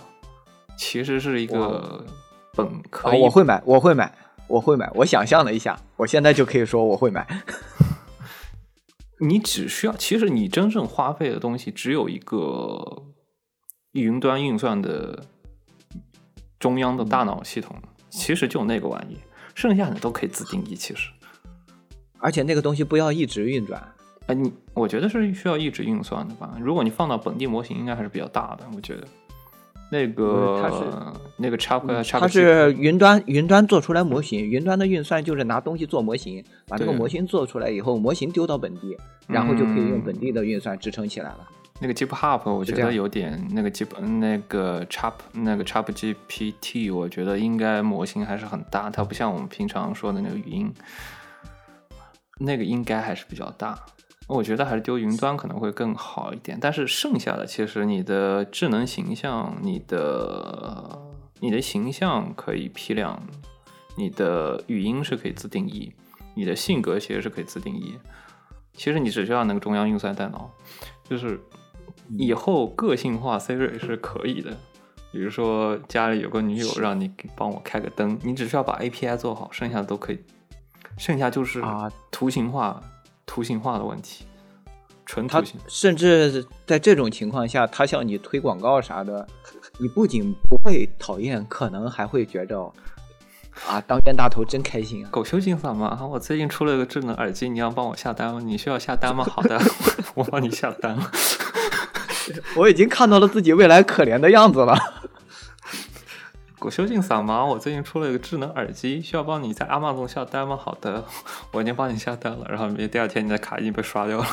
其实是一个本可啊，以我会买，我会买，我会买。我想象了一下，我现在就可以说我会买。你只需要，其实你真正花费的东西只有一个云端运算的中央的大脑系统，其实就那个玩意，剩下的都可以自定义。其实，而且那个东西不要一直运转。哎，你我觉得是需要一直运算的吧？如果你放到本地模型，应该还是比较大的。我觉得那个它是那个它是云端云端做出来模型，云端的运算就是拿东西做模型，把这个模型做出来以后，模型丢到本地，然后就可以用本地的运算支撑起来了。那个 Jeep Hub，我觉得有点那个那个那个 Chap GPT，我觉得应该模型还是很大，它不像我们平常说的那个语音，那个应该还是比较大。我觉得还是丢云端可能会更好一点，但是剩下的其实你的智能形象、你的你的形象可以批量，你的语音是可以自定义，你的性格其实是可以自定义。其实你只需要那个中央运算大脑，就是以后个性化 Siri 是可以的。比如说家里有个女友，让你帮我开个灯，你只需要把 API 做好，剩下的都可以。剩下就是啊图形化、图形化的问题，纯它图形。甚至在这种情况下，他向你推广告啥的，你不仅不会讨厌，可能还会觉着啊，当冤大头真开心啊！狗修金嗓吗？我最近出了个智能耳机，你要帮我下单吗？你需要下单吗？好的，我帮你下单了。我已经看到了自己未来可怜的样子了。狗修进嗓吗？我最近出了一个智能耳机，需要帮你在阿玛总下单吗？好的，我已经帮你下单了。然后第二天你的卡已经被刷掉了。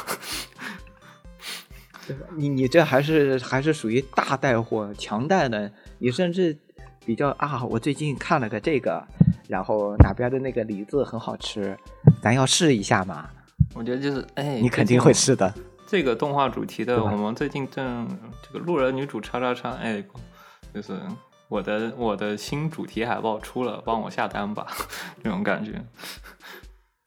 你你这还是还是属于大带货、强带的，你甚至比较啊，我最近看了个这个，然后哪边的那个梨子很好吃，咱要试一下嘛？我觉得就是，哎，你肯定会试的。这个动画主题的，我们最近正这个路人女主叉叉叉，哎，就是我的我的新主题海报出了，帮我下单吧，这种感觉，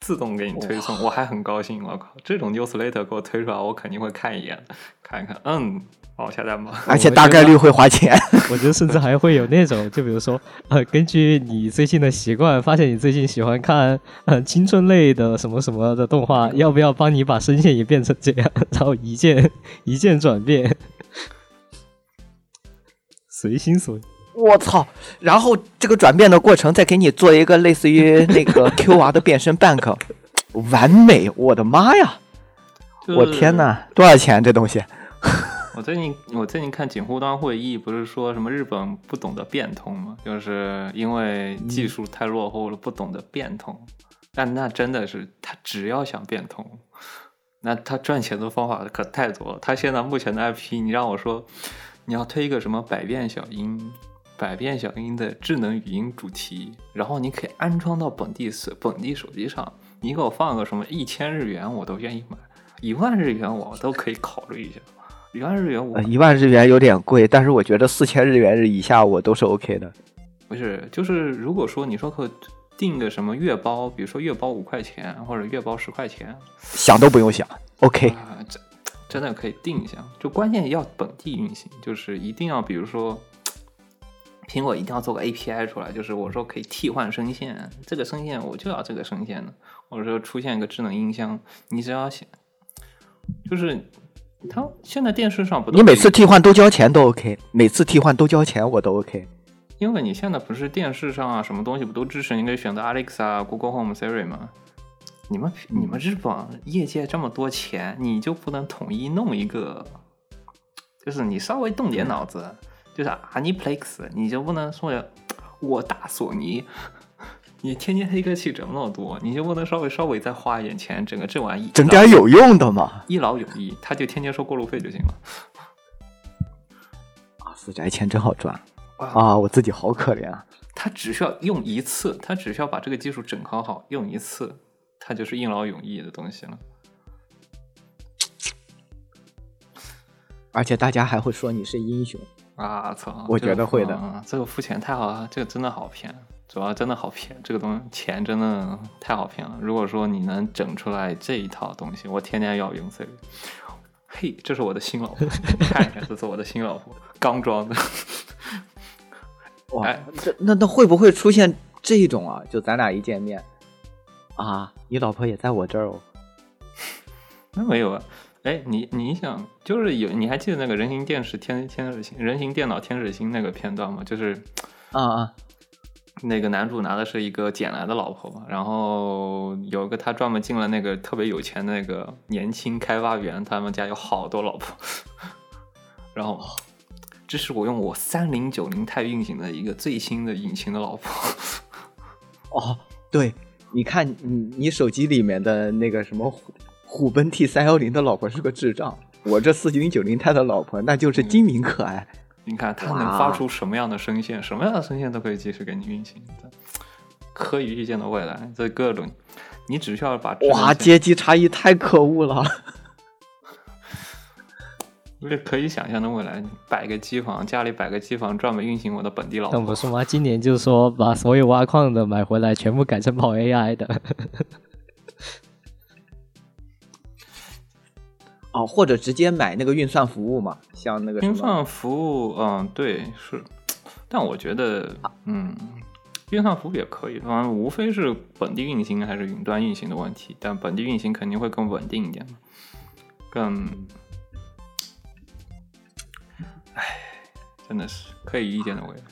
自动给你推送，我还很高兴。我靠，这种 newsletter 给我推出来，我肯定会看一眼，看一看，嗯，帮我下单吧。而且大概率会花钱。我觉得甚至还会有那种，就比如说，呃，根据你最近的习惯，发现你最近喜欢看呃青春类的什么什么的动画，要不要帮你把声线也变成这样，然后一键一键转变，随心所欲。我操！然后这个转变的过程再给你做一个类似于那个 Q R 的变身 bank，完美！我的妈呀！我天！哪，多少钱这东西？我最近我最近看锦湖端会议，不是说什么日本不懂得变通吗？就是因为技术太落后了，不懂得变通。但那真的是他只要想变通，那他赚钱的方法可太多了。他现在目前的 IP，你让我说你要推一个什么百变小樱，百变小樱的智能语音主题，然后你可以安装到本地手本地手机上，你给我放个什么一千日元，我都愿意买，一万日元我都可以考虑一下。一万日元我呃，一万日元有点贵，但是我觉得四千日元以下我都是 OK 的。不是，就是如果说你说可订个什么月包，比如说月包五块钱或者月包十块钱，想都不用想，OK。啊、这真的可以定一下。就关键要本地运行，就是一定要比如说，苹果一定要做个 API 出来，就是我说可以替换声线，这个声线我就要这个声线的，或者说出现一个智能音箱，你只要想，就是它现在电视上不都你每次替换都交钱都 OK，每次替换都交钱我都 OK。因为你现在不是电视上啊，什么东西不都支持你可以选择 Alexa、Google Home、Siri 吗？你们你们日本业界这么多钱，你就不能统一弄一个？就是你稍微动点脑子，就是 Aniplex，你就不能说我大索尼，你天天黑客器整那么多，你就不能稍微稍微再花一点钱，整个这玩意整点有用的嘛？一劳永逸，他就天天收过路费就行了。啊，死宅钱真好赚啊！我自己好可怜啊。他只需要用一次，他只需要把这个技术整合好，用一次，他就是一劳永逸的东西了。而且大家还会说你是英雄啊！操，我觉得会的。这个付钱太好了，这个真的好骗，主要真的好骗。这个东西钱真的太好骗了。如果说你能整出来这一套东西，我天天要用这个。嘿，这是我的新老婆，看一下，这是我的新老婆，刚装的。哇，这那那会不会出现这种啊？就咱俩一见面啊，你老婆也在我这儿哦？那没有啊。哎，你你想，就是有你还记得那个人形电视天天使星，人形电脑天使星那个片段吗？就是，啊啊，那个男主拿的是一个捡来的老婆嘛，然后有一个他专门进了那个特别有钱的那个年轻开发员，他们家有好多老婆，然后这是我用我三零九零钛运行的一个最新的引擎的老婆。哦，对，你看你你手机里面的那个什么。虎贲 T 三幺零的老婆是个智障，我这四零九零钛的老婆那就是精明可爱。你看它能发出什么样的声线，什么样的声线都可以及时给你运行。可以预见的未来，这各种，你只需要把哇，阶级差异太可恶了。这可以想象的未来，摆个机房，家里摆个机房，专门运行我的本地老婆。那不是吗？今年就是说把所有挖矿的买回来，全部改成跑 AI 的。哦，或者直接买那个运算服务嘛，像那个运算服务，嗯，对，是，但我觉得，嗯，运算服务也可以，反正无非是本地运行还是云端运行的问题，但本地运行肯定会更稳定一点，更，唉，真的是可以预见的未来，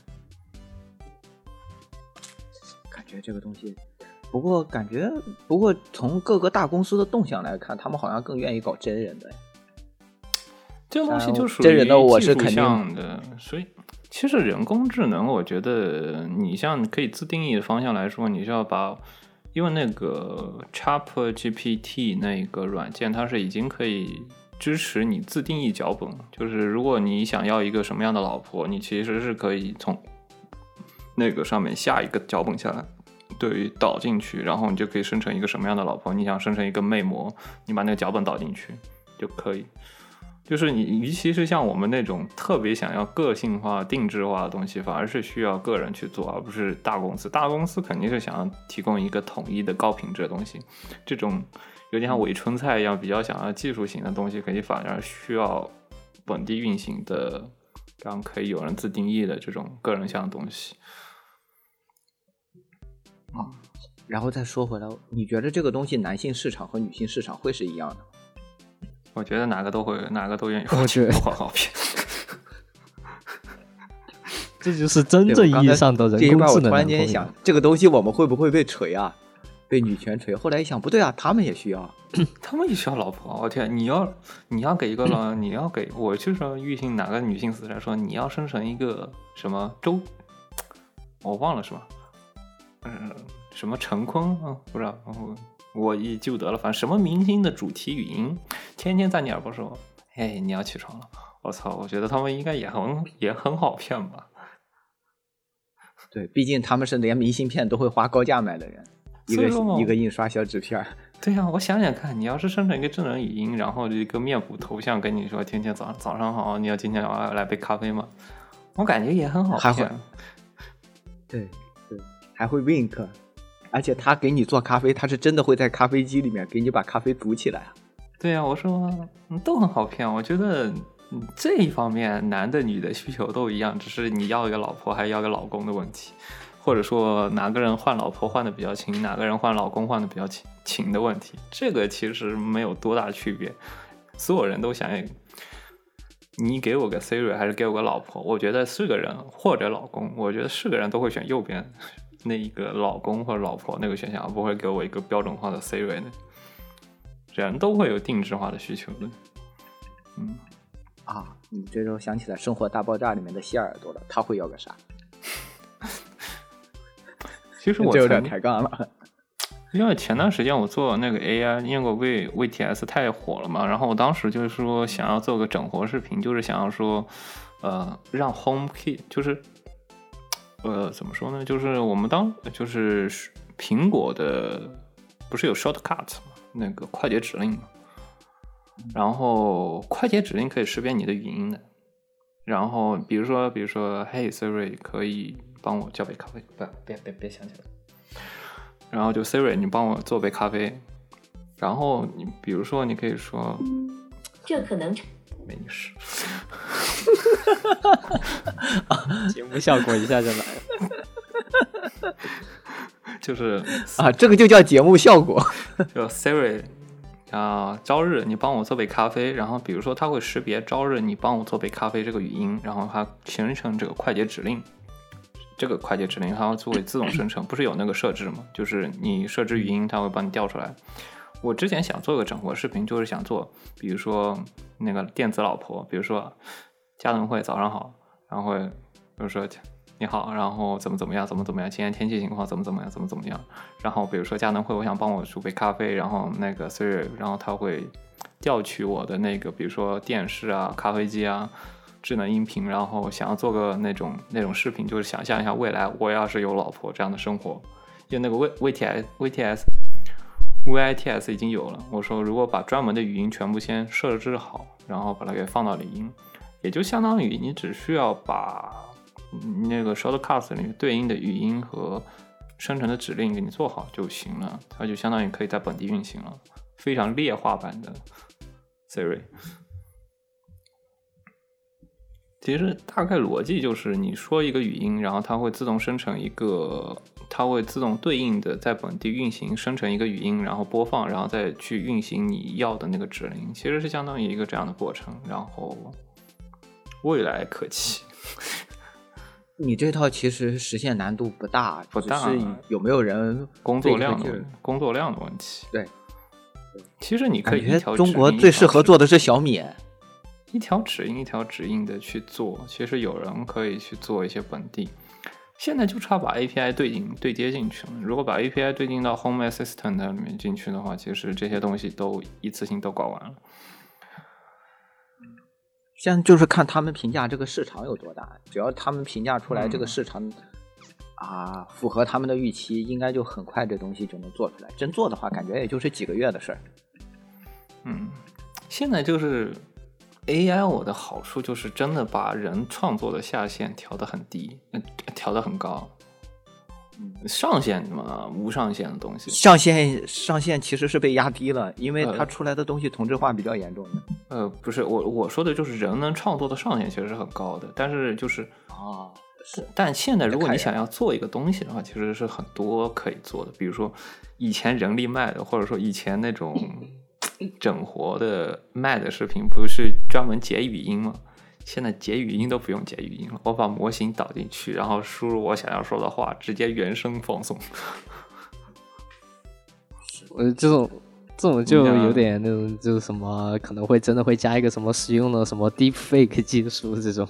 感觉这个东西。不过感觉，不过从各个大公司的动向来看，他们好像更愿意搞真人的。这个东西就属于真人的，我是肯定的。所以，其实人工智能，我觉得你像可以自定义的方向来说，你是要把，因为那个 Chat GPT 那个软件，它是已经可以支持你自定义脚本。就是如果你想要一个什么样的老婆，你其实是可以从那个上面下一个脚本下来。对于，导进去，然后你就可以生成一个什么样的老婆？你想生成一个魅魔，你把那个脚本导进去就可以。就是你，尤其是像我们那种特别想要个性化、定制化的东西，反而是需要个人去做，而不是大公司。大公司肯定是想要提供一个统一的高品质的东西。这种有点像伪春菜一样，比较想要技术型的东西，肯定反而需要本地运行的，然后可以有人自定义的这种个人向的东西。啊，然后再说回来，你觉得这个东西男性市场和女性市场会是一样的？我觉得哪个都会，哪个都愿意我觉得好骗。这就是真正意义上的人工智能。我突然间想，这个东西我们会不会被锤啊？被女权锤？后来一想，不对啊，他们也需要，他们也需要老婆。我天，你要你要给一个老，你要给我就说玉性哪个女性死来说你要生成一个什么周，我忘了是吧？嗯，什么陈坤啊？不知道，我我已记不得了。反正什么明星的主题语音，天天在你耳边说：“哎，你要起床了。”我操！我觉得他们应该也很 也很好骗吧？对，毕竟他们是连明信片都会花高价买的人，一个一个印刷小纸片。对呀，我想想看，你要是生成一个智能语音，然后一个面部头像跟你说：“天天早上早上好，你要今天要来杯咖啡吗？”我感觉也很好骗。对。还会 wink，而且他给你做咖啡，他是真的会在咖啡机里面给你把咖啡煮起来。对呀，我说都很好骗。我觉得这一方面男的女的需求都一样，只是你要一个老婆还要个老公的问题，或者说哪个人换老婆换的比较勤，哪个人换老公换的比较勤勤的问题。这个其实没有多大区别，所有人都想你给我个 Siri 还是给我个老婆？我觉得是个人或者老公，我觉得是个人都会选右边那一个老公或者老婆那个选项，而不会给我一个标准化的 Siri 呢。人都会有定制化的需求的。嗯，啊，你这时候想起来《生活大爆炸》里面的谢耳朵了，他会要个啥？其实我这有点抬杠了。因为前段时间我做那个 AI，因为我 V VTS 太火了嘛，然后我当时就是说想要做个整活视频，就是想要说，呃，让 HomeKit 就是，呃，怎么说呢？就是我们当就是苹果的不是有 Shortcut 嘛，那个快捷指令嘛，然后快捷指令可以识别你的语音的，然后比如说比如说 Hey Siri 可以帮我叫杯咖啡，不别别别想起来。然后就 Siri，你帮我做杯咖啡。然后你比如说，你可以说这可能没事，节 目效果一下就来了。就是啊，这个就叫节目效果。就 Siri 啊、朝日你帮我做杯咖啡。然后比如说，它会识别朝日你帮我做杯咖啡这个语音，然后它形成这个快捷指令。这个快捷指令它会自动生成，不是有那个设置吗？就是你设置语音，它会帮你调出来。我之前想做个整活视频，就是想做，比如说那个电子老婆，比如说佳能会早上好，然后会比如说你好，然后怎么怎么样，怎么怎么样，今天天气情况怎么怎么样，怎么怎么样。然后比如说佳能会，我想帮我煮杯咖啡，然后那个 Siri，然后它会调取我的那个，比如说电视啊、咖啡机啊。智能音频，然后想要做个那种那种视频，就是想象一下未来我要是有老婆这样的生活，就那个 V V T S V T S V I T S 已经有了。我说如果把专门的语音全部先设置好，然后把它给放到理音，也就相当于你只需要把那个 Shortcast 里面对应的语音和生成的指令给你做好就行了，它就相当于可以在本地运行了，非常劣化版的 Siri。其实大概逻辑就是你说一个语音，然后它会自动生成一个，它会自动对应的在本地运行生成一个语音，然后播放，然后再去运行你要的那个指令，其实是相当于一个这样的过程。然后未来可期。你这套其实实现难度不大，不大只是有没有人工作量的费这个劲儿工作量的问题。对，其实你可以中国最适合，做的是小米。一条指令一条指令的去做，其实有人可以去做一些本地。现在就差把 API 对进对接进去了。如果把 API 对进到 Home Assistant 里面进去的话，其实这些东西都一次性都搞完了。现在就是看他们评价这个市场有多大，只要他们评价出来这个嗯市场、啊符合他们的预期，应该就很快这东西就能做出来。真做的话，感觉也就是几个月的事儿。嗯，现在就是 AI，我的好处就是真的把人创作的下限调得很低，呃调得很高。上限嘛，无上限的东西。上限上限其实是被压低了，因为呃它出来的东西同质化比较严重的。呃，不是我我说的就是人能创作的上限其实是很高的，但是就是啊，是但现在如果你想要做一个东西的话，其实是很多可以做的。比如说以前人力卖的，或者说以前那种 整活的卖的视频，不是专门截语音吗？现在截语音都不用截语音了，我把模型导进去，然后输入我想要说的话，直接原声放送。我这种这种就嗯有点那种，就是什么可能会真的会加一个什么实用的什么 deep fake 技术这种。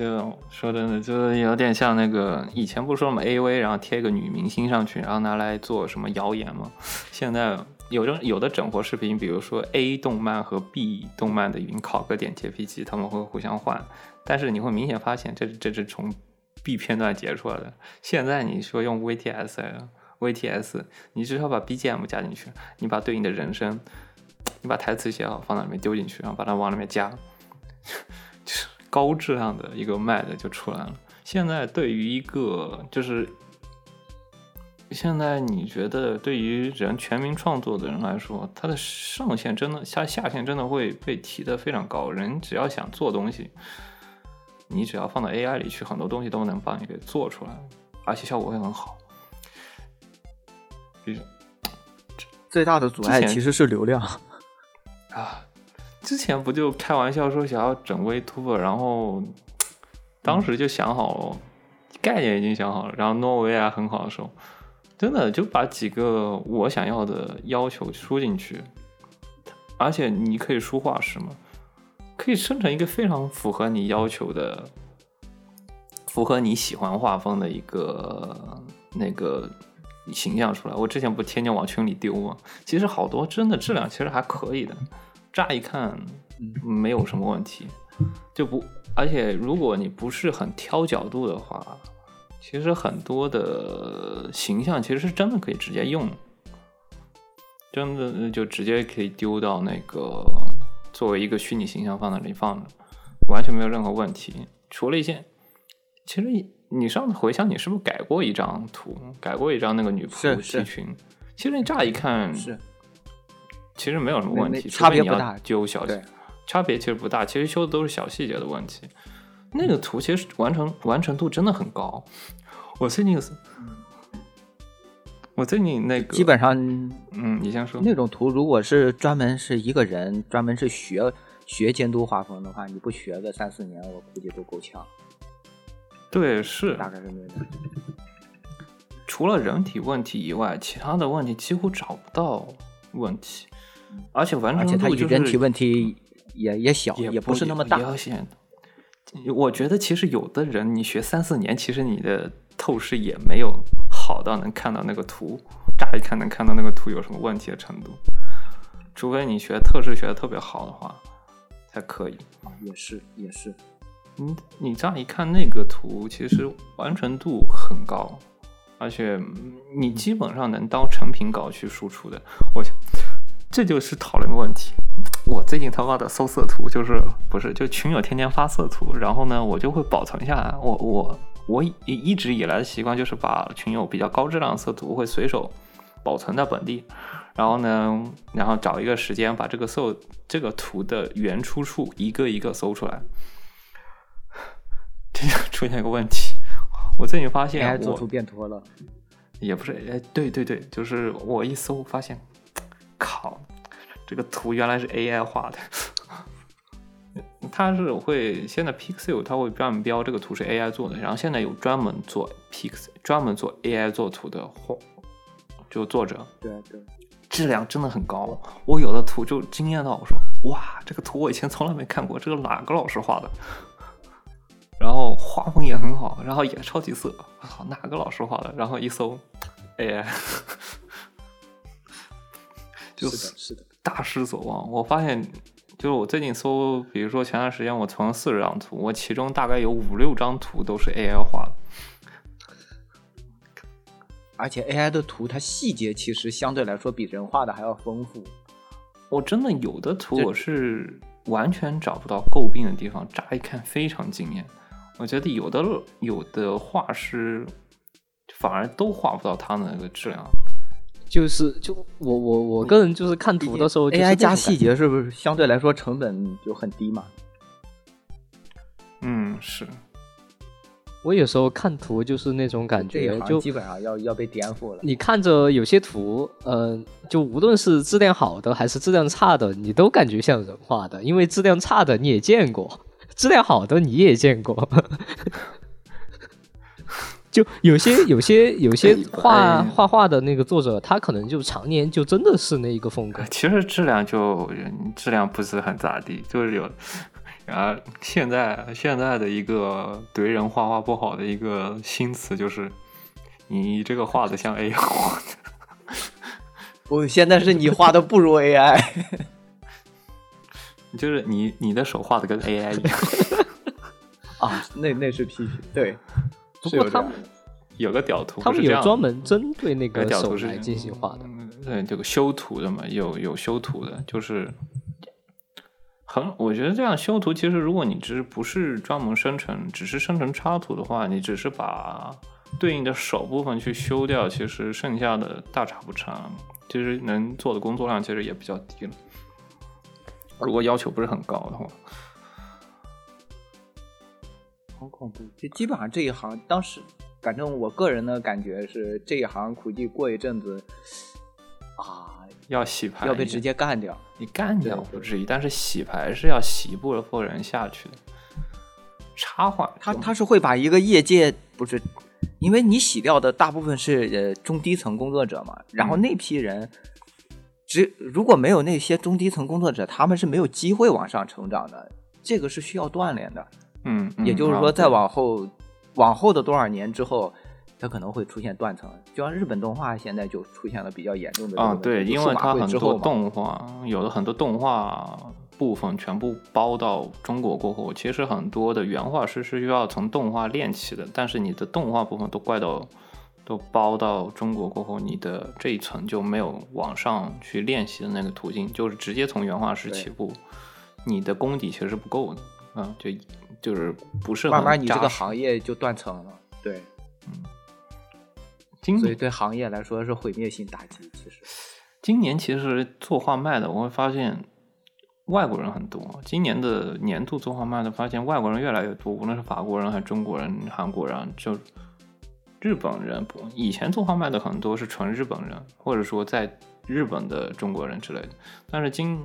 就说真的，就是有点像那个以前不说什么 AV，然后贴一个女明星上去，然后拿来做什么谣言吗？现在有的有的整活视频，比如说 A 动漫和 B 动漫的语音拷个点截皮机，他们会互相换，但是你会明显发现这这是从 B 片段截出来的。现在你说用 VTS，VTS，你至少把 BGM 加进去，你把对应的人声，你把台词写好放到里面丢进去，然后把它往里面加，就 是高质量的一个卖的就出来了。现在对于一个就是，现在你觉得对于人全民创作的人来说，他的上限真的下下限真的会被提的非常高。人只要想做东西，你只要放到 AI 里去，很多东西都能帮你给做出来，而且效果会很好。比如，最大的阻碍其实是流量。啊，之前不就开玩笑说想要整 VTuber，然后当时就想好了，概念已经想好了，然后挪威啊很好的时候，真的就把几个我想要的要求输进去，而且你可以输画师嘛，可以生成一个非常符合你要求的、符合你喜欢画风的一个那个形象出来。我之前不天天往群里丢吗？其实好多真的质量其实还可以的，乍一看没有什么问题，就不。而且如果你不是很挑角度的话，其实很多的形象其实是真的可以直接用，真的就直接可以丢到那个作为一个虚拟形象放那里放着，完全没有任何问题。除了一些，其实你上次回想，你是不是改过一张图，改过一张那个女仆是是集群？其实你乍一看是，其实没有什么问题，差别不大揪小对差别其实不大，其实修的都是小细节的问题。那个图其实完成完成度真的很高。我最近是，我最近那个基本上嗯，你先说。那种图，如果是专门是一个人专门是学学监督画风的话，你不学个三四年，我估计都够呛，对，是大概是那种。除了人体问题以外，其他的问题几乎找不到问题，而且完成度就是人体问题也也小，也不是那么大。要显我觉得其实有的人你学三四年，其实你的透视也没有好到能看到那个图，乍一看能看到那个图有什么问题的程度，除非你学特视学的特别好的话，才可以。也是也是，你你乍一看那个图，其实完成度很高，而且嗯你基本上能当成品稿去输出的。我想，这就是讨论个问题。我最近他妈的搜色图，就是不是就群友天天发色图，然后呢，我就会保存下来。我我我一一直以来的习惯就是把群友比较高质量的色图会随手保存在本地，然后呢，然后找一个时间把这个搜这个图的原出处一个一个搜出来。这就出现一个问题，我最近发现我 还做图变多了。也不是，哎，对对对，就是我一搜发现，靠，这个图原来是 AI 画的。它是会现在 Pixel 它会专门标这个图是 AI 做的，然后现在有专门做 Pixel 专门做 AI 做图的画，就作者对对，质量真的很高。我有的图就惊艳到我说，哇，这个图我以前从来没看过，这个哪个老师画的？然后画风也很好，然后也超级色，我操，哪个老师画的？然后一搜，AI，就是的，是的。大失所望。我发现，就是我最近搜，比如说前段时间我存了四十张图，我其中大概有五六张图都是 AI 画的。而且 AI 的图，它细节其实相对来说比人画的还要丰富。我真的有的图我是完全找不到诟病的地方，乍一看非常惊艳。我觉得有的有的画师反而都画不到他的那个质量。就是就我我我个人就是看图的时候就是 AI 加细节是不是相对来说成本就很低嘛？嗯，是。我有时候看图就是那种感觉，就基本上要要被颠覆了。你看着有些图，嗯、就无论是质量好的还是质量差的，你都感觉像人画的，因为质量差的你也见过，质量好的你也见过。就有些 有些有些画哎画画的那个作者，他可能就常年就真的是那一个风格。其实质量就质量不是很咋地，就是有，然后现在现在的一个怼人画画不好的一个新词就是，你这个画的像 AI 画的，不，现在是你画的不如 AI。就是你你的手画的跟 AI 一样。啊，那那是批评，对。不过他们有个屌图，他们有专门针对那个手来进行画的。嗯对，这个修图的嘛，有有修图的，就是很，我觉得这样修图，其实如果你只是不是专门生成，只是生成插图的话，你只是把对应的手部分去修掉，其实剩下的大差不差，其实能做的工作量其实也比较低了。如果要求不是很高的话，好恐怖！就基本上这一行，当时反正我个人的感觉是，这一行估计过一阵子啊，要洗牌，要被直接干掉。你干掉不至于，但是洗牌是要洗一部分人下去的。插画他他是会把一个业界不是，因为你洗掉的大部分是呃中低层工作者嘛，然后嗯那批人，只如果没有那些中低层工作者，他们是没有机会往上成长的，这个是需要锻炼的。嗯，嗯也就是说，啊再往后往后的多少年之后，它可能会出现断层。就像日本动画现在就出现了比较严重的这个啊，对，因为它很多动画，有的很多动画部分全部包到中国过后，其实很多的原画师是需要从动画练起的，但是你的动画部分都怪到都包到中国过后，你的这一层就没有往上去练习的那个途径，就是直接从原画师起步，你的功底其实是不够的，啊，就就是不是很慢慢你这个行业就断层了。对，嗯所以对行业来说是毁灭性打击。其实，今年其实做画卖的，我会发现外国人很多。今年的年度做画卖的，发现外国人越来越多，无论是法国人还是中国人、韩国人，就日本人不。以前做画卖的很多是纯日本人，或者说在日本的中国人之类的。但是今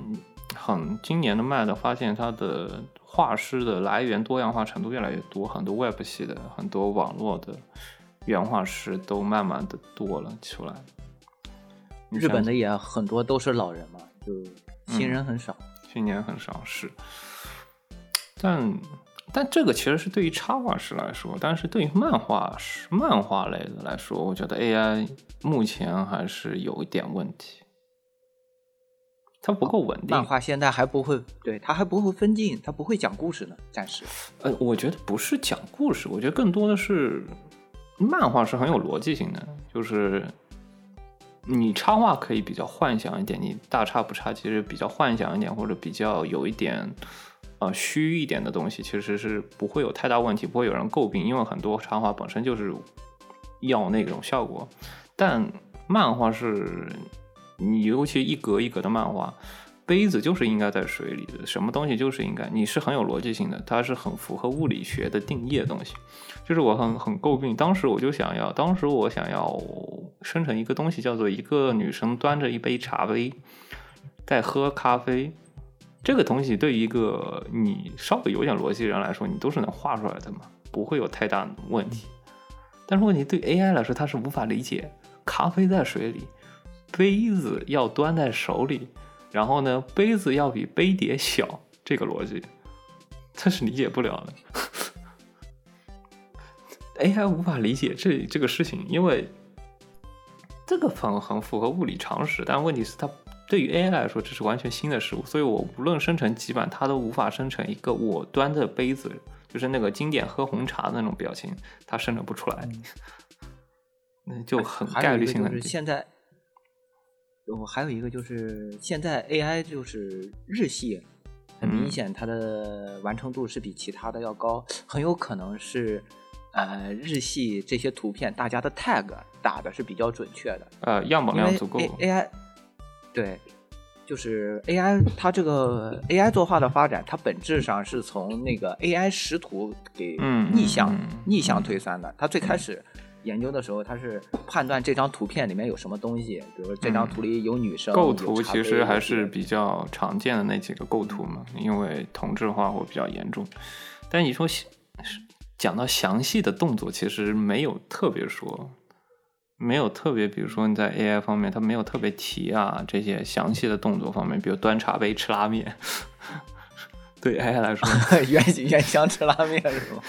很今年的 Mad，发现它的画师的来源多样化程度越来越多，很多 Web 系的，很多网络的原画师都慢慢的多了出来。日本的也很多都是老人嘛，就新嗯人很少。去年很少是，但但这个其实是对于插画师来说，但是对于漫画师、漫画类的来说，我觉得 AI 目前还是有一点问题，它不够稳定。漫画现在还不会，对它还不会分镜，它不会讲故事呢，暂时。呃，我觉得不是讲故事，我觉得更多的是漫画是很有逻辑性的，就是你插画可以比较幻想一点，你大差不差，其实比较幻想一点，或者比较有一点呃虚一点的东西，其实是不会有太大问题，不会有人诟病，因为很多插画本身就是要那种效果，但漫画是你尤其一格一格的漫画。杯子就是应该在水里的，什么东西就是应该，你是很有逻辑性的，它是很符合物理学的定义的东西。就是我很很诟病，当时我就想要，当时我想要生成一个东西，叫做一个女生端着一杯茶杯在喝咖啡。这个东西对于一个你稍微有点逻辑的人来说，你都是能画出来的嘛，不会有太大问题。但是问题对 AI 来说，它是无法理解咖啡在水里，杯子要端在手里，然后呢，杯子要比杯碟小，这个逻辑，它是理解不了的。AI 无法理解这这个事情，因为这个很很符合物理常识，但问题是它对于 AI 来说这是完全新的事物，所以我无论生成几版，它都无法生成一个我端着杯子，就是那个经典喝红茶的那种表情，它生成不出来，那就很概率性很低。是现在，我还有一个就是现在 AI 就是日系，很明嗯显它的完成度是比其他的要高，很有可能是呃日系这些图片大家的 tag 打的是比较准确的，呃，样本量足够 A AI 对。就是 AI，它这个 AI 作画的发展，它本质上是从那个 AI 识图给嗯逆向、逆向推算的。它最开始研究的时候，他是判断这张图片里面有什么东西，比如说这张图里有女生，有构图其实还是比较常见的那几个构图嘛，因为同质化会比较严重。但你说详讲到详细的动作，其实没有特别说，没有特别，比如说你在 AI 方面，它没有特别提啊这些详细的动作方面，比如端茶杯吃拉面，对 AI 来说 原原香吃拉面是吗？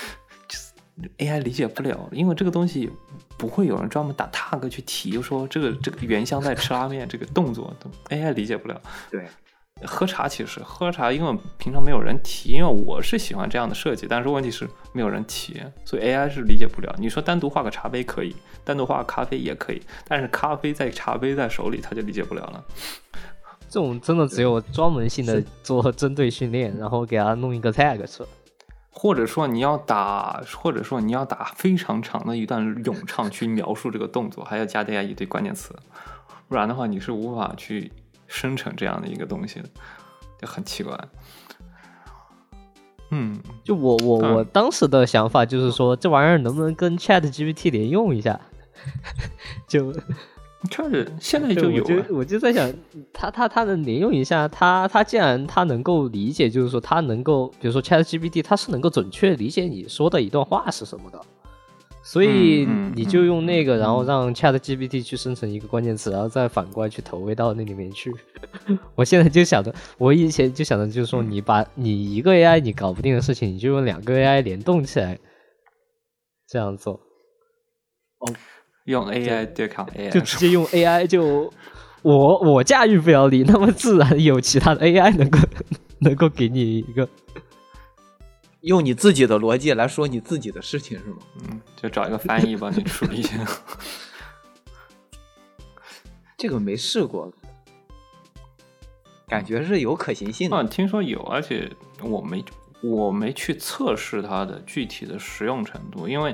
AI 理解不了，因为这个东西不会有人专门打 tag 去提，就说这个这个原香在吃拉面这个动作，AI 理解不了。对，喝茶其实喝茶，因为平常没有人提，因为我是喜欢这样的设计，但是问题是没有人提，所以 AI 是理解不了。你说单独画个茶杯可以，单独画个咖啡也可以，但是咖啡在茶杯在手里，他就理解不了了。这种真的只有专门性的做针对训练，然后给他弄一个 tag 出来。或者说你要打，或者说你要打非常长的一段咏唱去描述这个动作，还要加带一堆关键词，不然的话你是无法去生成这样的一个东西的，就很奇怪。嗯，就我我嗯我当时的想法就是说，这玩意儿能不能跟 Chat GPT 联用一下？就这现在就有了。我就我就在想，他他他能连用一下，他他既然他能够理解，就是说他能够，比如说 Chat GPT，他是能够准确理解你说的一段话是什么的，所以你就用那个，然后让 Chat GPT 去生成一个关键词，然后再反过来去投喂到那里面去。我现在就想着，我以前就想着，就是说你把你一个 AI 你搞不定的事情，你就用两个 AI 联动起来，这样做。用 AI 对抗 AI，就直接用 AI 就我我驾驭不了你，那么自然有其他的 AI 能够能够给你一个用你自己的逻辑来说你自己的事情是吗？嗯，就找一个翻译帮你处理一下。这个没试过，感觉是有可行性啊，的。听说有，而且我没我没去测试它的具体的实用程度，因为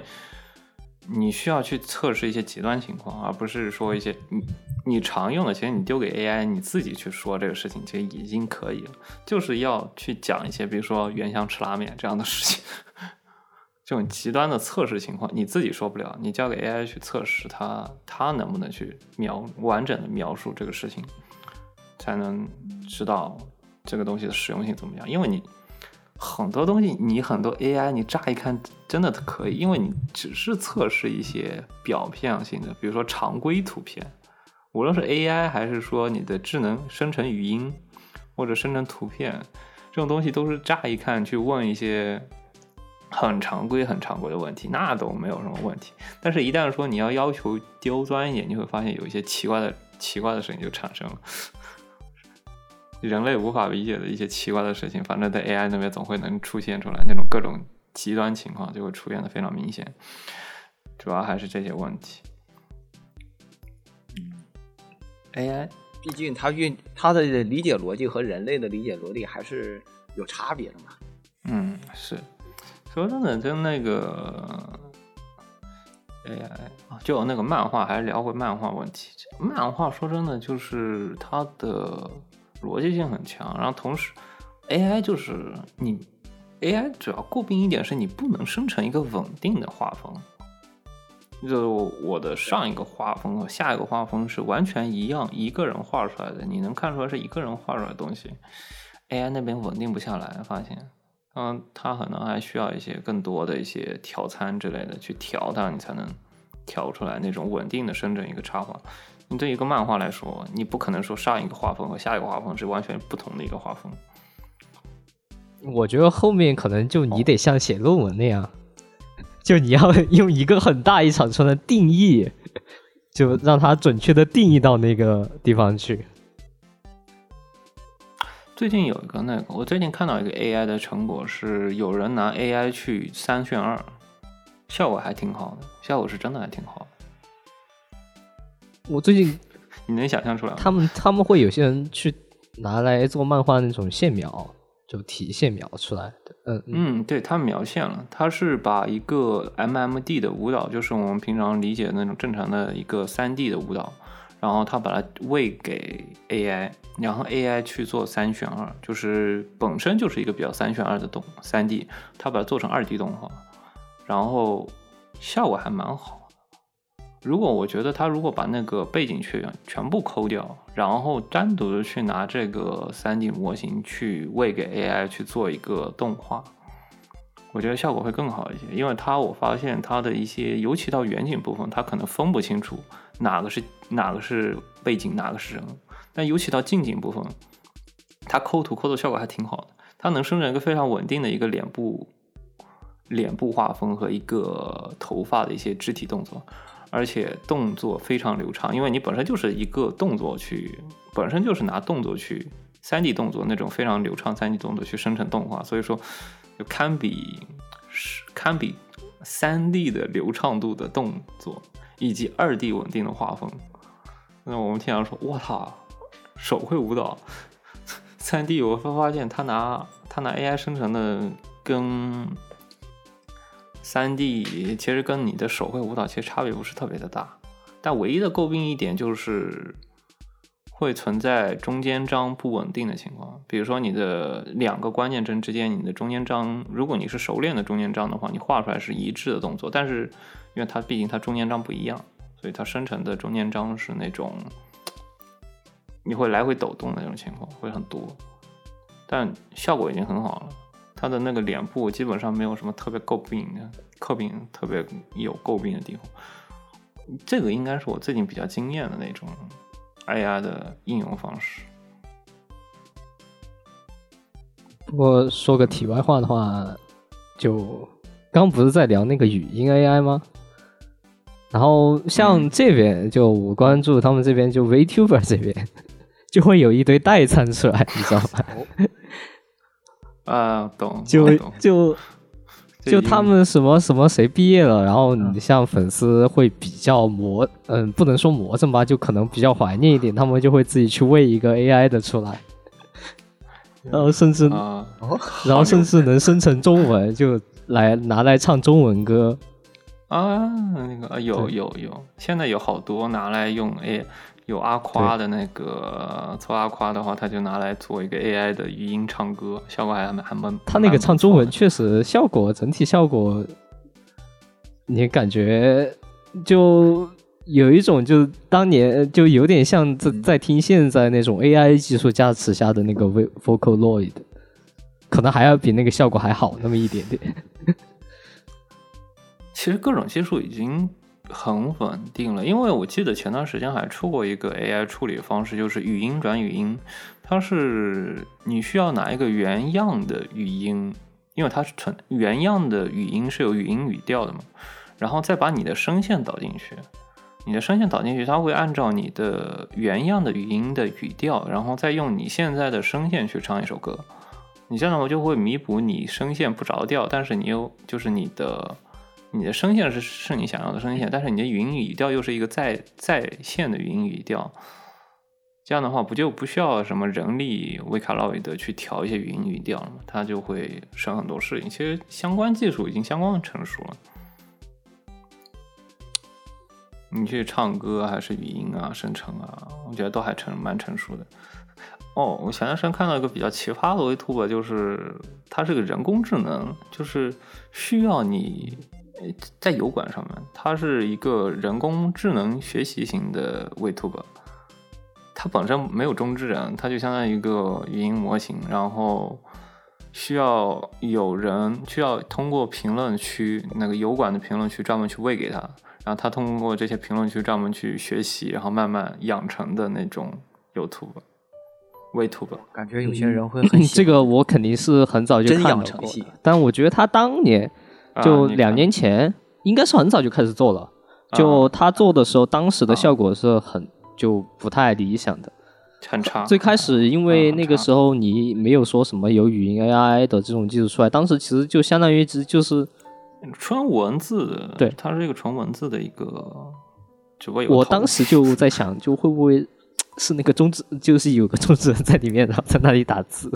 你需要去测试一些极端情况，而不是说一些你你常用的，其实你丢给 AI，你自己去说这个事情，其实已经可以了。就是要去讲一些，比如说原香吃拉面这样的事情，这种极端的测试情况，你自己说不了，你交给 AI 去测试它，它能不能去描完整的描述这个事情，才能知道这个东西的实用性怎么样。因为你很多东西，你很多 AI，你乍一看真的可以，因为你只是测试一些表象性的，比如说常规图片，无论是 AI 还是说你的智能生成语音或者生成图片，这种东西都是乍一看去问一些很常规、很常规的问题，那都没有什么问题。但是，一旦说你要要求刁钻一点，你会发现有一些奇怪的、奇怪的事情就产生了。人类无法理解的一些奇怪的事情，反正在 AI 那边总会能出现出来，那种各种极端情况就会出现的非常明显。主要还是这些问题。AI 毕竟它运它的理解逻辑和人类的理解逻辑还是有差别的嘛。嗯，是，说真的，就那个 AI 啊，就有那个漫画，还是聊回漫画问题。漫画说真的，就是它的逻辑性很强，然后同时 AI 就是你 AI 主要诟病一点是你不能生成一个稳定的画风。就我的上一个画风和下一个画风是完全一样，一个人画出来的，你能看出来是一个人画出来的东西。AI 那边稳定不下来，发现，嗯，它可能还需要一些更多的一些调参之类的去调它，你才能调出来那种稳定的生成一个插画。你对一个漫画来说，你不可能说上一个画风和下一个画风是完全不同的一个画风。我觉得后面可能就你得像写论文那样，就你要 用一个很大一长串的定义，就让它准确的定义到那个地方去。最近有一个那个，我最近看到一个 AI 的成果是有人拿 AI 去三选二，效果还挺好的，效果是真的还挺好的。我最近你能想象出来吗？他们他们会有些人去拿来做漫画那种线描，就体线描出来的。嗯嗯，嗯，对，他描线了，他是把一个 MMD 的舞蹈，就是我们平常理解的那种正常的一个三 D 的舞蹈，然后他把它喂给 AI，然后 AI 去做三选二，就是本身就是一个比较三选二的动三 D，他把它做成二 D 动画，然后效果还蛮好。如果我觉得他如果把那个背景全全部抠掉，然后单独的去拿这个 3D 模型去喂给 AI 去做一个动画，我觉得效果会更好一些。因为它我发现它的一些，尤其到远景部分，它可能分不清楚哪个是哪个是背景，哪个是人。但尤其到近景部分，它抠图抠的效果还挺好的，它能生成一个非常稳定的一个脸部脸部画风和一个头发的一些肢体动作。而且动作非常流畅，因为你本身就是一个动作去，本身就是拿动作去三 D 动作那种非常流畅三 D 动作去生成动画，所以说就堪比是堪比三 D 的流畅度的动作以及二 D 稳定的画风。那我们经常说，我操，手绘舞蹈，三 D 我会发现他拿他拿 AI 生成的跟。三 D 其实跟你的手绘舞蹈其实差别不是特别的大，但唯一的诟病一点就是会存在中间章不稳定的情况。比如说你的两个关键帧之间，你的中间章，如果你是熟练的中间章的话，你画出来是一致的动作，但是因为它毕竟它中间章不一样，所以它生成的中间章是那种你会来回抖动的那种情况会很多，但效果已经很好了。它的那个脸部基本上没有什么特别诟病的、诟病特别有诟病的地方。这个应该是我最近比较惊艳的那种 AI 的应用方式。不过说个题外话的话，就刚不是在聊那个语音 AI 吗？然后像这边就我关注他们这边就 VTuber 这边 就会有一堆代餐出来，你知道吗？啊，懂，就就就他们什么什么谁毕业了，然后你像粉丝会比较魔，嗯，不能说魔怔吧，就可能比较怀念一点，他们就会自己去喂一个 AI 的出来，然后甚至啊，然后甚至能生成中文，就来拿来唱中文歌。啊，那个啊有有有，现在有好多拿来用 A，有阿夸的那个做阿夸的话，他就拿来做一个 AI 的语音唱歌，效果还蛮还蛮。他那个唱中文确实效果整体效果，你感觉就有一种就当年就有点像在在听现在那种 AI 技术加持下的那个 vo- Vocaloid，可能还要比那个效果还好那么一点点。其实各种技术已经很稳定了，因为我记得前段时间还出过一个 AI 处理方式，就是语音转语音，它是你需要拿一个原样的语音，因为它是纯原样的语音是有语音语调的嘛，然后再把你的声线导进去，你的声线导进去，它会按照你的原样的语音的语调，然后再用你现在的声线去唱一首歌。你这样的话就会弥补你声线不着调，但是你又就是你的你的声线是是你想要的声线，但是你的语音语调又是一个在在线的语音语调。这样的话，不就不需要什么人力维卡洛伊德去调一些语音语调了吗？它就会省很多事情。其实相关技术已经相关的成熟了。你去唱歌还是语音啊、生成啊，我觉得都还成蛮成熟的。哦，我前段时间看到一个比较奇葩的 VTuber，就是它是个人工智能，就是需要你在油管上面，它是一个人工智能学习型的 VTuber，它本身没有中之人，它就相当于一个语音模型，然后需要有人需要通过评论区那个油管的评论区专门去喂给他，然后他通过这些评论区专门去学习，然后慢慢养成的那种 YouTube。VTuber，感觉有些人会很喜这个我肯定是很早就真看到过养成系，但我觉得他当年就两年前，应该是很早就开始做了。就啊他做的时候，当时的啊效果是很就不太理想的。很差。最开始因为那个时候你没有说什么有语音 AI 的这种技术出来，当时其实就相当于只就是纯文字，对它是一个纯文字的一个，只不过我当时就在想，就会不会是那个中指，就是有个中指在里面，然后在那里打字。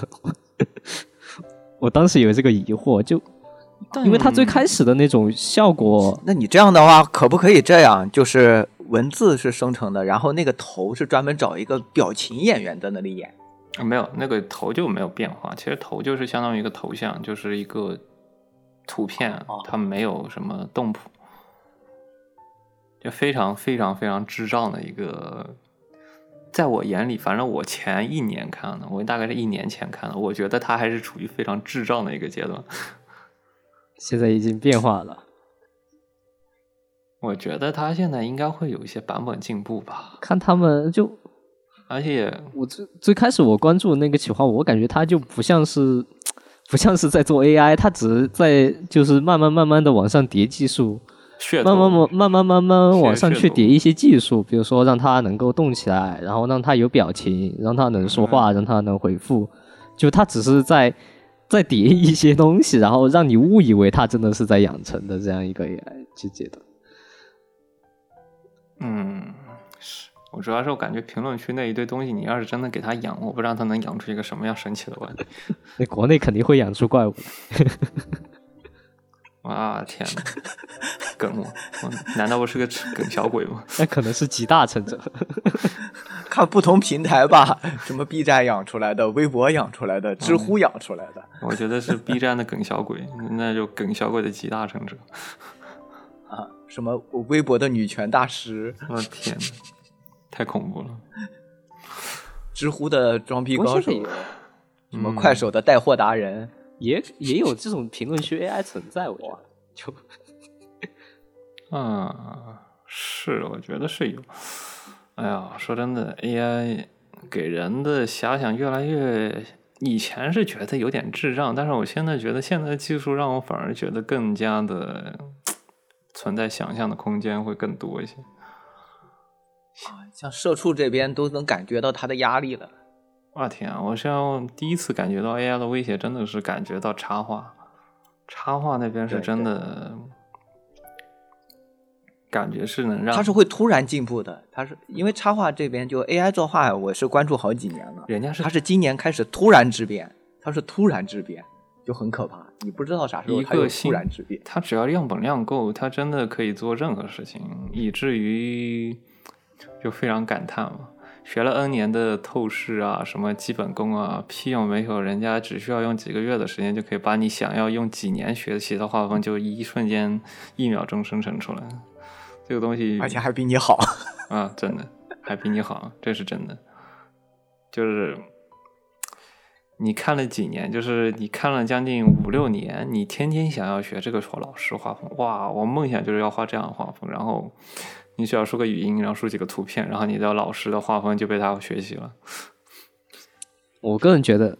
我当时有这个疑惑，就但因为它最开始的那种效果，那你这样的话，可不可以这样？就是文字是生成的，然后那个头是专门找一个表情演员在那里演。啊没有那个头就没有变化，其实头就是相当于一个头像，就是一个图片哦，它没有什么动谱，就非常非常非常智障的一个。在我眼里，反正我前一年看的，我大概是一年前看的，我觉得它还是处于非常智障的一个阶段。现在已经变化了。我觉得它现在应该会有一些版本进步吧，看他们就而且我最最开始我关注那个企划，我感觉他就不像是 不像是在做 AI，他只是在就是慢慢慢慢的往上叠技术，慢慢慢慢慢慢慢往上去叠一些技术，比如说让它能够动起来，然后让它有表情，让它能说话，让它能回复，就它只是在在叠一些东西，然后让你误以为它真的是在养成的这样一个 AI 去解的。嗯，是我主要是我感觉评论区那一堆东西，你要是真的给它养，我不知道它能养出一个什么样神奇的玩意。那国内肯定会养出怪物来。哇天哪，梗我，我难道我是个梗小鬼吗？那可能是集大成者。看不同平台吧，什么 B 站养出来的，微博养出来的，知乎养出来的。我觉得是 B 站的梗小鬼，那就梗小鬼的集大成者。啊，什么微博的女权大师，我的天呐，太恐怖了！知乎的装逼高手什么快手的带货达人，也也有这种评论区 AI 存在，我觉得 就啊，是，我觉得是有。哎呀，说真的，AI 给人的遐想越来越，以前是觉得有点智障，但是我现在觉得现在的技术让我反而觉得更加的存在想象的空间会更多一些。像社畜这边都能感觉到他的压力了。我天啊！我像第一次感觉到 AI 的威胁，真的是感觉到插画，插画那边是真的，感觉是能让它是会突然进步的，它是因为插画这边就 AI 作画，我是关注好几年了，人家是它是今年开始突然质变，它是突然质变，就很可怕，你不知道啥时候它又突一个新然质变。它只要样本量够，它真的可以做任何事情，以至于就非常感叹嘛。学了 N 年的透视啊，什么基本功啊，屁用没有，人家只需要用几个月的时间就可以把你想要用几年学习的画风，就一瞬间一秒钟生成出来。这个东西，而且还比你好，啊，真的还比你好，这是真的。就是你看了几年，就是你看了将近五六年，你天天想要学这个老师画风，哇，我梦想就是要画这样的画风。然后你需要输个语音，然后输几个图片，然后你的老师的画风就被他学习了。我个人觉得，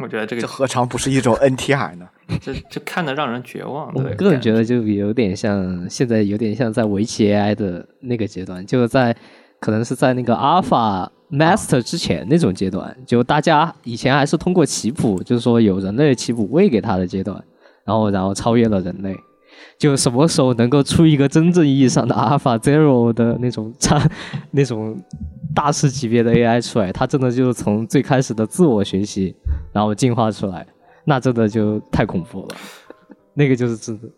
我觉得这个这何尝不是一种 NTR 呢？这这看得让人绝望。我对个人觉得就有点像现在有点像在围棋 AI 的那个阶段，就在可能是在那个 Alpha Master 之前那种阶段，就大家以前还是通过棋谱，就是说有人类棋谱喂给他的阶段，然后然后超越了人类。就什么时候能够出一个真正意义上的 Alpha Zero 的那种 差那种大师级别的 AI 出来，它真的就是从最开始的自我学习，然后进化出来，那真的就太恐怖了。那个就是真的。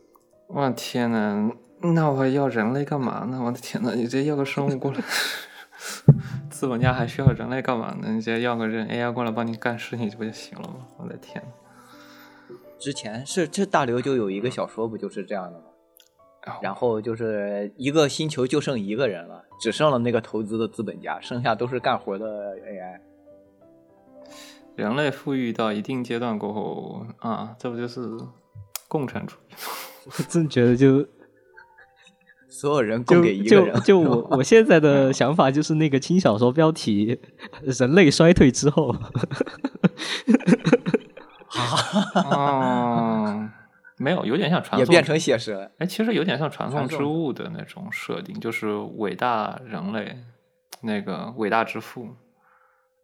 我天呐，那我要人类干嘛呢？我的天呐，你直接要个生物过来，资本家还需要人类干嘛呢？你直接要个人 AI 过来帮你干事情这不就行了吗？我的天！之前是这大刘就有一个小说，不就是这样的吗？哦然后就是一个星球就剩一个人了，只剩了那个投资的资本家，剩下都是干活的 AI。人类富裕到一定阶段过后啊，这不就是共产主义吗？我真觉得就 所有人供给一个就人，就 我我现在的想法就是那个轻小说标题“人类衰退之后哦，没有，有点像传送，也变成写实了。哎，其实有点像传送之物的那种设定，就是伟大人类，那个伟大之父，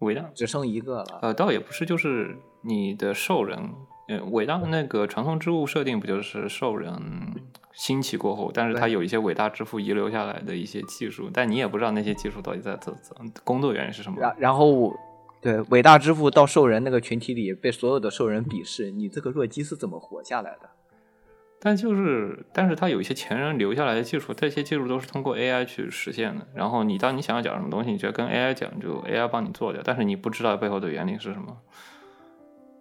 伟大只剩一个了。呃，倒也不是，就是你的兽人，呃，伟大的那个传送之物设定不就是兽人兴起过后，但是他有一些伟大之父遗留下来的一些技术，但你也不知道那些技术到底在怎怎工作原因是什么。然然后我对伟大之父到兽人那个群体里，被所有的兽人鄙视，你这个弱鸡是怎么活下来的？但就是，但是他有一些前人留下来的技术，这些技术都是通过 AI 去实现的。然后你当你想要讲什么东西，你觉得跟 AI 讲，就 AI 帮你做掉，但是你不知道背后的原理是什么，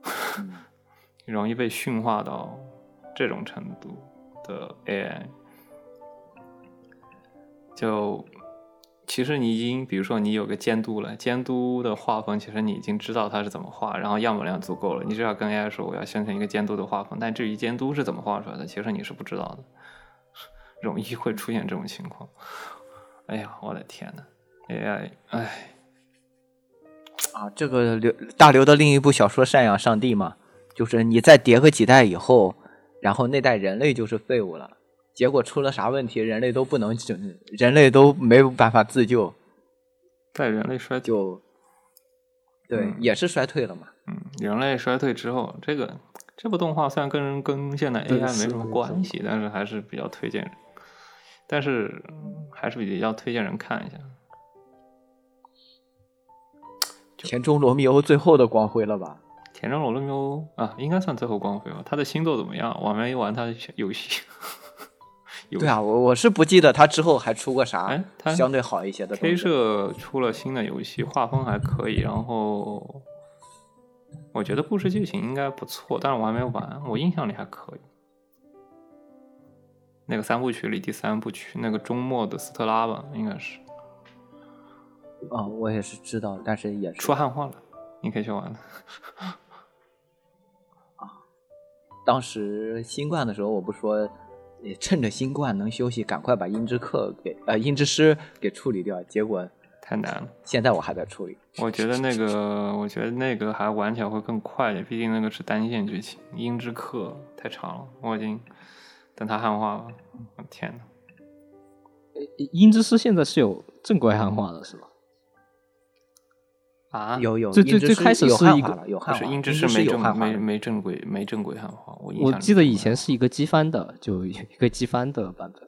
容易被驯化到这种程度的 AI，就其实你已经，比如说你有个监督了，监督的画风，其实你已经知道它是怎么画，然后样本量足够了，你只要跟 AI 说我要生成一个监督的画风，但至于监督是怎么画出来的，其实你是不知道的，容易会出现这种情况。哎呀，我的天呐 a i 哎，啊，这个刘大刘的另一部小说《赡养上帝》嘛，就是你再叠个几代以后，然后那代人类就是废物了。结果出了啥问题，人类都不能整，人类都没有办法自救，在人类衰退，就对，嗯也是衰退了嘛。嗯，人类衰退之后，这个这部动画虽然跟跟现在对 AI 没什么关系，但是还是比较推荐人，但是嗯还是比较推荐人看一下。田中罗密欧最后的光辉了吧？田中罗密欧啊，应该算最后光辉吧。他的星座怎么样？我还没玩他的游戏。游对啊，我我是不记得他之后还出过啥相对好一些的东 K 西。社出了新的游戏，画风还可以，然后我觉得故事剧情应该不错，但是我还没有玩，我印象里还可以。那个三部曲里第三部曲那个周末的斯特拉吧，应该是啊、我也是知道，但是也是出汉化了，你可以去玩。当时新冠的时候，我不说，也趁着新冠能休息，赶快把音之课给呃音之师给处理掉。结果太难了，现在我还在处理。我觉得那个，我觉得那个还玩起来会更快一点，毕竟那个是单线剧情，《音之课》太长了，我已经等他汉化了。我天呐，音之师现在是有正规汉化的，是吧？啊，有有，最最最开始是一个有汉化了，有不汉化，是音之诗诗没正没没正规没正规汉化，我我记得以前是一个机翻的，就有一个机翻的版本。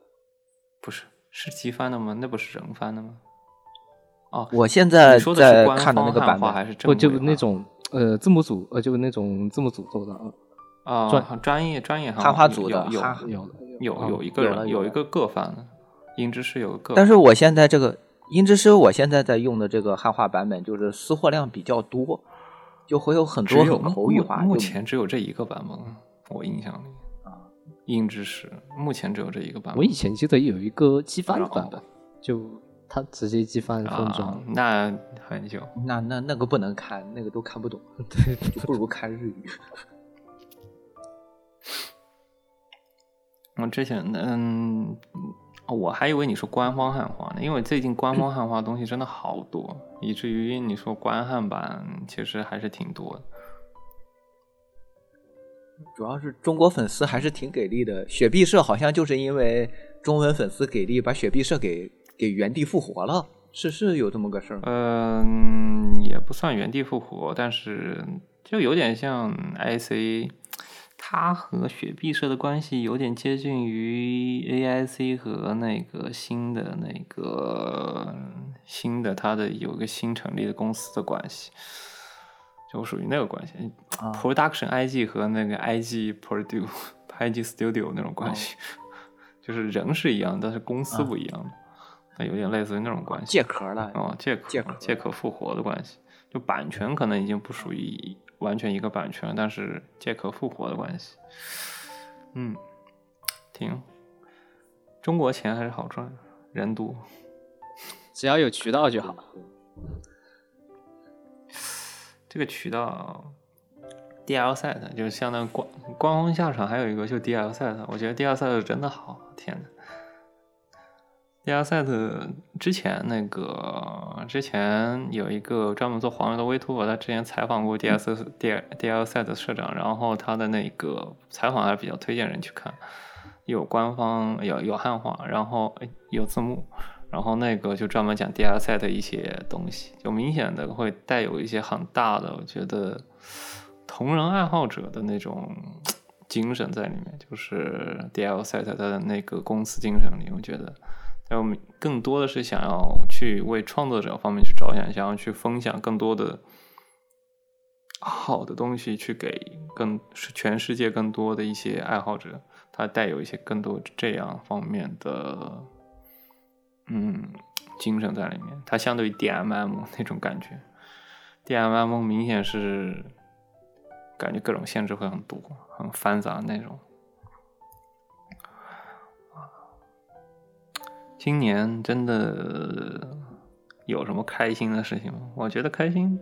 不是是机翻的吗？那不是人翻的吗？哦，我现在你说的是官在看的那方汉个版本，化还是正不就是那种呃字幕组呃就那种字幕组做的啊，啊专专业专业汉汉化组有有有有啊有一个人有一个个翻的，音质是有个个，但是我现在这个音之诗，我现在在用的这个汉化版本，就是私货量比较多，就会有很多很口语化。目前只有这一个版本，我印象里啊，音之诗目前只有这一个版本。我以前记得有一个机翻的版本，就它直接机翻封装啊，，那很久。那那那个不能看，那个都看不懂，对，就不如看日语。我之前嗯，我还以为你说官方汉化呢，因为最近官方汉化东西真的好多，以至于你说官汉版其实还是挺多的。主要是中国粉丝还是挺给力的，雪碧社好像就是因为中文粉丝给力，把雪碧社给给原地复活了，是是有这么个事儿吗？嗯，也不算原地复活，但是就有点像 IC，它和雪碧社的关系有点接近于 AIC 和那个新的那个新的它的有个新成立的公司的关系，就属于那个关系、啊 p r o d u c t i o n IG 和那个 IG Produce IG Studio 那种关系，就是人是一样，但是公司不一样，它有点类似于那种关系。借壳的，哦，借壳借壳借壳复活的关系，就版权可能已经不属于完全一个版权，但是借壳复活的关系，嗯，挺中国钱还是好赚，人多。只要有渠道就好。这个渠道 DL set 就是相当于官官方下场，还有一个就 DL set，我觉得 DL set 真的好，天呐 DL set 之前那个之前有一个专门做黄油的微图，我他之前采访过 DL set DL set 的社长，然后他的那个采访还是比较推荐人去看，有官方有有汉化，然后诶有字幕，然后那个就专门讲 DL set 的一些东西，就明显的会带有一些很大的，我觉得同人爱好者的那种精神在里面，就是 DL set 它的那个公司精神里，我觉得。还有更多的是想要去为创作者方面去着想，想要去分享更多的好的东西，去给更全世界更多的一些爱好者，他带有一些更多这样方面的嗯精神在里面。它相对于 DMM 那种感觉，DMM 明显是感觉各种限制会很多，很繁杂那种。今年真的有什么开心的事情吗？我觉得开心，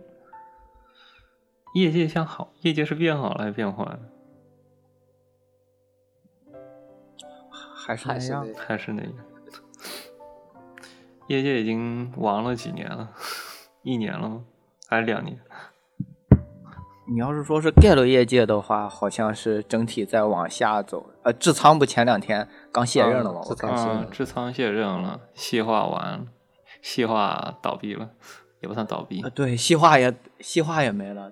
业界向好，业界是变好了还是变坏了？还是那样。还是那个？业界已经亡了几年了？一年了吗？还是两年？你要是说是 Gale 业界的话，好像是整体在往下走。呃，志仓不前两天刚卸任了吗？我看仓啊，志仓卸任了，细化完了，细化倒闭了，也不算倒闭啊，，对，细化也细化也没了。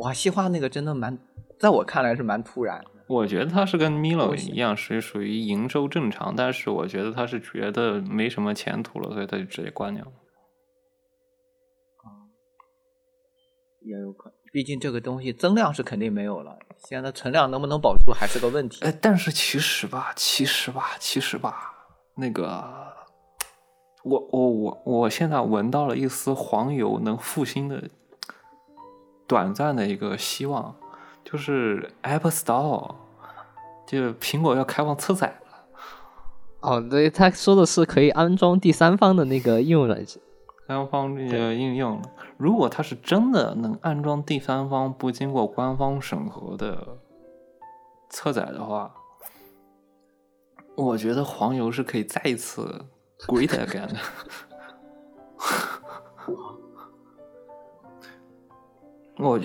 哇，细化那个真的蛮，在我看来是蛮突然的。我觉得他是跟 Milo 一样，是属于营收正常，但是我觉得他是觉得没什么前途了，所以他就直接关掉了。也有可能，毕竟这个东西增量是肯定没有了，现在存量能不能保住还是个问题。哎，但是其实吧，其实吧，其实吧，那个，我我我我现在闻到了一丝黄油能复兴的短暂的一个希望，就是 Apple Store，就苹果要开放车载了。哦，对，他说的是可以安装第三方的那个应用软件。第三方这个应用，如果它是真的能安装第三方不经过官方审核的车载的话，我觉得黄油是可以再一次 great again 的。我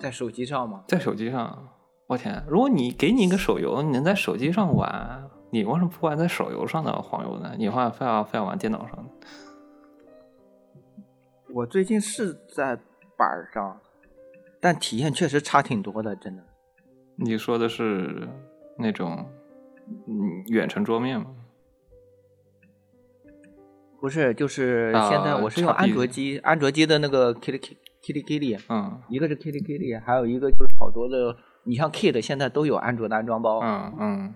在手机上吗？在手机上，我天！如果你给你一个手游，你能在手机上玩，你为什么不玩在手游上的黄油呢？你话非要非要玩电脑上的？我最近是在板儿上，但体验确实差挺多的，真的。你说的是那种嗯远程桌面吗？不是，就是啊现在我是用安卓机，安卓机的那个 Kitty Kitty Kitty，嗯一个是 Kitty Kitty，还有一个就是好多的，你像 Kit 现在都有安卓的安装包，嗯嗯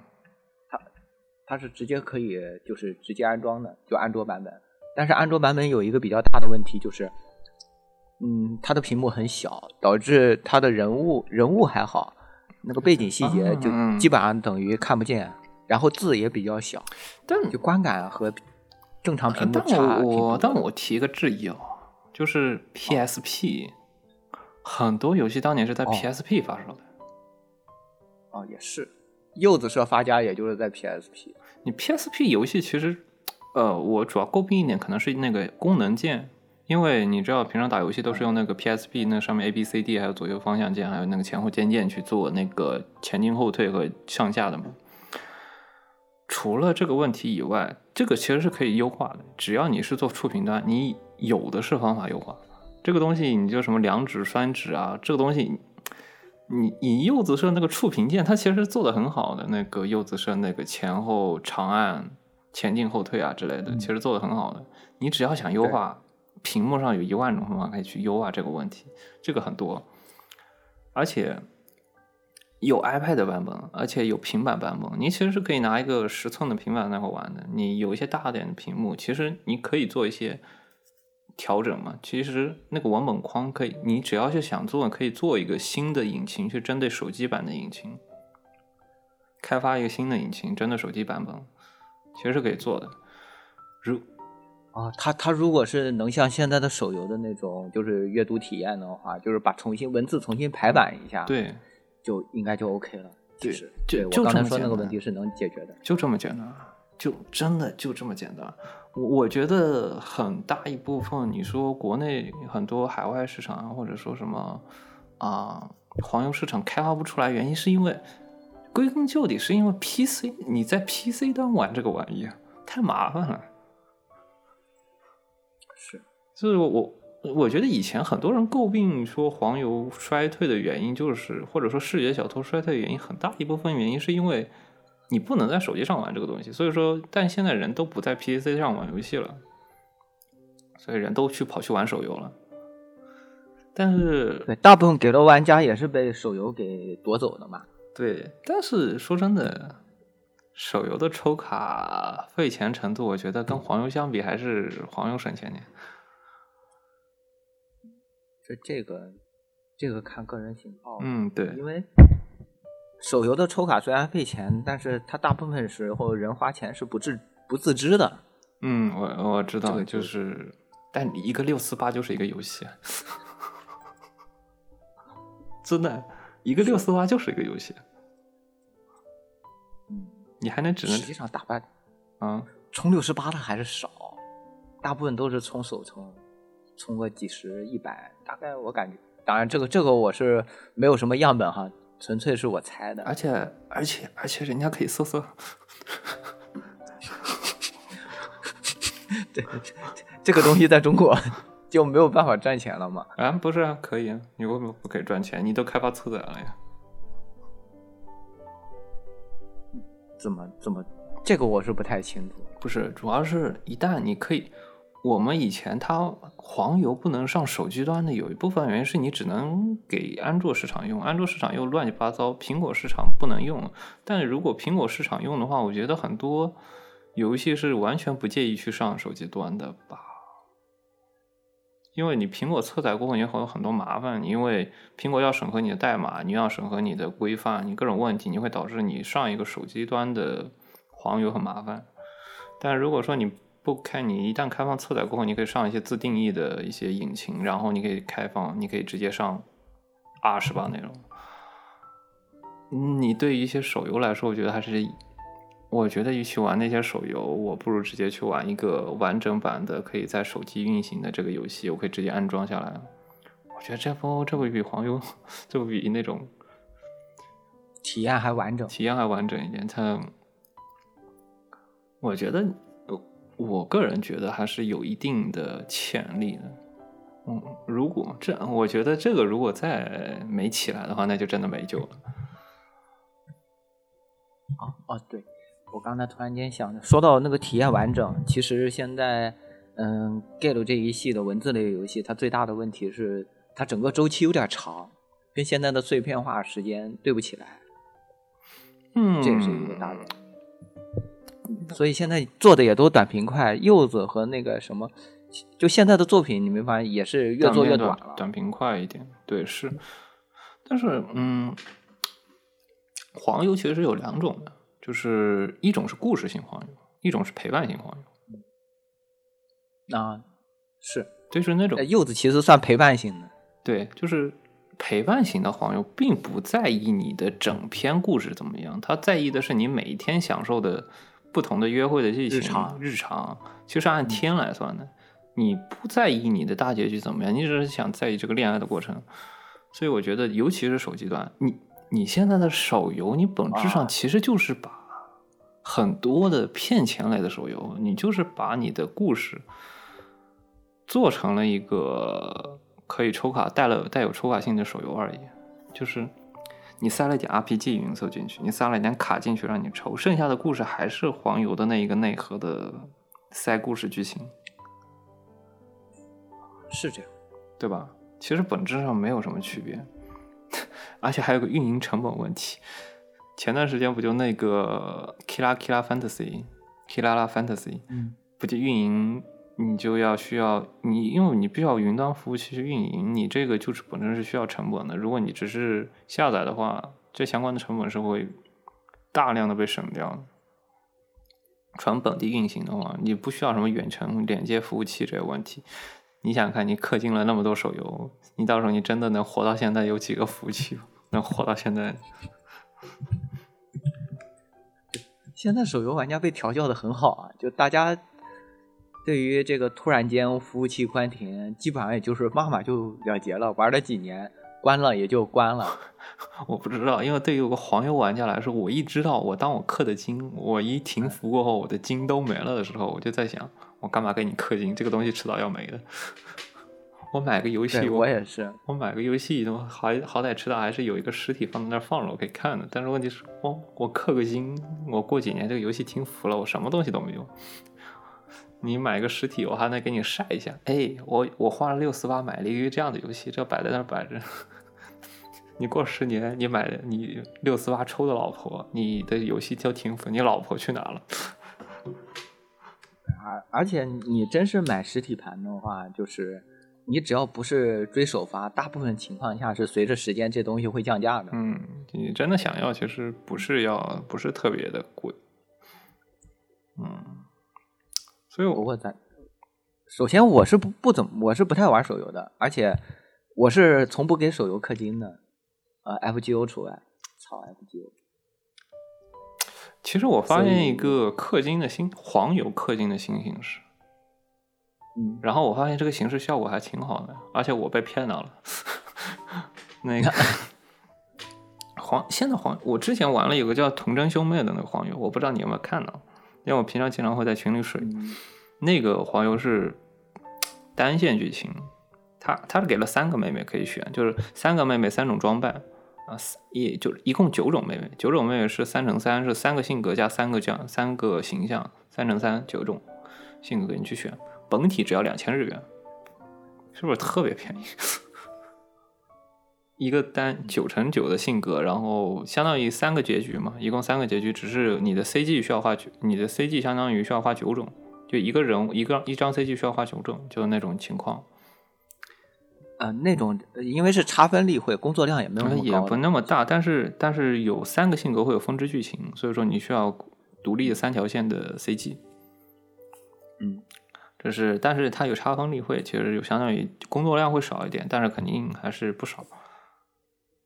它是直接可以就是直接安装的，就安卓版本。但是安卓版本有一个比较大的问题就是，嗯，它的屏幕很小，导致它的人物人物还好，那个背景细节就基本上等于看不见，然后字也比较小，但就观感和正常屏幕差挺我但我提一个质疑哦，就是 PSP、很多游戏当年是在哦。PSP 发售的。哦也是，柚子社发家也就是在 PSP，你 PSP 游戏其实，呃，我主要诟病一点可能是那个功能键，因为你知道平常打游戏都是用那个 PSP 那上面 A B C D 还有左右方向键，还有那个前后键键去做那个前进后退和上下的嘛。除了这个问题以外，这个其实是可以优化的，只要你是做触屏端，你有的是方法优化。这个东西你就什么两指、三指啊，这个东西你你柚子社那个触屏键，它其实做的很好的，那个柚子社那个前后长按、前进后退啊之类的，其实做的很好的。你只要想优化，屏幕上有一万种方法可以去优化这个问题，这个很多，而且有 iPad 版本，而且有平板版本。你其实是可以拿一个十寸的平板那块玩的。你有一些大点的屏幕，其实你可以做一些调整嘛。其实那个文本框可以，你只要是想做，可以做一个新的引擎去针对手机版的引擎，开发一个新的引擎针对手机版本，其实是可以做的。如啊，它它如果是能像现在的手游的那种，就是阅读体验的话，就是把重新文字重新排版一下，，对，就应该就 OK 了。其对实，就就对我刚才说那个问题是能解决的。就这么简单，就真的就这么简单。我我觉得很大一部分，你说国内很多海外市场啊，或者说什么啊、黄油市场开发不出来，原因是因为归根究底是因为 PC 你在 PC 端玩这个玩意儿太麻烦了。是，就是我我觉得以前很多人诟病说黄油衰退的原因，就是或者说视觉小偷衰退的原因，很大一部分原因是因为你不能在手机上玩这个东西。所以说，但现在人都不在 PC 上玩游戏了，所以人都去跑去玩手游了。但是对，大部分给了玩家也是被手游给夺走的嘛。对，但是说真的，手游的抽卡费钱程度，我觉得跟黄油相比，还是黄油省钱点。这这个这个看个人喜好，，嗯，对，因为手游的抽卡虽然费钱，但是它大部分时候人花钱是不自不自知的。嗯，我我知道，这个就，就是但你一个六四八就是一个游戏，真的，一个六四八就是一个游戏，嗯，你还能只能实际上打败啊，充六十八的还是少，大部分都是充手充，充个几十、一百，大概我感觉，当然这个这个我是没有什么样本哈，纯粹是我猜的。而且而且而且人家可以搜搜，对这个东西在中国就没有办法赚钱了嘛？啊，不是啊，可以啊，你为什么不可以赚钱？你都开发车载了呀，怎么怎么？这个我是不太清楚。不是，主要是一旦你可以。我们以前它黄油不能上手机端的，有一部分原因是你只能给安卓市场用，安卓市场又乱七八糟，苹果市场不能用。但如果苹果市场用的话，我觉得很多游戏是完全不介意去上手机端的吧，因为你苹果测载过后，你会有很多麻烦，因为苹果要审核你的代码，你要审核你的规范，你各种问题，你会导致你上一个手机端的黄油很麻烦。但如果说你不开，你一旦开放测载过后，你可以上一些自定义的一些引擎，然后你可以开放，你可以直接上 R 十八内容。你对于一些手游来说，我觉得还是，我觉得与其玩那些手游，我不如直接去玩一个完整版的可以在手机运行的这个游戏，我可以直接安装下来。我觉得这不这不比黄油，这不比那种体验还完整，体验还完整一点。它，我觉得，我个人觉得还是有一定的潜力的。嗯，如果这，我觉得这个如果再没起来的话，那就真的没救了。哦哦，对，我刚才突然间想着，说到那个体验完整，其实现在，嗯，Gale 这一系的文字类游戏，它最大的问题是它整个周期有点长，跟现在的碎片化时间对不起来。嗯，这也是一个大的。所以现在做的也都短平快，柚子和那个什么，就现在的作品，你没发现也是越做越短了，短平快一点。对，是。但是，嗯，黄油其实是有两种的，就是一种是故事性黄油，一种是陪伴性黄油。啊，是，就是那种柚子其实算陪伴型的。对，就是陪伴型的黄油，并不在意你的整篇故事怎么样，他在意的是你每一天享受的。不同的约会的剧情，日常，日常，其实按天来算的。你不在意你的大结局怎么样，你只是想在意这个恋爱的过程。所以我觉得，尤其是手机端，你你现在的手游，你本质上其实就是把很多的骗钱类的手游，你就是把你的故事做成了一个可以抽卡、带了带有抽卡性的手游而已，就是。你塞了一点 RPG 元素进去，你塞了一点卡进去让你抽，剩下的故事还是黄油的那一个内核的塞故事剧情，是这样，对吧？其实本质上没有什么区别，而且还有个运营成本问题。前段时间不就那个 Killa Killa Fantasy，Killa Fantasy，嗯，不就运营？你就要需要你，因为你必须要云端服务器去运营，你这个就是本身是需要成本的。如果你只是下载的话，这相关的成本是会大量的被省掉的。纯本地运行的话，你不需要什么远程连接服务器这个问题。你想看，你氪金了那么多手游，你到时候你真的能活到现在有几个服务器能活到现在？现在手游玩家被调教的很好啊，就大家。对于这个突然间服务器关停，基本上也就是骂骂就了结了。玩了几年，关了也就关了。我不知道，因为对于我个黄油玩家来说，我一知道我当我氪的金，我一停服过后，我的金都没了的时候，我就在想，我干嘛给你氪金？这个东西迟早要没的。我买个游戏，我也是，我买个游戏，好好歹迟早还是有一个实体放在那儿放着，我可以看的。但是问题是，我我氪个金，我过几年这个游戏停服了，我什么东西都没有。你买个实体，我还能给你晒一下。哎，我我花了六四八买了一个这样的游戏，这摆在那儿摆着。你过十年，你买你六四八抽的老婆，你的游戏就停服，你老婆去哪了？而而且你真是买实体盘的话，就是你只要不是追首发，大部分情况下是随着时间这东西会降价的。嗯，你真的想要，其实不是要不是特别的贵。嗯。所以，我在首先我是不不怎么，我是不太玩手游的，而且我是从不给手游氪金的，呃，FGO 除外，操 FGO。其实我发现一个氪金的新黄油氪金的新形式，嗯，然后我发现这个形式效果还挺好的，而且我被骗到了。那个 黄现在黄，我之前玩了有个叫童真兄妹的那个黄油，我不知道你有没有看到。因为我平常经常会在群里水，那个黄油是单线剧情，他他是给了三个妹妹可以选，就是三个妹妹三种装扮啊，一就一共九种妹妹，九种妹妹是三乘三，是三个性格加三个这样三个形象，三乘三九种性格给你去选，本体只要两千日元，是不是特别便宜？一个单九乘九的性格，然后相当于三个结局嘛，一共三个结局，只是你的 CG 需要画九，你的 CG 相当于需要画九种，就一个人一个一张 CG 需要画九种，就那种情况。呃，那种因为是差分例会，工作量也没有那么也不那么大，但是但是有三个性格会有分支剧情，所以说你需要独立三条线的 CG。嗯，这是，但是它有差分例会，其实就相当于工作量会少一点，但是肯定还是不少。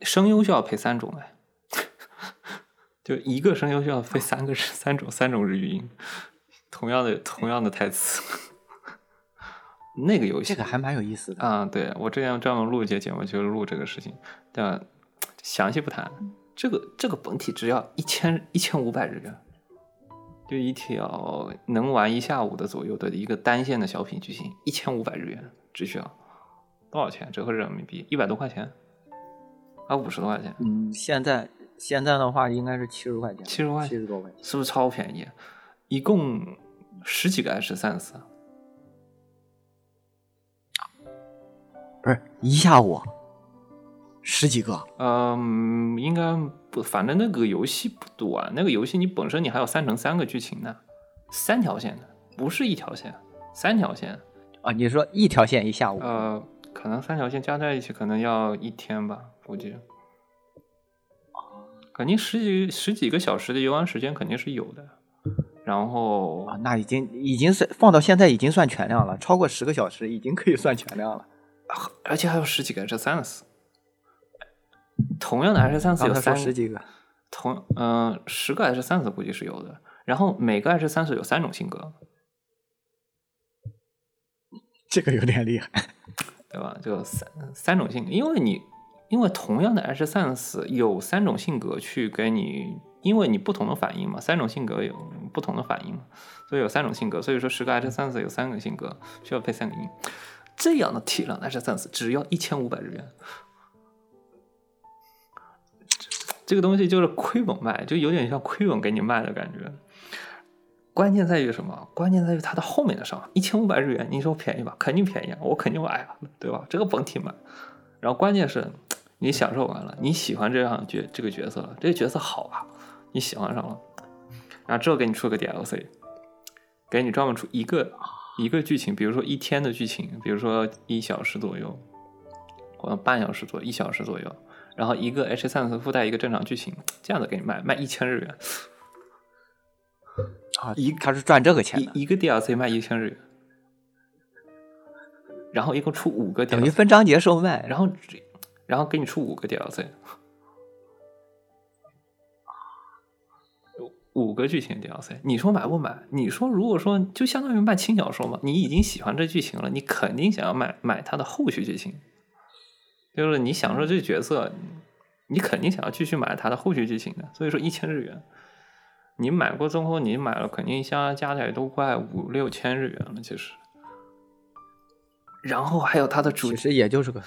声优需要配三种哎，就一个声优就要配三个三种三种日语音，同样的同样的台词。那个游戏这个还蛮有意思的啊！对我之前专门录一节节目，就是录这个事情，但详细不谈。这个这个本体只要一千一千五百日元，就一条能玩一下午的左右的一个单线的小品剧情，一千五百日元只需要多少钱？折合人民币一百多块钱啊，五十多块钱。嗯，现在现在的话应该是七十块钱，七十块七十多块钱，是不是超便宜？一共十几个 H 三四。不是一下午十几个，嗯，应该不，反正那个游戏不短，那个游戏你本身你还有三乘三个剧情呢，三条线的，不是一条线，三条线啊。你说一条线一下午？呃，可能三条线加在一起可能要一天吧，估计。肯定十几十几个小时的游玩时间肯定是有的，然后啊，那已经已经是放到现在已经算全量了，超过十个小时已经可以算全量了。而且还有十几个 H 三 S，同样的 H 三四有三十几个，同嗯十个 H 三四估计是有的。然后每个 H 三四有三种性格，这个有点厉害，对吧？就三三种性格，因为你因为同样的 H 三 S 有三种性格去给你，因为你不同的反应嘛，三种性格有不同的反应嘛，所以有三种性格。所以说十个 H 三四有三个性格，需要配三个音。这样的体量，H 三四只要一千五百日元，这个东西就是亏本卖，就有点像亏本给你卖的感觉。关键在于什么？关键在于它的后面的商，一千五百日元，你说便宜吧？肯定便宜，我肯定买啊，对吧？这个甭提买，然后关键是你享受完了，你喜欢这样角这个角色了，这个角色好啊，你喜欢上了，然后之后给你出个 DLC，给你专门出一个。一个剧情，比如说一天的剧情，比如说一小时左右，或者半小时左右，一小时左右，然后一个 H 三四附带一个正常剧情，这样子给你卖，卖一千日元。啊，一他是赚这个钱的，一个 DLC 卖一千日元，然后一共出五个，等于分章节售卖，然后然后给你出五个 DLC。五个剧情 DLC，你说买不买？你说如果说就相当于卖轻小说嘛，你已经喜欢这剧情了，你肯定想要买买它的后续剧情，就是你享受这角色，你肯定想要继续买它的后续剧情的。所以说一千日元，你买过之后，你买了肯定加加起来都快五六千日元了，其实。然后还有它的主，其实也就是个，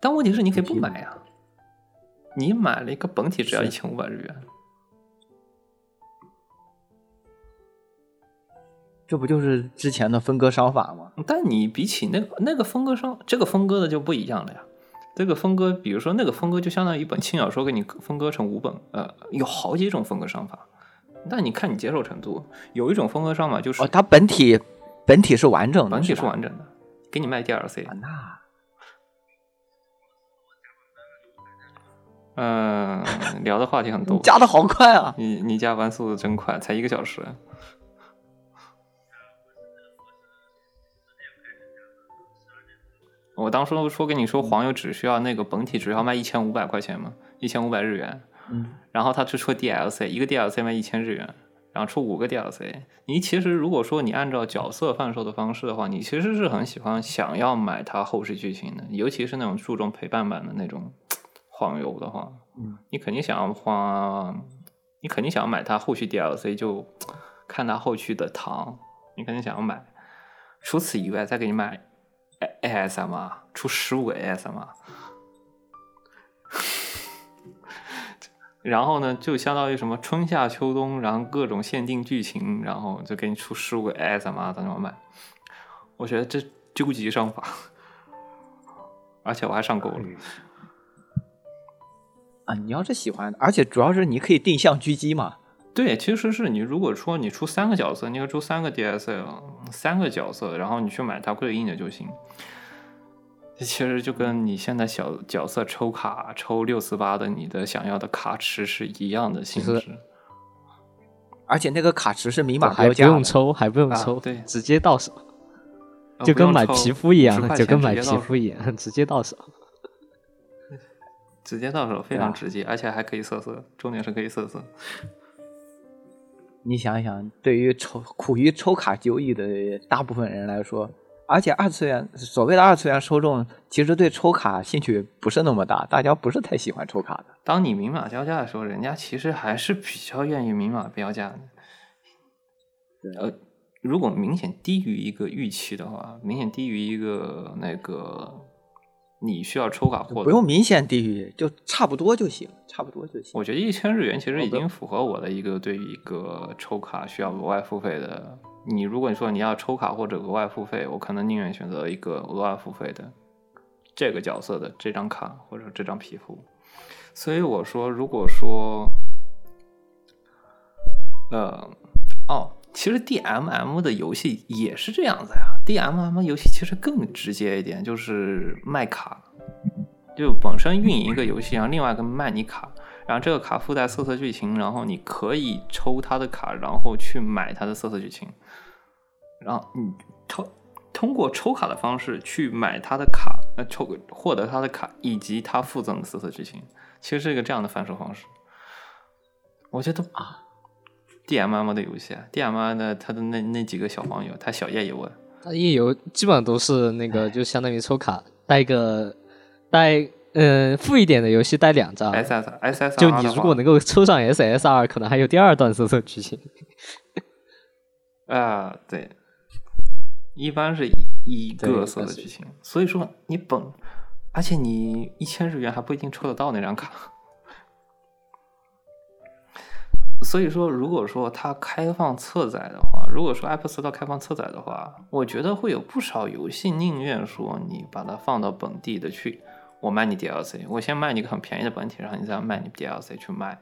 但问题是你可以不买呀，你买了一个本体只要一千五百日元。这不就是之前的分割商法吗？但你比起那个那个分割商，这个分割的就不一样了呀。这个分割，比如说那个分割，就相当于一本轻小说给你分割成五本，呃，有好几种分割商法。但你看你接受程度，有一种分割商法就是哦，它本体本体是完整的，本体是完整的，给你卖 DLC。那，嗯，聊的话题很多，加的好快啊！你你加班速度真快，才一个小时。我当初说跟你说黄油只需要那个本体只要卖一千五百块钱嘛，一千五百日元。嗯。然后他去出 DLC，一个 DLC 卖一千日元，然后出五个 DLC。你其实如果说你按照角色贩售的方式的话，你其实是很喜欢想要买它后续剧情的，尤其是那种注重陪伴版的那种黄油的话，嗯，你肯定想要花，你肯定想要买它后续 DLC，就看它后续的糖，你肯定想要买。除此以外，再给你买。ASM 出十五个 ASM，然后呢，就相当于什么春夏秋冬，然后各种限定剧情，然后就给你出十五个 ASM 在那买。我觉得这究极上法，而且我还上钩了。啊，你要是喜欢，而且主要是你可以定向狙击嘛。对，其实是你如果说你出三个角色，你要出三个 DLC，三个角色，然后你去买它对应的就行。其实就跟你现在小角色抽卡抽六四八的你的想要的卡池是一样的性质。而且那个卡池是明码还不标价不，用抽，还不用啊抽，对直接到手，呃就跟买皮肤一样10，块就跟买皮肤一样，直接到手。直接到手，非常直接，而且还可以色色，重点是可以色色。你想一想，对于抽苦于抽卡交易的大部分人来说，而且二次元所谓的二次元受众，其实对抽卡兴趣不是那么大，大家不是太喜欢抽卡的。当你明码标价的时候，人家其实还是比较愿意明码标价的。呃，如果明显低于一个预期的话，明显低于一个那个你需要抽卡获得，不用明显低于，就差不多就行，差不多就行。我觉得一千日元其实已经符合我的一个对于一个抽卡需要额外付费的。你如果你说你要抽卡或者额外付费，我可能宁愿选择一个额外付费的这个角色的这张卡或者这张皮肤。所以我说，如果说，呃，哦，其实 DMM 的游戏也是这样子呀。DMM 游戏其实更直接一点，就是卖卡，就本身运营一个游戏，然后另外一个卖你卡，然后这个卡附带色色剧情，然后你可以抽他的卡，然后去买他的色色剧情，然后你抽通过抽卡的方式去买他的卡，呃，抽获得他的卡以及他附赠的色色剧情，其实是一个这样的贩售方式。我觉得啊，DMM 的游戏啊，DMM 的他的那那几个小黄油，他小叶油啊，它夜游基本上都是那个，就相当于抽卡带一个带嗯富一点的游戏带两张，S S S S，就你如果能够抽上 SSR，可能还有第二段色色剧情。啊，对，一般是一对个色的剧情，所以说你本，而且你一千日元还不一定抽得到那张卡，所以说如果说它开放侧载的话，如果说 App Store 开放侧载的话，我觉得会有不少游戏宁愿说你把它放到本地的去，我卖你 DLC，我先卖你个很便宜的本体，然后你再卖你 DLC 去卖，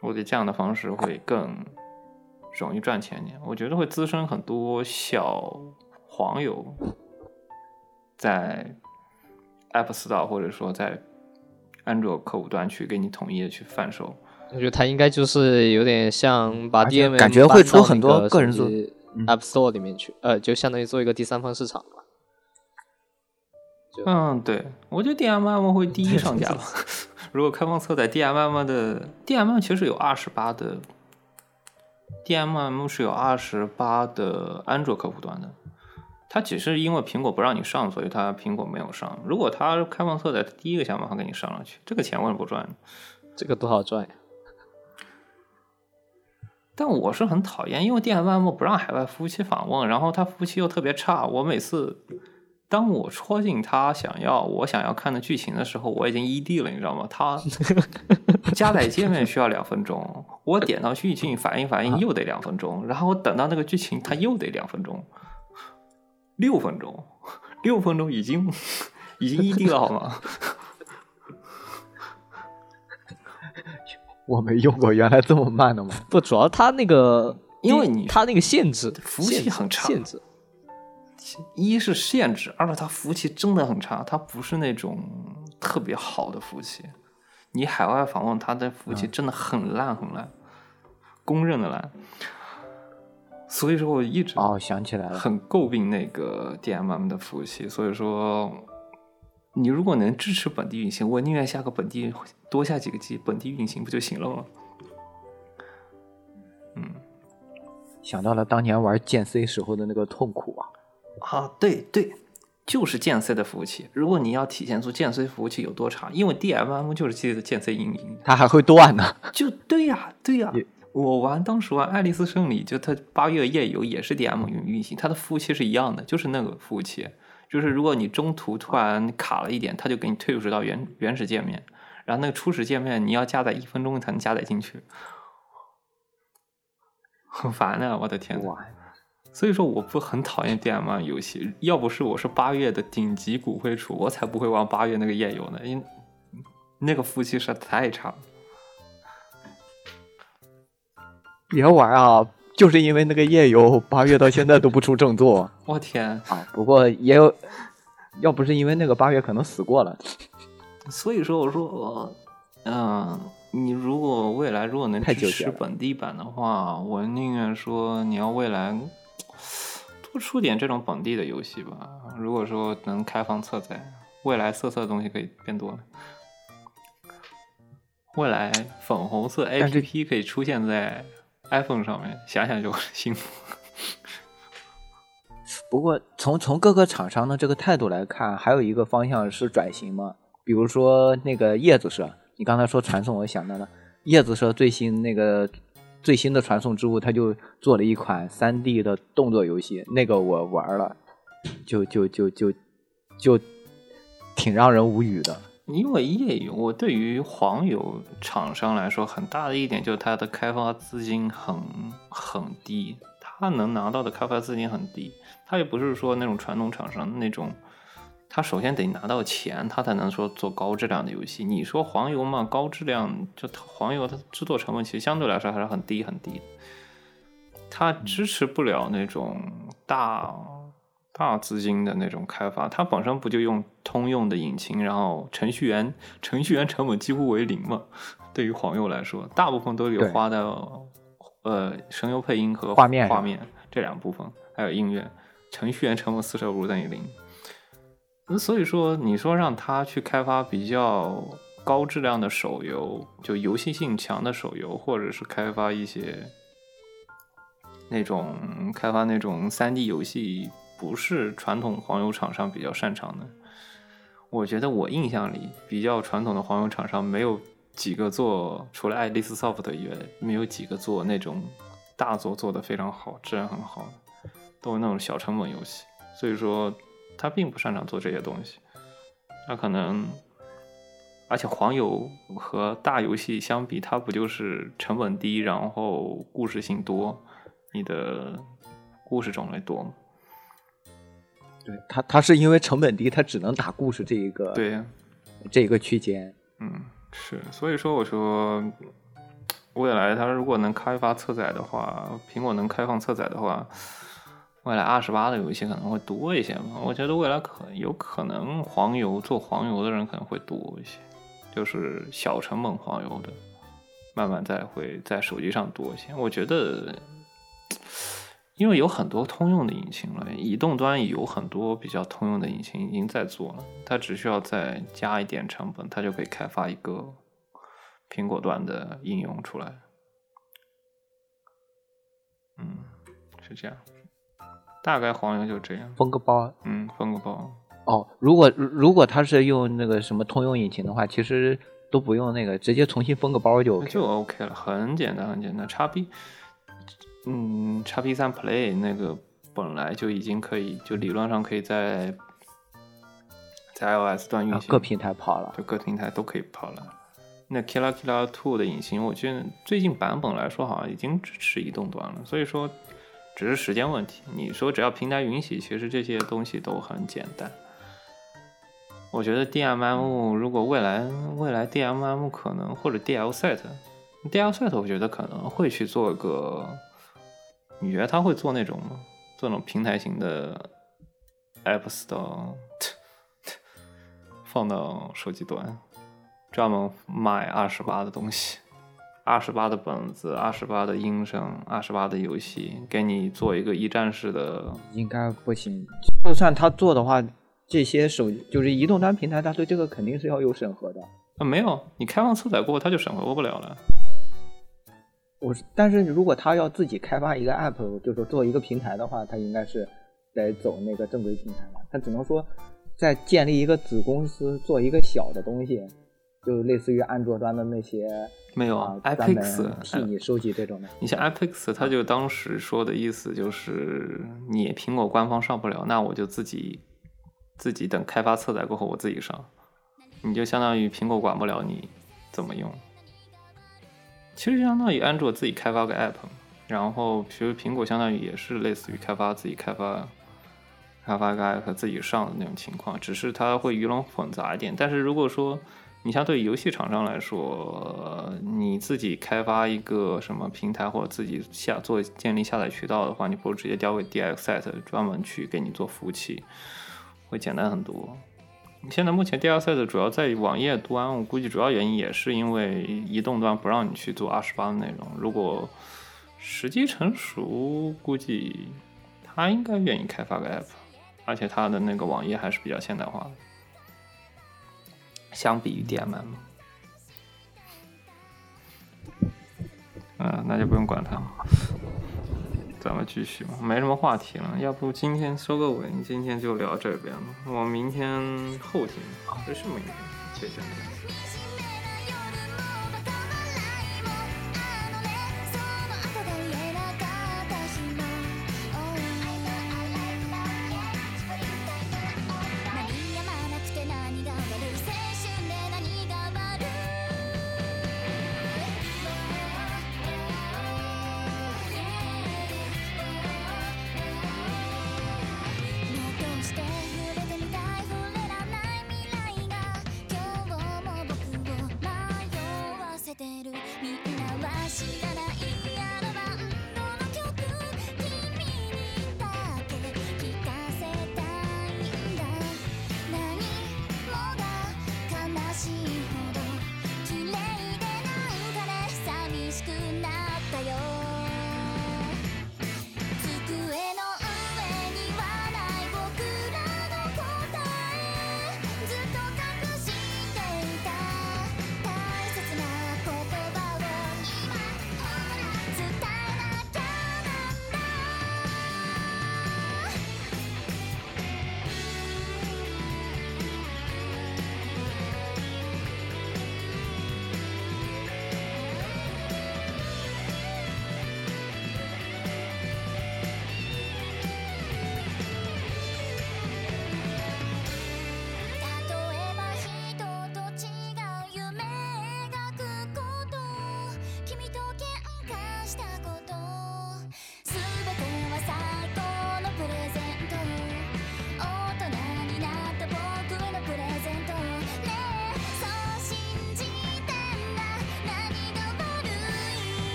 我觉得这样的方式会更容易赚钱一点。我觉得会滋生很多小黄油在 App Store 或者说在安卓客户端去给你统一的去贩售。我觉得它应该就是有点像把 DM 感觉会出很多个人做 App Store 里面去，呃，就相当于做一个第三方市场嘛。嗯，对，我觉得 DMM 会第一上架吧。如果开放侧载 DMM 的 DMM 其实有二十八的 DMM 是有二十八的安卓客户端的，它只是因为苹果不让你上，所以它苹果没有上。如果它开放侧载，第一个想办法给你上上去，这个钱为什么不赚？这个多好赚呀！但我是很讨厌，因为 DMM 不让海外服务器访问，然后它服务器又特别差。我每次当我戳进它想要我想要看的剧情的时候，我已经 ED 了，你知道吗？它 加载界面需要两分钟，我点到剧情反应反应又得两分钟，然后我等到那个剧情它又得两分钟，六分钟，六分钟已经已经 ED 了好吗？我没用过，原来这么慢的吗？不，主要它那个，因为你它那个限制，服务器很差限制。一是限制，二是它服务器真的很差，它不是那种特别好的服务器。你海外访问它的服务器真的很烂很烂，公认的烂。所以说我一直哦，想起来了，很诟病那个 DMM 的服务器。所以说，你如果能支持本地运行，我宁愿下个本地多下几个 G 本地运行不就行了吗？嗯。想到了当年玩剑 C 时候的那个痛苦啊！啊，对对，就是剑 C 的服务器。如果你要体现出剑 C 服务器有多差，因为 DMM 就是接着剑 C 运营，它还会断呢。就对呀、对呀、也我玩当时玩《爱丽丝胜利》，就它八月夜游也是 DM 运运行，它的服务器是一样的，就是那个服务器。就是如果你中途突然卡了一点，它就给你退回到原原始界面，然后那个初始界面你要加载一分钟才能加载进去，很烦的，我的天呐。所以说我不很讨厌 DMM 游戏，要不是我是八月的顶级骨灰处，我才不会玩八月那个夜游呢，因那个服务器实在太差了。别玩啊！就是因为那个夜游，八月到现在都不出正作 我天！啊。不过也有，要不是因为那个八月可能死过了。所以说我说我，嗯、你如果未来如果能支持本地版的话，我宁愿说你要未来多出点这种本地的游戏吧。如果说能开放侧载，未来色色的东西可以变多了。未来粉红色 APP 可以出现在 iPhone 上面，想想就很幸福。不过从从各个厂商的这个态度来看，还有一个方向是转型嘛，比如说那个叶子社，你刚才说传送，我想到了叶子社最新那个最新的传送之物，他就做了一款3 D 的动作游戏，那个我玩了，就就就就就挺让人无语的。因为页游，我对于黄油厂商来说，很大的一点就是它的开发资金很很低，它能拿到的开发资金很低。它也不是说那种传统厂商那种，它首先得拿到钱，它才能说做高质量的游戏。你说黄油嘛，高质量就它黄油它制作成本其实相对来说还是很低很低，它支持不了那种大大资金的那种开发，它本身不就用通用的引擎，然后程序员程序员成本几乎为零嘛？对于黄油来说，大部分都有花的呃声优配音和画面画面这两部分，还有音乐，程序员成本四舍五入等于零。那所以说，你说让他去开发比较高质量的手游，就游戏性强的手游，或者是开发一些那种开发那种三 D 游戏，不是传统黄油厂商比较擅长的。我觉得我印象里比较传统的黄油厂商没有几个做，除了爱丽丝 soft 以外，没有几个做那种大作做得非常好、质量很好的，都是那种小成本游戏。所以说，他并不擅长做这些东西。他可能，而且黄油和大游戏相比，它不就是成本低，然后故事性多，你的故事种类多吗？对他，他是因为成本低，他只能打故事这一个对呀。这一个区间。嗯，是，所以说我说，未来它如果能开发侧载的话，苹果能开放侧载的话，未来二十八的游戏可能会多一些嘛。我觉得未来可有可能黄油做黄油的人可能会多一些，就是小成本黄油的，慢慢再会在手机上多一些。我觉得。因为有很多通用的引擎了，移动端有很多比较通用的引擎已经在做了，它只需要再加一点成本，它就可以开发一个苹果端的应用出来。嗯，是这样，大概黄油就这样。封个包嗯，封个包。哦，如果如果他是用那个什么通用引擎的话，其实都不用那个，直接重新封个包就 OK 就 OK 了，很简单，很简单。叉 B，嗯，，x P 三 Play 那个本来就已经可以，就理论上可以在在 iOS 端运行，啊各平台跑了。就各平台都可以跑了。那 Killer Killer Two 的引擎，我觉得最近版本来说好像已经支持移动端了，所以说只是时间问题。你说只要平台允许，其实这些东西都很简单。我觉得 DMM 如果未来未来 DMM 可能或者 DLSet，DLSet 我觉得可能会去做个，你觉得他会做那种吗？做那种平台型的 App Store，放到手机端，专门卖二十八的东西，二十八的本子，二十八的音声，二十八的游戏，给你做一个一站式的。应该不行，就算他做的话，这些手就是移动端平台，他对这个肯定是要有审核的。啊，没有，你开放测载过，他就审核不了了。我是，但是如果他要自己开发一个 app，就是做一个平台的话，他应该是得走那个正规平台了。他只能说在建立一个子公司，做一个小的东西，就类似于安卓端的那些没有啊，i 专 p 门 e x 替你收集这种的。你像 Apex，他就当时说的意思就是，你苹果官方上不了，那我就自己自己等开发测载过后，我自己上。你就相当于苹果管不了你怎么用，其实相当于安卓自己开发个 app，然后其实苹果相当于也是类似于开发自己开发开发个 app 自己上的那种情况，只是它会鱼龙混杂一点。但是如果说你像对于游戏厂商来说，你自己开发一个什么平台或者自己下做建立下载渠道的话，你不如直接交给 DXSet 专门去给你做服务器，会简单很多。现在目前 DLC 的主要在网页端，我估计主要原因也是因为移动端不让你去做二十八的内容。如果时机成熟，估计他应该愿意开发个 app，而且他的那个网页还是比较现代化的，相比于 DMM。嗯，那就不用管它了。咱们继续吧，没什么话题了，要不今天收个尾，今天就聊这边吧。我明天、后天，这是明天，谢谢。